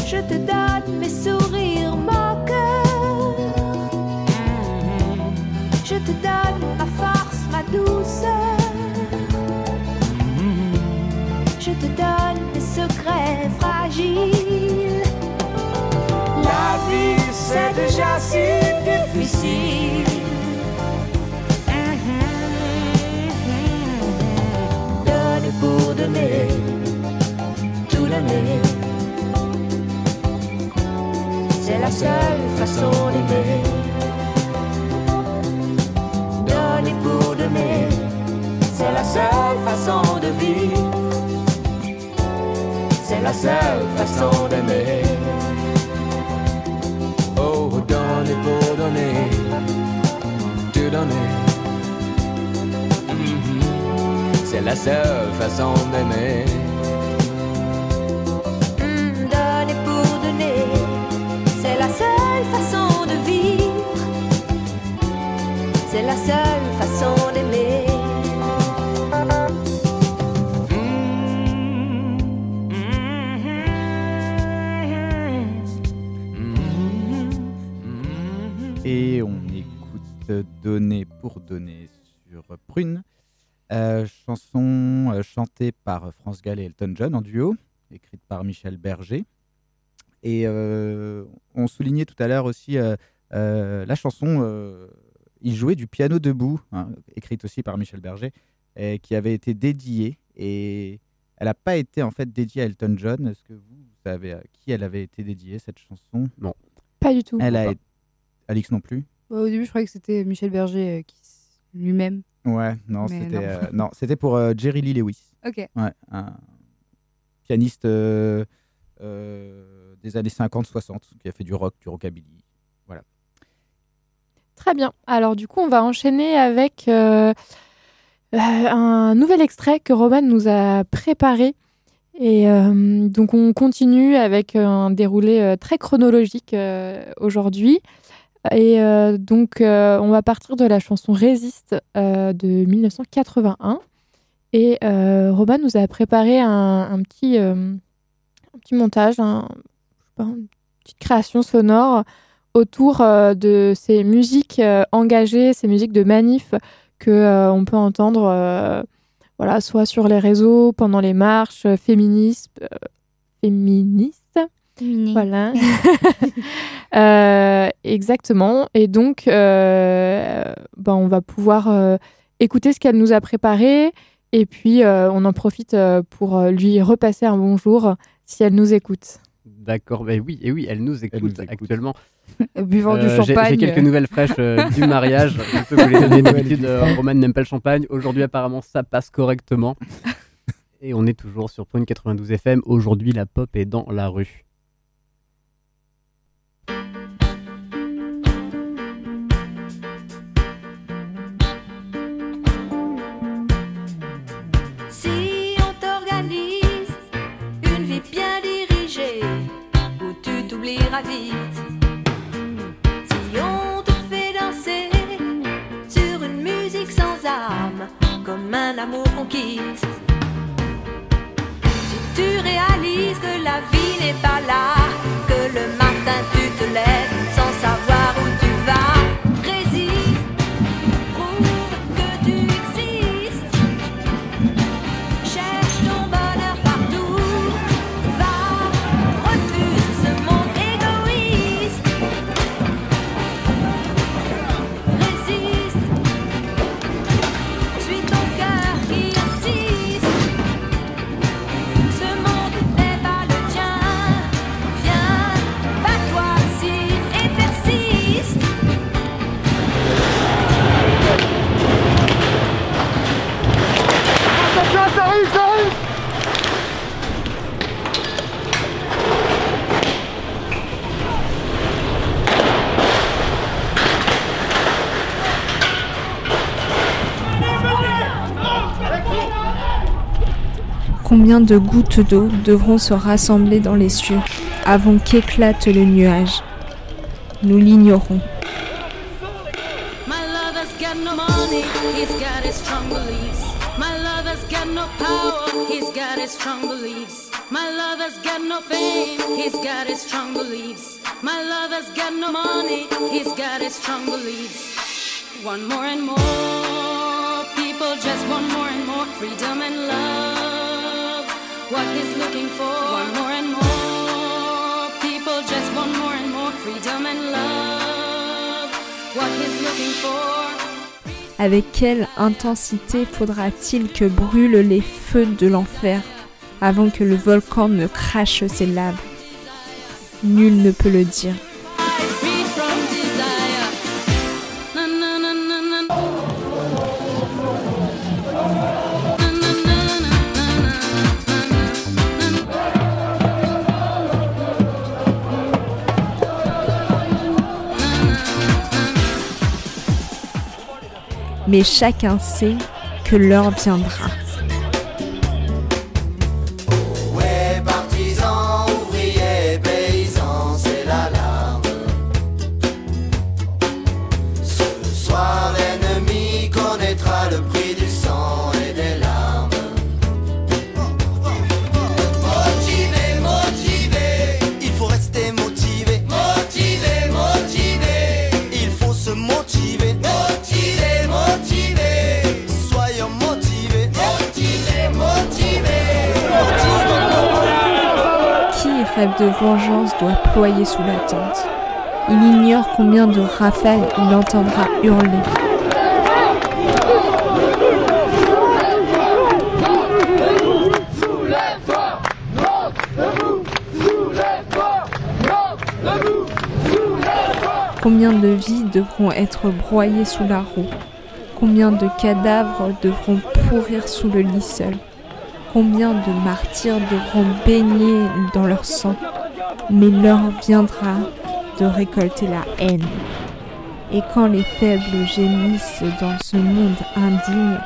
S4: Je te donne mes sourires moqueurs. Je te donne ma force, ma douceur. Je te donne mes secrets fragiles.
S18: C'est déjà si difficile. Donner pour donner, tout donner. C'est la seule façon d'aimer. Donner pour donner, c'est la seule façon de vivre. C'est la seule façon d'aimer. Pour donner, tout donner. Mhm. C'est la seule façon d'aimer.
S12: Hmm, donner pour donner, c'est la seule façon de vivre. C'est la seule façon d'aimer.
S8: Donner pour donner sur Prune. Euh, chanson euh, chantée par France Gall et Elton John en duo, écrite par Michel Berger. Et euh, on soulignait tout à l'heure aussi euh, euh, la chanson euh, Il jouait du piano debout, hein, écrite aussi par Michel Berger, et qui avait été dédiée. Et elle n'a pas été en fait dédiée à Elton John. Est-ce que vous savez à qui elle avait été dédiée cette chanson?
S7: Non.
S6: Pas du tout.
S8: Elle a été- Alix non plus?
S9: Bah, au début, je croyais que c'était Michel Berger euh, qui s- lui-même.
S8: Ouais, non,
S9: Mais
S8: c'était
S9: non.
S8: euh, non, c'était pour euh, Jerry Lee Lewis.
S9: Ok.
S8: Ouais, un pianiste euh, euh, des années 50-60 qui a fait du rock, du rockabilly. Voilà.
S6: Très bien. Alors du coup, on va enchaîner avec euh, euh, un nouvel extrait que Roman nous a préparé. Et euh, donc on continue avec un déroulé euh, très chronologique euh, aujourd'hui. Et euh, donc euh, on va partir de la chanson Résiste euh, de 1981. Et Roman nous a préparé un, petit, montage, une petite création sonore autour de ces musiques engagées, ces musiques de manif que on peut entendre voilà, soit sur les réseaux, pendant les marches féministes. Voilà. Euh, exactement. Et donc, euh, ben, on va pouvoir euh, écouter ce qu'elle nous a préparé. Et puis, euh, on en profite euh, pour lui repasser un bonjour si elle nous écoute.
S7: D'accord, bah oui, et oui, elle nous écoute, actuellement.
S9: Buvant du
S7: Euh, j'ai-
S9: champagne.
S7: J'ai quelques nouvelles fraîches euh, du mariage. Je peux vous les donner d'habitude. euh, Roman n'aime pas le champagne. Aujourd'hui, apparemment, ça passe correctement. Et on est toujours sur Prune 92 FM. Aujourd'hui, la pop est dans la rue.
S4: Si on te fait danser sur une musique sans âme, comme un amour qu'on quitte. Si tu réalises que la vie n'est pas là, que le matin tu te lèves
S20: De gouttes d'eau devront se rassembler dans les cieux avant qu'éclate le nuage? Nous l'ignorons.
S4: My money, he's got no fame, he's got his strong beliefs. My lover's got no money, he's got his strong beliefs. One more and more, people just want more and more freedom and love.
S20: Avec quelle intensité faudra-t-il que brûlent les feux de l'enfer avant que le volcan ne crache ses laves? Nul ne peut le dire. Mais chacun sait que l'heure viendra. De vengeance doit ployer sous la tente. Il ignore combien de rafales il entendra hurler. Combien de vies devront être broyées sous la roue? Combien de cadavres devront pourrir sous le linceul Combien de martyrs devront baigner dans leur sang? Mais l'heure viendra de récolter la haine. Et quand les faibles gémissent dans ce monde indigne,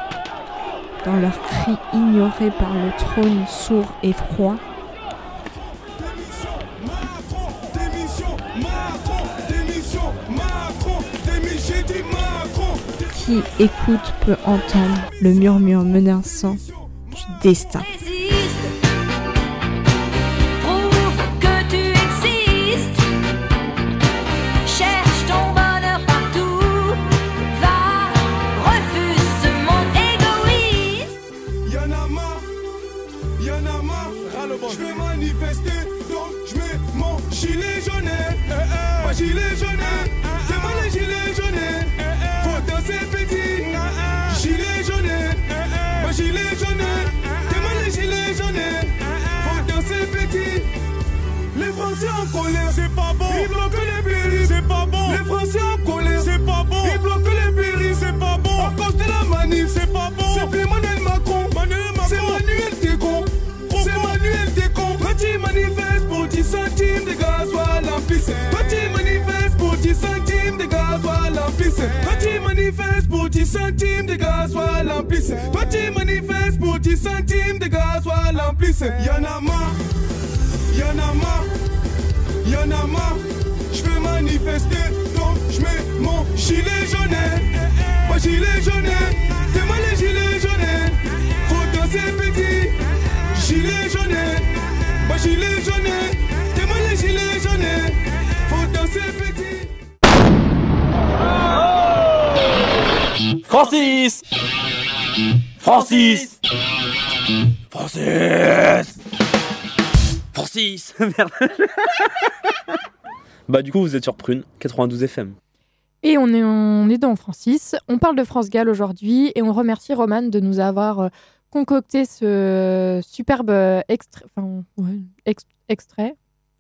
S20: dans leurs cris ignorés par le trône sourd et froid, qui écoute peut entendre le murmure menaçant du destin.
S13: Francis Francis Francis Merde. Bah du coup vous êtes sur Prune 92 FM.
S6: Et on est, on est dans Francis. On parle de France Gall aujourd'hui et on remercie Roman de nous avoir euh, concocté ce superbe euh, extrait. Enfin, ouais, ex- extrait.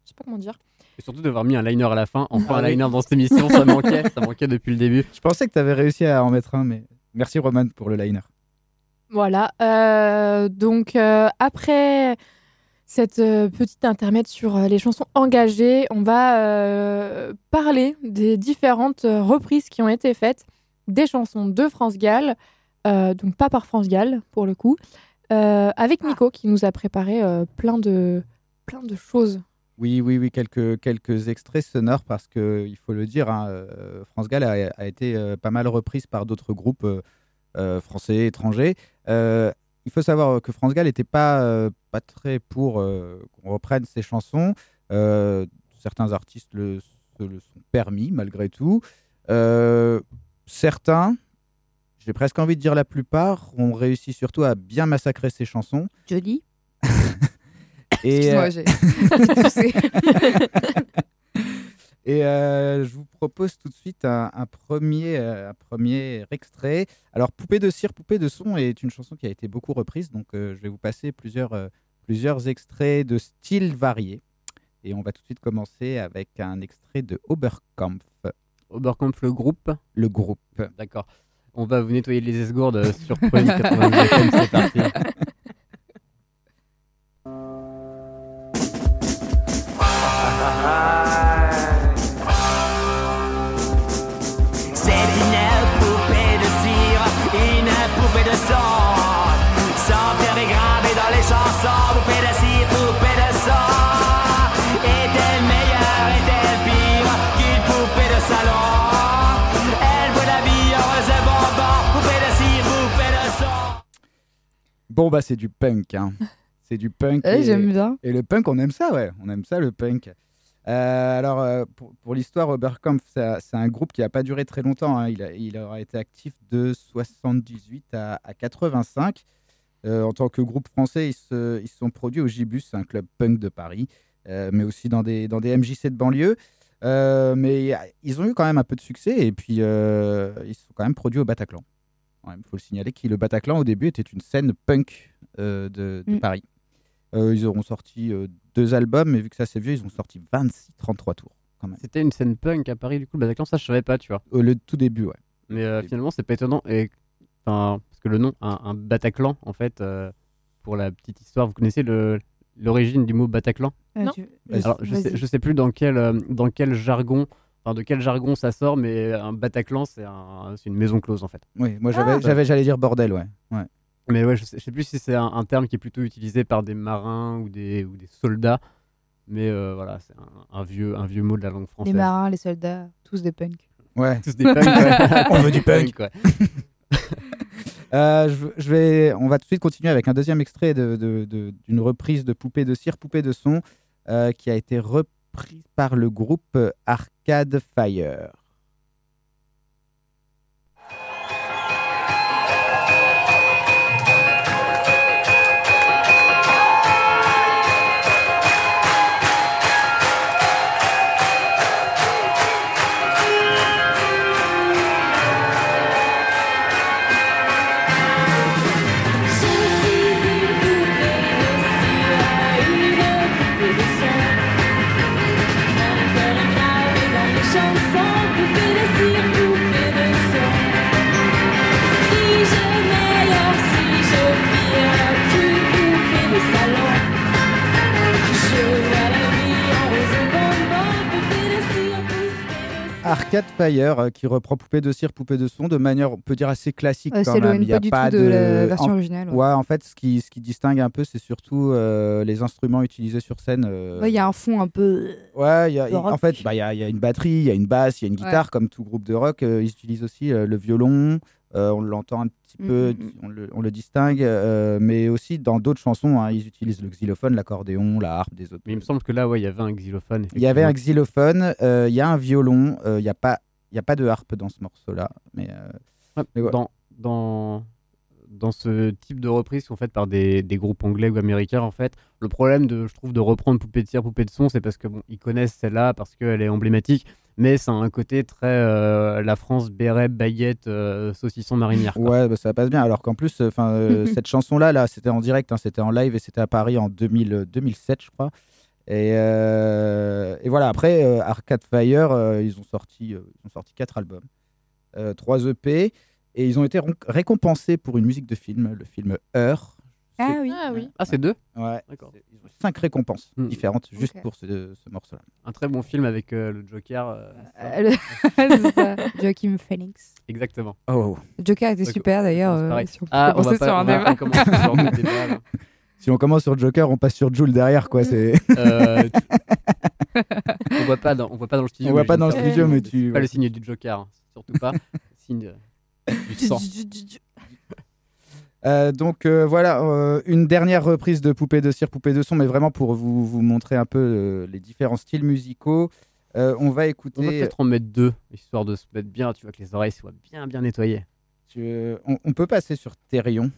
S6: Je sais pas comment dire.
S7: Et surtout d'avoir mis un liner à la fin. Enfin,
S8: Ah
S7: un
S8: oui.
S7: liner dans cette émission, ça manquait. ça manquait depuis le début.
S8: Je pensais que tu avais réussi à en mettre un, mais merci Roman pour le liner.
S6: Voilà. euh, donc, euh, après cette euh, petite intermède sur les chansons engagées, on va parler des différentes reprises qui ont été faites des chansons de France Gall, donc pas par France Gall pour le coup, avec Nico qui nous a préparé plein, de, plein de choses.
S8: Oui, oui, oui, quelques, quelques extraits sonores parce que il faut le dire, hein, France Gall a, été pas mal reprise par d'autres groupes français, étrangers. Euh, il faut savoir que France Gall n'était pas, euh, pas très pour euh, qu'on reprenne ses chansons. Euh, certains artistes le, se le sont permis malgré tout. Euh, certains, j'ai presque envie de dire la plupart, ont réussi surtout à bien massacrer ses chansons. Et,
S9: Excuse-moi,
S8: euh,
S9: j'ai.
S8: Et euh, je vous propose tout de suite un, un premier, euh, un premier extrait. Alors, Poupée de cire, Poupée de son est une chanson qui a été beaucoup reprise. Donc, euh, je vais vous passer plusieurs, euh, plusieurs extraits de styles variés. Et on va tout de suite commencer avec un extrait de Oberkampf.
S7: Oberkampf, le groupe
S8: Le groupe.
S7: D'accord. On va vous nettoyer les esgourdes sur Prune 92 FM, c'est parti.
S8: Bon, bah, c'est du punk. hein. C'est du punk.
S9: Ouais,
S8: et-
S9: j'aime bien.
S8: Et le punk, on aime ça, ouais. On aime ça, le punk. Euh, alors, euh, pour, pour l'histoire, Oberkampf, c'est c'est un groupe qui n'a pas duré très longtemps. hein. Il, a- il aura été actif de 78 à, à 85. Euh, en tant que groupe français, ils se, ils sont produits au Gibus, un club punk de Paris, mais aussi dans des, dans des MJC de banlieue. Mais ils ont eu quand même un peu de succès et puis ils se sont quand même produits au Bataclan. Il faut le signaler que le Bataclan, au début, était une scène punk euh, de, de
S9: Mm.
S8: Paris. Euh, ils auront sorti euh, deux albums, mais vu que ça c'est vieux, ils ont sorti 26, 33 tours.
S7: C'était une scène punk à Paris, du coup, le Bataclan, ça je savais pas, tu vois.
S8: Au le tout début, ouais.
S7: Mais euh, finalement, c'est pas étonnant. Et, parce que le nom, un, un Bataclan, en fait, euh, pour la petite histoire, vous connaissez le- l'origine du mot Bataclan?
S6: Non.
S9: tu-
S7: Alors, je sais, je sais plus dans quel, euh, dans quel jargon, enfin, de quel jargon ça sort, mais un Bataclan, c'est un, c'est une maison close, en fait.
S8: Oui, moi j'avais,
S7: Ah.
S8: j'avais, j'allais dire bordel, ouais. ouais.
S7: Mais ouais, je sais, je sais plus si c'est un, un terme qui est plutôt utilisé par des marins ou des, ou des soldats. Mais euh, voilà, c'est un, un vieux, un vieux mot de la langue
S9: Les
S7: française.
S9: marins, les soldats, tous des punks.
S8: Ouais.
S7: Tous des punks, ouais.
S8: On veut du punk.
S7: ouais.
S8: Euh, je, je vais, on va tout de suite continuer avec un deuxième extrait de- de- de- d'une reprise de Poupée de cire, Poupée de son, euh, qui a été reprise par le groupe Arcade Fire. Arcade Fire euh, qui reprend Poupée de cire, Poupée de son de manière, on peut dire, assez classique quand même. Il y a
S9: pas de la version
S8: en-
S9: originale, ouais.
S8: En fait, ce qui, ce qui distingue un peu, c'est surtout euh, les instruments utilisés sur scène. euh,
S9: Ouais, Il y a un fond un peu.
S8: Ouais, il y a-
S9: de rock.
S8: en fait, bah, il y, a, il y a une batterie, il y a une basse, il y a une guitare, comme tout groupe de rock. ils utilisent aussi le violon, euh, on l'entend un petit
S9: Mm,
S8: peu,
S9: mm, mm.
S8: on, le, on le distingue, euh, mais aussi dans d'autres chansons, hein, ils utilisent le xylophone, l'accordéon, la harpe, des autres.
S7: Mais il me semble que là, ouais, il y avait un xylophone.
S8: Il y avait un xylophone, euh, il y a un violon, euh, il n'y a, pas- il y a pas de harpe dans ce morceau-là. Mais, euh,
S7: Ouais,
S8: mais ouais.
S7: dans, dans, dans ce type de reprise qui sont faites par des, des groupes anglais ou américains, en fait, le problème, de, je trouve, de reprendre Poupée de cire, Poupée de son, c'est parce que bon, ils connaissent celle-là, parce qu'elle est emblématique, mais ça a un côté très euh, la France, béret, baguette, euh, saucisson marinière. quoi.
S8: Ouais, bah, ça passe bien. Alors qu'en plus, enfin, euh, cette chanson-là, là, c'était en direct, hein, c'était en live et c'était à Paris en 2000, euh, 2007, je crois. Et, et voilà. Après, Arcade Fire, ils ont sorti, ils ont sorti quatre albums, euh, trois EP, et ils ont été récompensés pour une musique de film, le film Heure.
S9: Ah oui.
S6: Ah oui.
S7: Ah, c'est deux?
S8: Ouais.
S7: D'accord.
S8: Ils ont cinq récompenses
S7: Hmm.
S8: différentes juste pour ce, ce morceau-là.
S7: Un très bon film avec euh, le Joker. euh,
S9: Euh, le- Joachim Phoenix.
S7: Exactement.
S8: Oh.
S9: Le Joker était super d'ailleurs. Euh, si on
S7: Ah, on va pas-
S9: sur un débat.
S8: Si on commence sur Joker, on passe sur Jules derrière, quoi. C'est.
S7: Euh, on voit pas dans, on voit pas dans le studio.
S8: On voit pas dans le studio, mais tu-
S7: Pas le
S8: ouais.
S7: signe du Joker, hein. surtout pas. signe du sang.
S8: Euh, donc euh, voilà, euh, une dernière reprise de Poupée de cire, Poupée de son, mais vraiment pour vous, vous montrer un peu euh, les différents styles musicaux. Euh, on va écouter.
S7: On va peut-être en mettre deux, histoire de se mettre bien, tu vois, que les oreilles soient bien, bien nettoyées.
S8: tu- on, on peut passer sur Therion.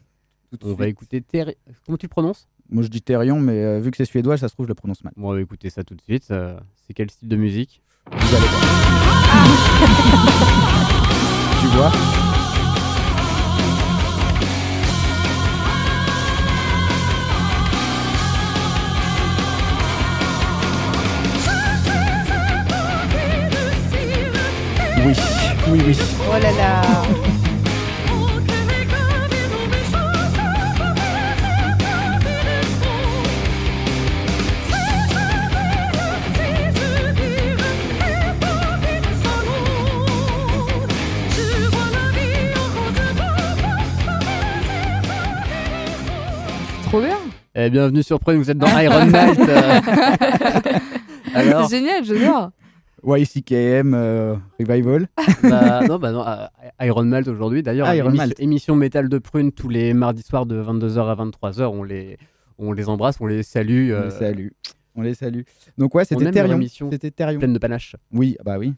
S8: tout
S7: On va écouter Terry. Comment tu le prononces?
S8: Moi je dis Therion, mais euh, vu que c'est suédois, ça se trouve, je le prononce mal.
S7: Bon, on va écouter ça tout de suite. euh, c'est quel style de musique?
S8: Vous allez voir. tu vois? Oui, oui, oui.
S9: Oh là là Trop bien
S7: Eh, bienvenue sur Prune, vous êtes dans Iron Night. euh. Alors,
S9: C'est génial, j'adore
S8: YCKM euh, Revival.
S7: bah, non, bah non, euh, Iron Malt aujourd'hui. D'ailleurs,
S8: Ah, Iron
S7: émission,
S8: Malt.
S7: émission métal de Prune tous les mardis soirs de 22h à 23h. On les, on les embrasse, on les salue.
S8: On
S7: euh,
S8: les salue. On les salue. Donc ouais, c'était Therion. C'était
S7: pleine de panache.
S8: Oui, bah oui.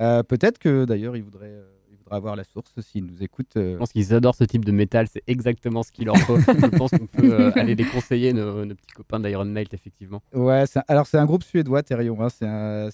S8: Euh, Peut-être que d'ailleurs il voudrait, euh, il voudrait avoir la source s'il nous écoute. euh.
S7: Je pense qu'ils adorent ce type de métal, c'est exactement ce qu'il leur faut. Je pense qu'on peut euh, aller les conseiller, nos, nos petits copains d'Iron Malt, effectivement.
S8: Ouais, un- alors c'est un groupe suédois, Therion. hein. C'est un,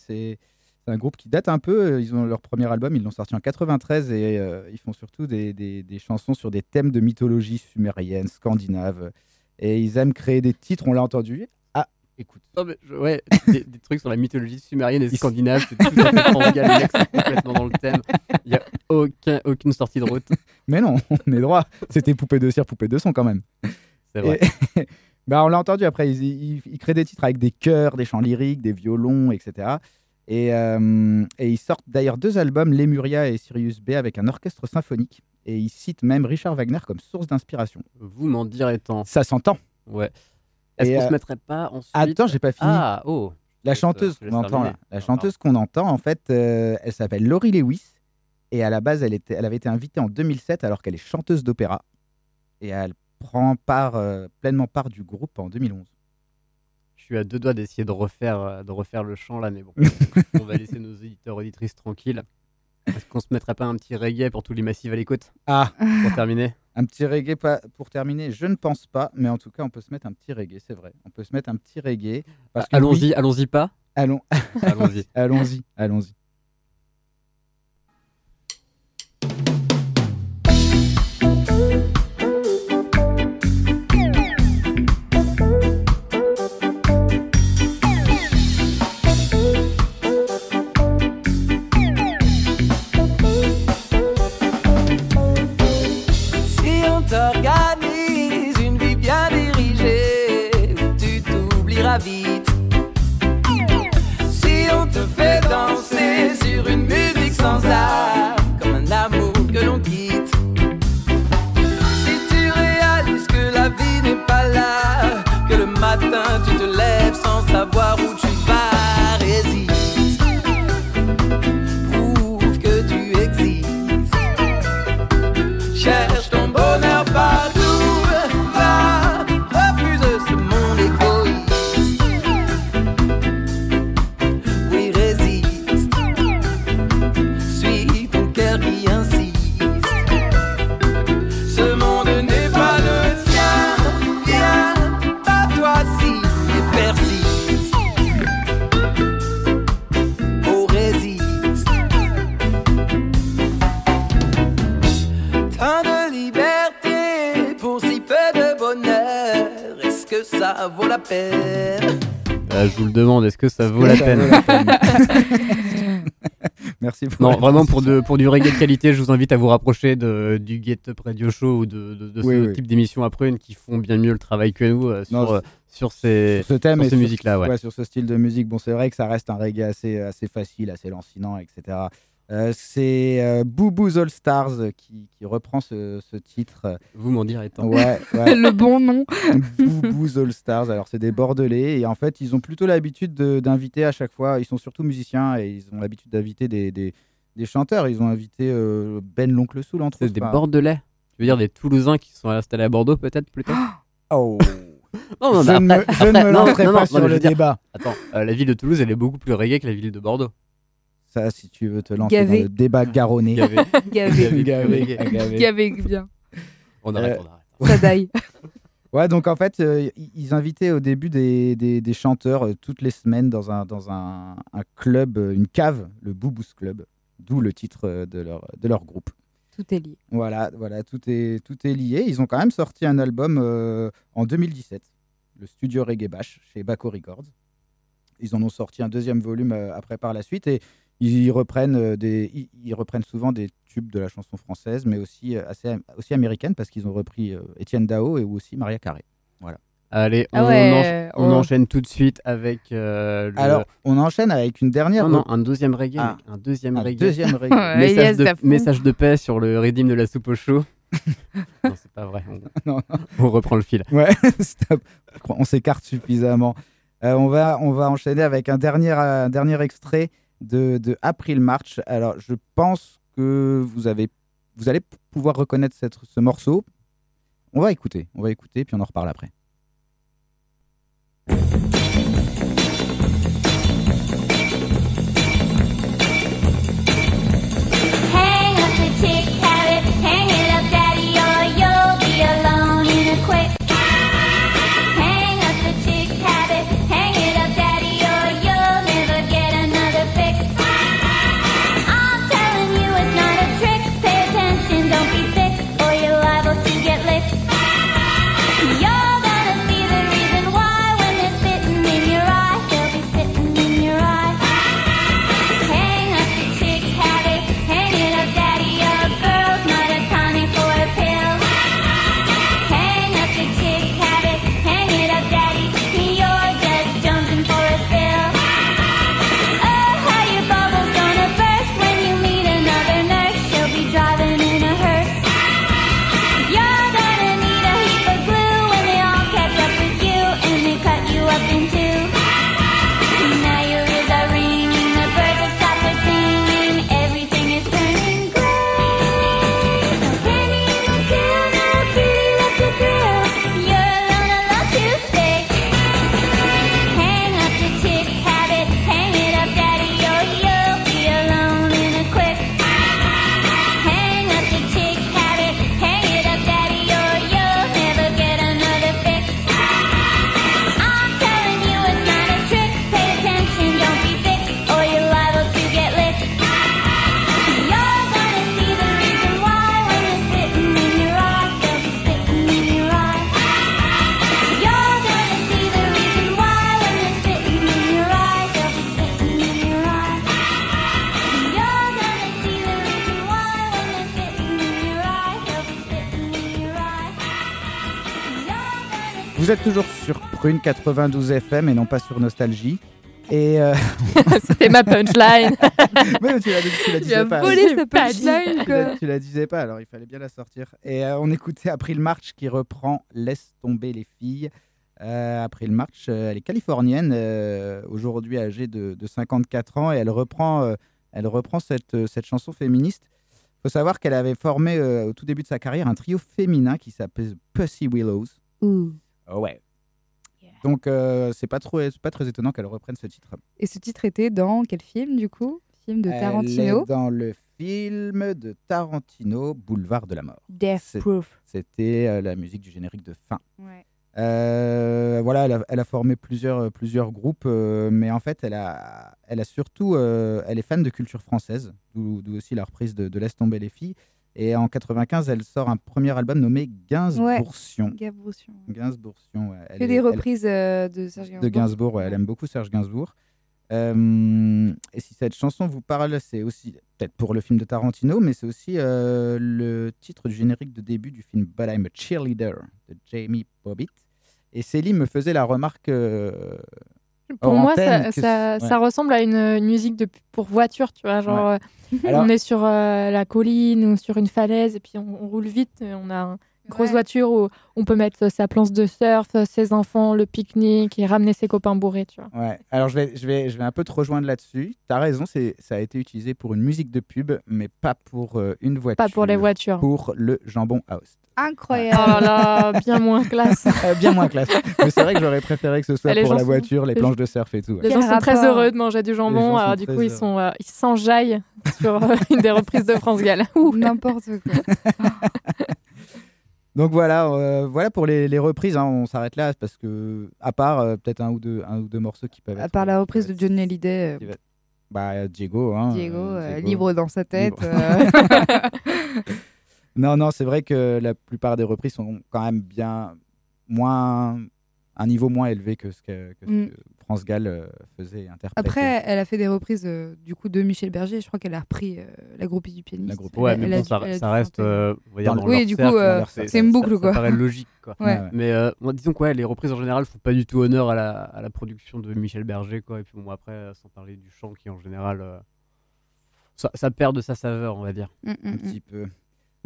S8: c'est- un groupe qui date un peu. Ils ont leur premier album, ils l'ont sorti en 93 et euh, ils font surtout des, des- des chansons sur des thèmes de mythologie sumérienne, scandinave. Et ils aiment créer des titres, on l'a entendu. Ah, écoute.
S7: Non, mais je- ouais, des, des trucs sur la mythologie sumérienne et scandinave, c'est tout à fait frangal, complètement dans le thème. Il n'y a aucun, aucune sortie de route.
S8: Mais non, on est droit. C'était poupée de cire, poupée de son quand même.
S7: C'est vrai.
S8: Et- bah, on l'a entendu après, ils, ils- ils créent des titres avec des chœurs, des chants lyriques, des violons, etc. Et, euh, et ils sortent d'ailleurs deux albums, Lemuria et Sirius B, avec un orchestre symphonique. Et ils citent même Richard Wagner comme source d'inspiration.
S7: Vous m'en direz tant.
S8: Ça s'entend.
S7: Ouais. Est-ce qu'on
S8: euh,
S7: se mettrait pas ensuite
S8: Attends, j'ai pas fini.
S7: Ah, oh.
S8: La chanteuse qu'on entend, là, la chanteuse qu'on entend, en fait, euh, elle s'appelle Laurie Lewis. Et à la base, elle, était, elle avait été invitée en 2007 alors qu'elle est chanteuse d'opéra. Et elle prend part, euh, pleinement part du groupe en 2011.
S7: Suis à deux doigts d'essayer de refaire, euh, de refaire le chant là, mais bon. on va laisser nos auditeurs auditrices tranquilles. Est-ce qu'on se mettrait pas un petit reggae pour tous les massifs à l'écoute
S8: Ah
S7: Pour terminer?
S8: Un petit reggae pour terminer, je ne pense pas, mais en tout cas, on peut se mettre un petit reggae, c'est vrai. On peut se mettre un petit reggae. parce que
S7: Allons-y,
S8: oui-
S7: allons-y pas
S8: Allons.
S7: Allons-y.
S8: allons-y, allons-y.
S21: Danser sur une musique sans âme, comme un amour que l'on quitte. Si tu réalises que la vie n'est pas là, que le matin tu te lèves sans est-ce que ça vaut la peine
S7: vaut la peine.
S8: Merci pour
S7: Non, vraiment pour,
S8: transition.
S7: de, pour du reggae de qualité, je vous invite à vous rapprocher de, du Get Up Radio Show ou de, de, de
S8: Oui,
S7: ce
S8: oui.
S7: type d'émissions à Prune qui font bien mieux le travail que nous euh, sur,
S8: Non,
S7: euh, sur ces,
S8: Sur ce thème
S7: sur
S8: et
S7: ces musiques-là. Ouais.
S8: sur ce style de musique. Bon, c'est vrai que ça reste un reggae assez, assez facile, assez lancinant, etc. Euh, c'est euh, Boo Boo's All Stars qui, qui reprend ce, ce titre.
S7: Vous m'en direz tant.
S8: Ouais, ouais.
S9: Le bon nom.
S8: Boo Boo's All Stars. Alors, c'est des Bordelais et en fait, ils ont plutôt l'habitude de- d'inviter à chaque fois. Ils sont surtout musiciens et ils ont l'habitude d'inviter des, des, des chanteurs. Ils ont invité euh, Ben l'Oncle Soul, entre
S7: C'est
S8: autres.
S7: des
S8: Enfin,
S7: Bordelais Tu veux dire des Toulousains qui sont installés à Bordeaux, peut-être, plus tard?
S8: Oh
S7: Non, non,
S8: Je ne
S7: après-
S8: je ne me
S7: non,
S8: lancerai
S7: non,
S8: pas
S7: non,
S8: sur le
S7: veux dire-
S8: débat.
S7: Attends, euh, la ville de Toulouse, elle est beaucoup plus reggae que la ville de Bordeaux.
S8: Ça, si tu veux te lancer
S9: Gavé.
S8: dans le débat garonné.
S7: Gavé.
S9: Gavé.
S8: Gavé,
S7: Gavé.
S8: gavé.
S9: Gavé bien.
S7: On arrête,
S8: Euh,
S7: on arrête.
S9: Ça daille.
S8: Ouais, donc en fait, euh, ils invitaient au début des, des- des chanteurs euh, toutes les semaines dans un, dans un, un club, euh, une cave, le Boubous Club, d'où le titre de leur, de leur groupe.
S9: Tout est lié.
S8: Voilà, voilà tout, est, tout est lié. Ils ont quand même sorti un album euh, en 2017, le studio Reggae Bash, chez Baco Records. Ils en ont sorti un deuxième volume euh, après par la suite et ils reprennent, euh, des, ils, reprennent souvent des tubes de la chanson française, mais aussi, euh, assez, aussi américaine parce qu'ils ont repris euh, Étienne Dao et aussi Maria Carré. Voilà.
S7: Allez, on,
S9: Ah
S7: encha- on
S9: oh.
S7: enchaîne tout de suite avec euh, le...
S8: Alors, on enchaîne avec une dernière.
S7: Non, non, un deuxième reggae,
S8: Ah.
S7: un deuxième
S8: Un
S7: reggae.
S8: deuxième reggae.
S7: Message,
S9: yes,
S7: de, message paix sur le rythme de la soupe au chaud. non, c'est pas vrai. On,
S8: Non,
S7: on reprend le fil.
S8: Ouais, stop. On s'écarte suffisamment. Euh, on, va, on va enchaîner avec un dernier, un dernier extrait de, de April March. Alors, je pense que vous, avez, vous allez pouvoir reconnaître cette- ce morceau. On va écouter, on va écouter, puis on en reparle après. Prune 92 FM et non pas sur Nostalgie. Et euh,
S6: C'était ma punchline.
S8: Mais tu la, tu la disais
S6: a
S8: pas.
S6: volé dit. punchline,
S8: Tu la-
S6: quoi.
S8: Tu la disais pas, alors il fallait bien la sortir. Et euh, on écoutait April March qui reprend Laisse tomber les filles. Euh, April March, euh, elle est californienne, euh, aujourd'hui âgée de, de 54 ans, et elle reprend, euh, elle reprend cette, cette chanson féministe. Il faut savoir qu'elle avait formé euh, au tout début de sa carrière un trio féminin qui s'appelait Pussy Willows.
S9: Ouh.
S8: Oh ouais. Donc euh, c'est pas trop, pas très étonnant qu'elle reprenne ce titre.
S9: Et ce titre était dans quel film du coup? Film de
S8: Elle
S9: Tarantino?
S8: est dans le film de Tarantino, Boulevard de la mort.
S9: Death Proof.
S8: C'était euh, la musique du générique de fin.
S9: Ouais.
S8: Euh, voilà, elle a, elle a formé plusieurs, plusieurs groupes, euh, mais en fait, elle a, elle a surtout, euh, elle est fan de culture française, d'où d'où aussi la reprise de, de Laisse tomber les filles. Et en 95, elle sort un premier album nommé. Gainsboursion, ouais. Elle
S9: Que
S8: est-
S9: des reprises euh, de Serge Gainsbourg.
S8: de Gainsbourg, ouais, elle aime beaucoup Serge Gainsbourg. Euh, et si cette chanson vous parle, c'est aussi peut-être pour le film de Tarantino, mais c'est aussi euh, le titre du générique de début du film But I'm a Cheerleader de Jamie Bobbitt. Et Célie me faisait la remarque. euh,
S6: Pour moi, ça, ressemble à une, une musique de, pour voiture, tu vois. Genre,
S8: Ouais.
S6: euh,
S8: Alors-
S6: on est sur euh, la colline ou sur une falaise et puis on, on roule vite. et on a grosse
S9: Ouais.
S6: voiture où on peut mettre sa planche de surf, ses enfants, le pique-nique et ramener ses copains bourrés, tu vois.
S8: Ouais, alors je vais, je, vais, je vais un peu te rejoindre là-dessus. Tu as raison, c'est, ça a été utilisé pour une musique de pub, mais pas pour euh, une voiture.
S6: Pas pour les voitures.
S8: Pour le jambon house.
S9: Incroyable.
S6: Oh là là, bien moins classe.
S8: Euh, bien moins classe. Mais c'est vrai que j'aurais préféré que ce soit pour la voiture, les
S6: les
S8: planches de surf et tout. ouais.
S6: Les gens sont très heureux de manger du jambon, alors du coup ils sont, euh, ils s'enjaillent sur euh, une des reprises de France Gall. Ouh.
S9: N'importe quoi.
S8: Donc voilà, euh, voilà pour les, les reprises. hein, on s'arrête là parce que, à part euh, peut-être un ou deux, un ou deux morceaux qui peuvent être.
S9: À part la reprise de Johnny Hallyday, euh,
S8: Bah Diego, hein.
S9: Diego,
S8: euh,
S9: euh,
S8: Diego.
S9: libre dans sa tête.
S8: Libre.
S9: euh.
S8: non, non, c'est vrai que la plupart des reprises sont quand même bien moins un niveau moins élevé que ce que, que ce
S9: Mm.
S8: que France Gall euh, faisait et interprétait.
S9: Après, elle a fait des reprises euh, du coup de Michel Berger. Je crois qu'elle a repris euh, la groupie du pianiste.
S8: La groupie.
S7: Ouais,
S9: Elle
S7: mais
S9: elle
S7: bon, ça, ça reste, euh, on va dire,
S8: Dans
S7: dans
S9: le- Oui, du
S7: cercle,
S9: coup, euh, c'est une boucle,
S7: ça,
S9: quoi.
S7: Ça paraît logique, quoi.
S8: Ouais, ouais.
S7: Mais euh, disons quoi, les reprises en général font pas du tout honneur à la, à la production de Michel Berger, quoi. Et puis bon, après, sans parler du chant qui en général, euh, ça, ça perd de sa saveur, on va dire.
S9: Mm, mm,
S8: un
S9: mm.
S8: petit peu.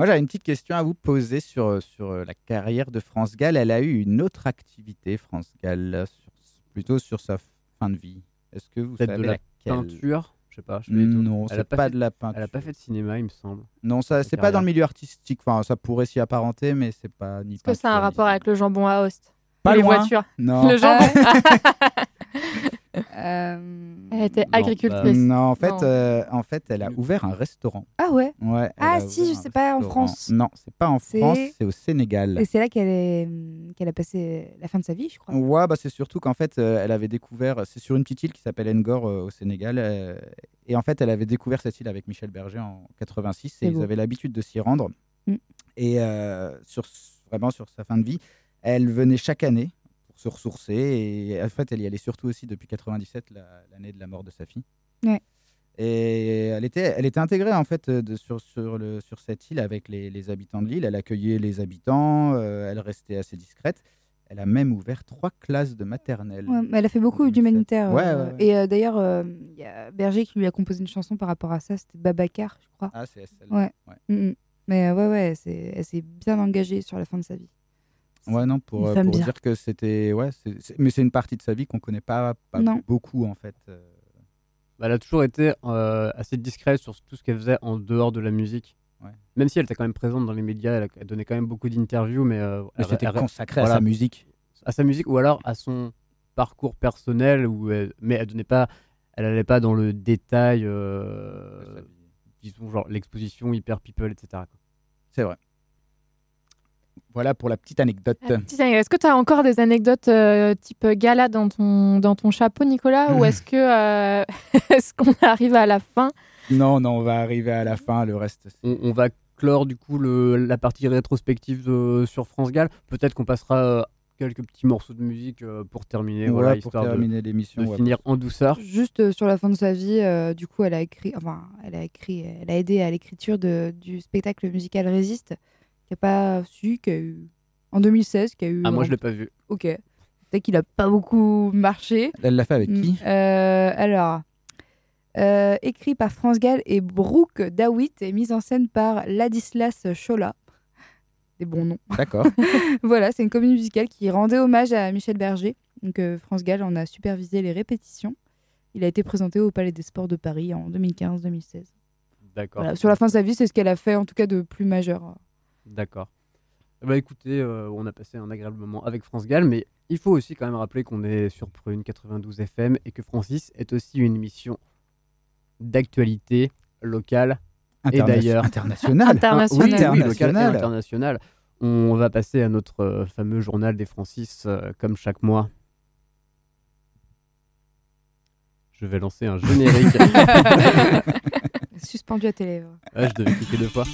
S8: Moi, j'avais une petite question à vous poser sur, sur euh, la carrière de France Gall. Elle a eu une autre activité, France Gall, euh, sur- plutôt sur sa fin de vie. Est-ce que vous savez
S7: de la
S8: laquelle?
S7: peinture, je sais pas. je.
S8: Non,
S7: Elle
S8: c'est
S7: a
S8: pas,
S7: fait-
S8: de la peinture.
S7: Elle a pas fait de cinéma, il me semble.
S8: Non, ça, c'est pas dans le milieu artistique. Enfin, ça pourrait s'y apparenter, mais c'est pas ni
S6: Est-ce que ça a un rapport avec le jambon à Host
S8: Pas
S6: les
S8: loin.
S6: voitures?
S8: Non.
S6: Le jambon?
S9: Euh,
S6: Elle était
S7: bah,
S6: agricultrice.
S8: Non, en fait,
S6: Non.
S8: euh, en fait, elle a ouvert un restaurant.
S9: Ah ouais
S8: Ouais.
S9: Ah si, je sais pas, en. France.
S8: Non, c'est pas en France, c'est au Sénégal.
S9: Et c'est là qu'elle est, hum, qu'elle a passé la fin de sa vie, je crois.
S8: Ouais, bah c'est surtout qu'en fait, euh, elle avait découvert, c'est sur une petite île qui s'appelle Ngor euh, au Sénégal, euh, et en fait, elle avait découvert cette île avec Michel Berger en 86,
S9: C'est
S8: et ils
S9: beau.
S8: avaient l'habitude de s'y rendre.
S9: Mm.
S8: Et euh, sur, vraiment sur sa fin de vie, elle venait chaque année se ressourcer, et en fait, elle y allait surtout aussi depuis 97, la- l'année de la mort de sa fille.
S9: Ouais.
S8: Et elle était, elle était intégrée en fait de, sur, sur, le, sur cette île avec les, les habitants de l'île. Elle accueillait les habitants, euh, elle restait assez discrète. Elle a même ouvert trois classes de maternelle.
S9: Ouais, mais elle a fait beaucoup d'humanitaire.
S8: Ouais,
S9: euh,
S8: ouais.
S9: Et euh, d'ailleurs, il y a Berger qui lui a composé une chanson par rapport à ça. C'était Babacar, je crois.
S8: Ah, c'est celle-là.
S9: Ouais.
S8: Ouais.
S9: Mm, mm. Mais ouais, ouais, c'est- elle s'est bien engagée sur la fin de sa vie.
S8: Ouais, non, pour, euh, pour dire que c'était. Ouais, mais c'est une partie de sa vie qu'on connaît pas, beaucoup en fait. euh.
S7: Bah, elle a toujours été euh, assez discrète sur tout ce qu'elle faisait en dehors de la musique.
S8: Ouais.
S7: Même si elle était quand même présente dans les médias, elle, a- elle donnait quand même beaucoup d'interviews, mais, euh,
S8: Mais
S7: elle-
S8: c'était consacré à sa musique.
S7: À sa musique, ou alors à son parcours personnel, où elle- mais elle donnait pas, elle allait pas dans le détail, euh, disons genre l'exposition hyper people, etc.
S8: C'est vrai. Voilà pour la petite anecdote.
S6: Est-ce que tu as encore des anecdotes euh, type gala dans ton, dans ton chapeau, Nicolas Ou est-ce que euh, est-ce qu'on arrive à la fin?
S8: Non, non, on va arriver à la fin. Le reste,
S7: On, on va clore du coup le- la partie rétrospective de- sur France Gall. Peut-être qu'on passera euh, quelques petits morceaux de musique euh, pour terminer,
S8: Ouais,
S7: voilà,
S8: pour terminer l'émission,
S7: de
S8: ouais.
S7: finir en douceur.
S9: Juste euh, sur la fin de sa vie, euh, du coup, elle a écrit, enfin, elle a écrit, elle a aidé à l'écriture du spectacle musical Résiste, qui a pas su, qui a eu en 2016, qui a eu.
S7: Ah, moi, je l'ai pas vu.
S9: Ok. Peut-être qu'il a pas beaucoup marché.
S8: Elle l'a fait avec qui
S9: Euh, Alors, euh, écrit par France Gall et Brooke Dawitt et mise en scène par Ladislas Chola. Des bons noms.
S8: D'accord.
S9: voilà, c'est une comédie musicale qui rendait hommage à Michel Berger. Donc euh, France Gall en a supervisé les répétitions. Il a été présenté au Palais des Sports de Paris en 2015-2016.
S7: D'accord.
S9: Voilà, sur la fin de sa vie, c'est ce qu'elle a fait en tout cas de plus majeur.
S7: D'accord. Ben, écoutez, euh, on a passé un agréable moment avec France Gall, mais il faut aussi quand même rappeler qu'on est sur Prune 92 FM et que Francis est aussi une émission d'actualité locale et d'ailleurs
S8: internationale.
S6: Internationale.
S7: Oui, oui, locale et
S8: Internationale.
S7: internationale. On va passer à notre euh, fameux journal des Francis euh, comme chaque mois. Je vais lancer un générique.
S9: Suspendu à tes lèvres.
S7: Ah, je devais cliquer deux fois.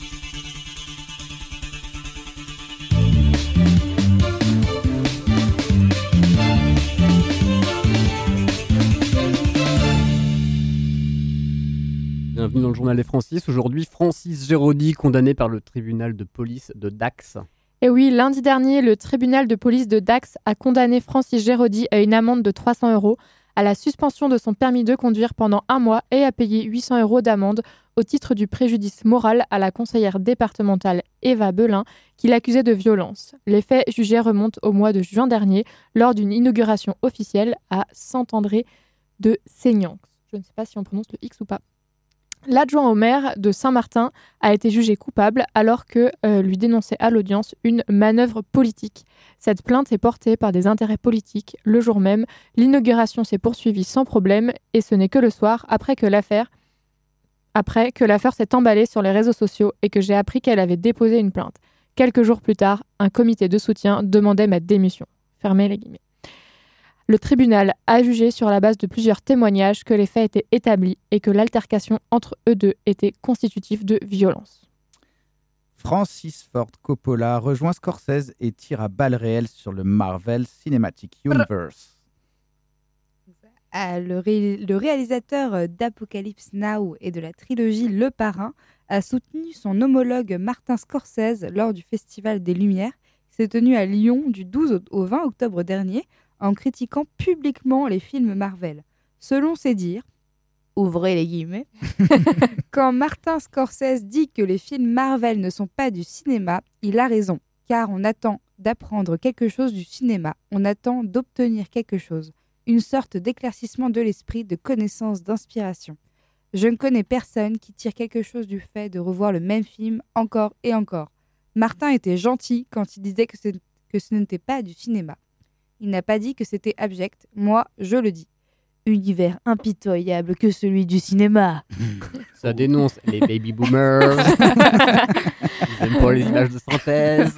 S7: Bienvenue dans le journal des Francis. Aujourd'hui, Francis Géraudy, condamné par le tribunal de police de Dax.
S6: Et oui, lundi dernier, le tribunal de police de Dax a condamné Francis Géraudy à une amende de 300 euros, à la suspension de son permis de conduire pendant un mois et à payer 800 euros d'amende au titre du préjudice moral à la conseillère départementale Eva Belin, qui l'accusait de violence. Les faits jugés remontent au mois de juin dernier, lors d'une inauguration officielle à Saint-André de Seignan. Je ne sais pas si on prononce le X ou pas. L'adjoint au maire de Saint-Martin a été jugé coupable alors que euh, lui dénonçait à l'audience une manœuvre politique. Cette plainte est portée par des intérêts politiques. Le jour même, l'inauguration s'est poursuivie sans problème et ce n'est que le soir après que l'affaire après que l'affaire s'est emballée sur les réseaux sociaux et que j'ai appris qu'elle avait déposé une plainte. Quelques jours plus tard, un comité de soutien demandait ma démission. Fermez les guillemets. Le tribunal a jugé sur la base de plusieurs témoignages que les faits étaient établis et que l'altercation entre eux deux était constitutive de violence.
S8: Francis Ford Coppola rejoint Scorsese et tire à balles réelles sur le Marvel Cinematic Universe.
S9: Ah, le, ré- le réalisateur d'Apocalypse Now et de la trilogie Le Parrain a soutenu son homologue Martin Scorsese lors du Festival des Lumières qui s'est tenu à Lyon du 12 au au 20 octobre dernier en critiquant publiquement les films Marvel. Selon ses dires, ouvrez les guillemets, quand Martin Scorsese dit que les films Marvel ne sont pas du cinéma, il a raison, car on attend d'apprendre quelque chose du cinéma, on attend d'obtenir quelque chose, une sorte d'éclaircissement de l'esprit, de connaissance, d'inspiration. Je ne connais personne qui tire quelque chose du fait de revoir le même film encore et encore. Martin était gentil quand il disait que ce, que ce n'était pas du cinéma. Il n'a pas dit que c'était abject, moi je le dis. Univers impitoyable que celui du cinéma.
S7: Ça dénonce les baby boomers. Ils aiment pas les images de synthèse.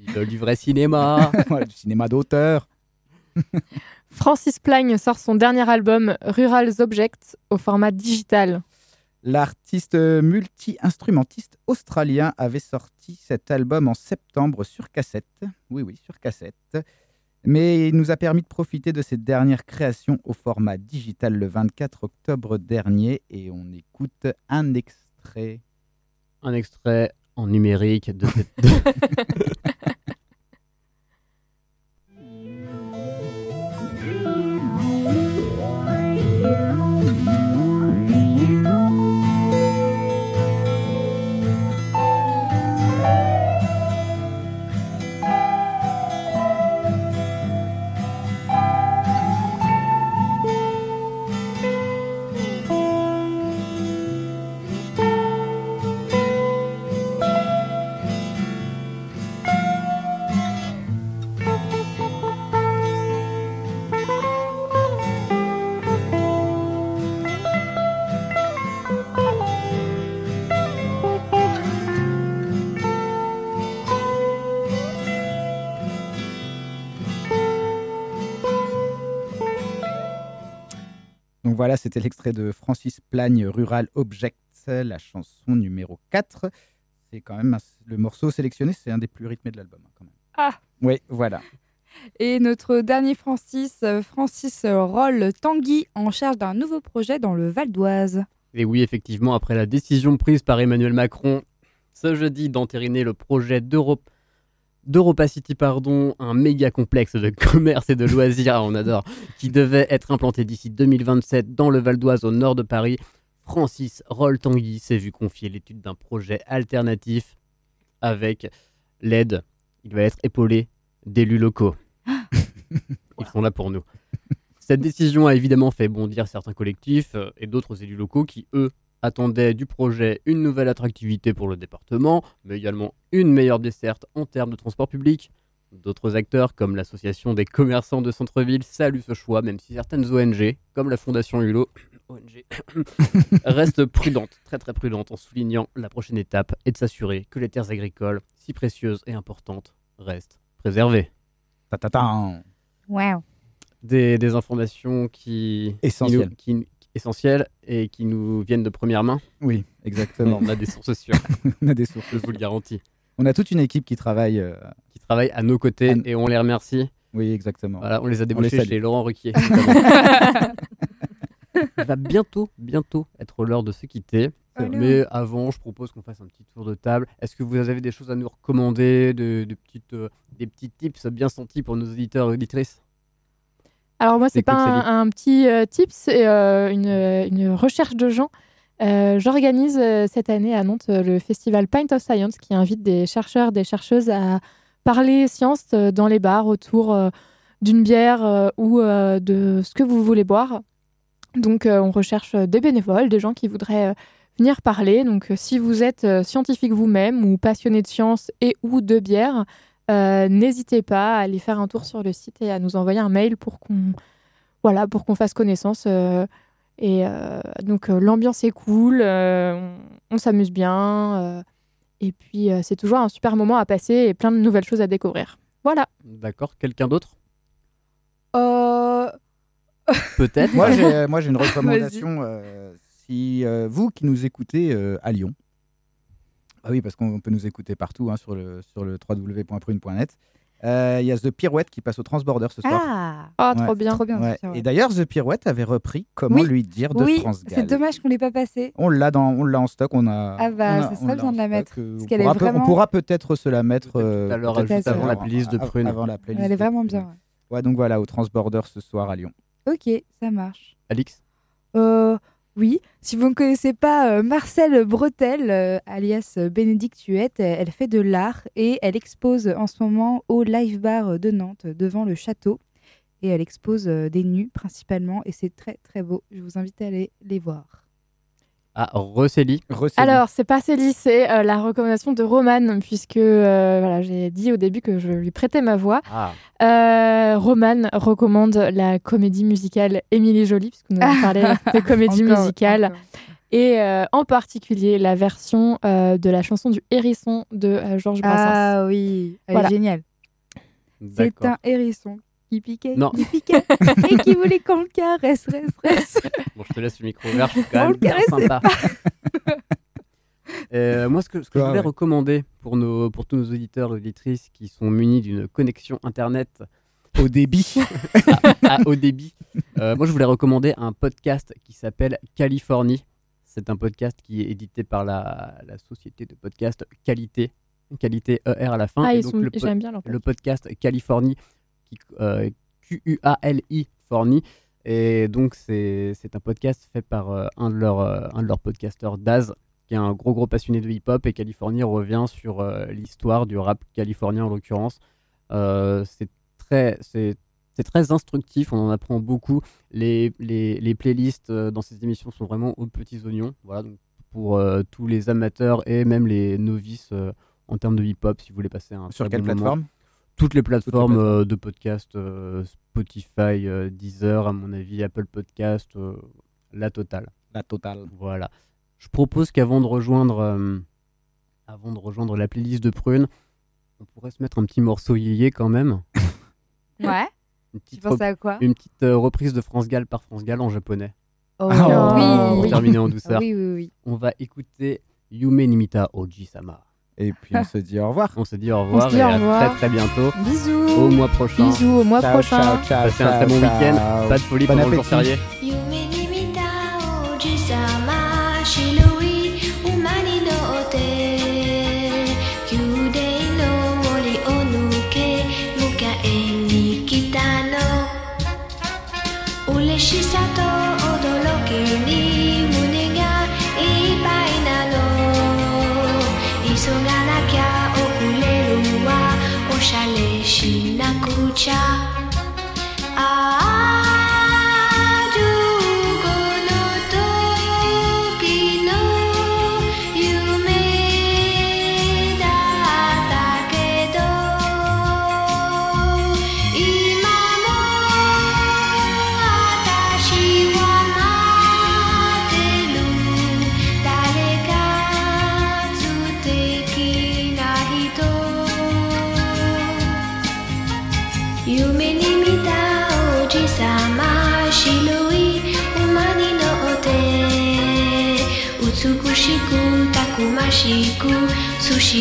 S7: Ils veulent du vrai cinéma.
S8: Du cinéma d'auteur.
S6: Francis Plagne sort son dernier album Rural Objects au format digital.
S8: L'artiste multi-instrumentiste australien avait sorti cet album en septembre sur cassette. Oui, oui, sur cassette. Mais il nous a permis de profiter de ses dernières créations au format digital le 24 octobre dernier et on écoute un extrait.
S7: Un extrait en numérique de cette.
S8: Donc voilà, c'était l'extrait de Francis Plagne, Rural Objects, la chanson numéro 4. C'est quand même un- le morceau sélectionné, c'est un des plus rythmés de l'album. hein, quand même.
S9: Ah
S8: Oui, voilà.
S9: Et notre dernier Francis, Francis Roll Tanguy, en charge d'un nouveau projet dans le Val d'Oise.
S7: Et oui, effectivement, après la décision prise par Emmanuel Macron ce jeudi d'entériner le projet d'Europe d'Europa City, pardon, un méga complexe de commerce et de loisirs, on adore, qui devait être implanté d'ici 2027 dans le Val d'Oise au nord de Paris. Francis Roll-Tanguy s'est vu confier l'étude d'un projet alternatif avec l'aide, il va être épaulé d'élus locaux. Ils sont là pour nous. Cette décision a évidemment fait bondir certains collectifs euh, et d'autres élus locaux qui, eux, attendaient du projet une nouvelle attractivité pour le département, mais également une meilleure desserte en termes de transport public. D'autres acteurs, comme l'association des commerçants de centre-ville, saluent ce choix, même si certaines ONG, comme la Fondation Hulot, ONG, restent prudentes, très très prudentes, en soulignant la prochaine étape est de s'assurer que les terres agricoles, si précieuses et importantes, restent préservées.
S8: Ta-ta-ta.
S9: Wow.
S7: Des, des informations qui
S8: Essentielles.
S7: qui nous- qui- essentielles et qui nous viennent de première main.
S8: Oui, exactement.
S7: On a des sources sûres.
S8: on a des sources.
S7: Je vous le garantis.
S8: On a toute une équipe qui travaille. euh,
S7: Qui travaillent à nos côtés et on les remercie.
S8: Oui, exactement.
S7: Voilà, on les a
S8: les
S7: débauchés
S8: salue.
S7: chez Laurent Ruquier. Il va bientôt, bientôt être l'heure de se quitter. Mais avant, je propose qu'on fasse un petit tour de table. Est-ce que vous avez des choses à nous recommander, de, de petites, euh, des petits tips bien sentis pour nos auditeurs et auditrices?
S6: Alors moi, c'est pas un, un petit euh, tip, c'est euh, une, une recherche de gens. Euh, J'organise cette année à Nantes le festival Pint of Science qui invite des chercheurs, des chercheuses à parler science dans les bars autour d'une bière ou de ce que vous voulez boire. Donc on recherche des bénévoles, des gens qui voudraient venir parler. Donc si vous êtes scientifique vous-même ou passionné de science et ou de bière, euh, n'hésitez pas à aller faire un tour sur le site et à nous envoyer un mail pour qu'on voilà, pour qu'on fasse connaissance. euh, et euh, donc euh, l'ambiance est cool, euh, on, on s'amuse bien. euh, Et puis, euh, c'est toujours un super moment à passer et plein de nouvelles choses à découvrir. Voilà.
S7: D'accord. Quelqu'un d'autre?
S9: Euh,
S7: Peut-être.
S8: Moi, j'ai, moi, j'ai une recommandation. euh, si euh, vous qui nous écoutez euh, à Lyon, ah oui, parce qu'on peut nous écouter partout hein, sur le, sur le www.prune.net, euh, il y a The Pirouette qui passe au Transborder ce soir.
S9: Ah,
S6: Ah, trop bien.
S9: Trop bien.
S8: Ouais. Et d'ailleurs, The Pirouette avait repris Comment
S9: Oui.
S8: lui dire de
S9: oui,
S8: France
S9: c'est dommage qu'on l'ait pas passé.
S8: On l'a dans, on l'a en stock. On a.
S9: Ah bah, ça serait bien
S8: en
S9: de la mettre,
S8: euh,
S9: parce
S8: on
S9: qu'elle est
S8: pourra peut-
S9: vraiment-
S8: On pourra peut-être se la mettre euh,
S7: l'heure,
S8: peut-être
S7: juste avant la playlist de Prune.
S8: Avant la playlist.
S9: Elle est vraiment bien. ouais.
S8: Ouais, donc voilà, au Transborder ce soir à Lyon.
S9: Ok, ça marche.
S7: Alix?
S9: Euh, oui, si vous ne connaissez pas euh, Marcel Bretel, euh, alias euh, Bénédicte Huette, elle, fait de l'art et elle expose en ce moment au Live Bar de Nantes devant le château. Et elle expose des nus principalement et c'est très très beau. Je vous invite à aller les voir.
S7: Ah, Rosselli.
S6: Alors, c'est pas Célie, c'est euh, la recommandation de Romane, puisque euh, voilà, j'ai dit au début que je lui prêtais ma voix.
S7: Ah.
S6: Euh, Romane recommande la comédie musicale Émilie Jolie, puisque nous avons parlé de comédie
S9: Encore,
S6: musicale.
S9: encore.
S6: Et euh, en particulier la version euh, de la chanson du hérisson de euh, Georges Brassens.
S9: Ah oui, elle
S6: Voilà.
S9: est géniale. C'est un hérisson qui piquait,
S7: Non.
S9: qui piquait et qui voulait qu'on le caresse, reste, reste.
S7: Bon, je te laisse le micro ouvert, je suis quand
S9: On
S7: même
S9: le
S7: bien sympa. Euh, moi, ce que, ce que je
S8: Ah,
S7: voulais
S8: ouais.
S7: recommander pour, nos, pour tous nos auditeurs et auditrices qui sont munis d'une connexion Internet
S8: Au débit.
S7: à, à haut débit, euh, moi, je voulais recommander un podcast qui s'appelle Californie. C'est un podcast qui est édité par la, la société de podcast Qualité, Qualité ER à la fin.
S6: Ah,
S7: Et
S6: ils
S7: donc,
S6: sont-
S7: le, po-
S6: j'aime bien leur
S7: le podcast Californie, qui, euh, Q-U-A-L-I, Forni. Et donc, c'est c'est un podcast fait par euh, un, de leurs, euh, un de leurs podcasteurs, Daz, qui est un gros, gros passionné de hip-hop. Et Californie revient sur euh, l'histoire du rap californien, en l'occurrence. C'est très, c'est c'est très instructif, on en apprend beaucoup. Les, les, les playlists dans ces émissions sont vraiment aux petits oignons. Voilà, donc pour tous les amateurs et même les novices en termes de hip-hop, si vous voulez passer un
S8: Sur quelle
S7: bon moment. Toutes les plateformes euh, de podcast, euh, Spotify, euh, Deezer, à mon avis, Apple Podcast, euh, la totale.
S8: La totale.
S7: Voilà. Je propose qu'avant de rejoindre, euh, avant de rejoindre la playlist de Prune, on pourrait se mettre un petit morceau yéyé quand même.
S9: Ouais.
S7: Une
S9: Tu
S7: petite,
S9: à quoi?
S7: Une petite euh, reprise de France Gall par France Gall en japonais.
S9: Oh,
S8: Ah,
S9: oui.
S7: Pour terminer en douceur.
S9: Oui, oui, oui.
S7: On va écouter Yume Nimita Oji-sama.
S8: Et puis on se dit au revoir.
S7: On se dit au revoir
S6: se dit
S7: et
S6: au
S7: à très très bientôt.
S6: Bisous.
S7: Au mois prochain.
S6: Bisous, au mois
S8: Ciao,
S6: prochain.
S8: ciao, ciao,
S7: Passez un très bon week-end. Pas de folie
S8: Bon
S7: pendant le jour férié.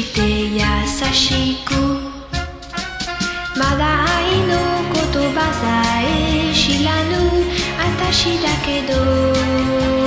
S4: して優しく。まだ愛の言葉さえ知らぬ私だけど。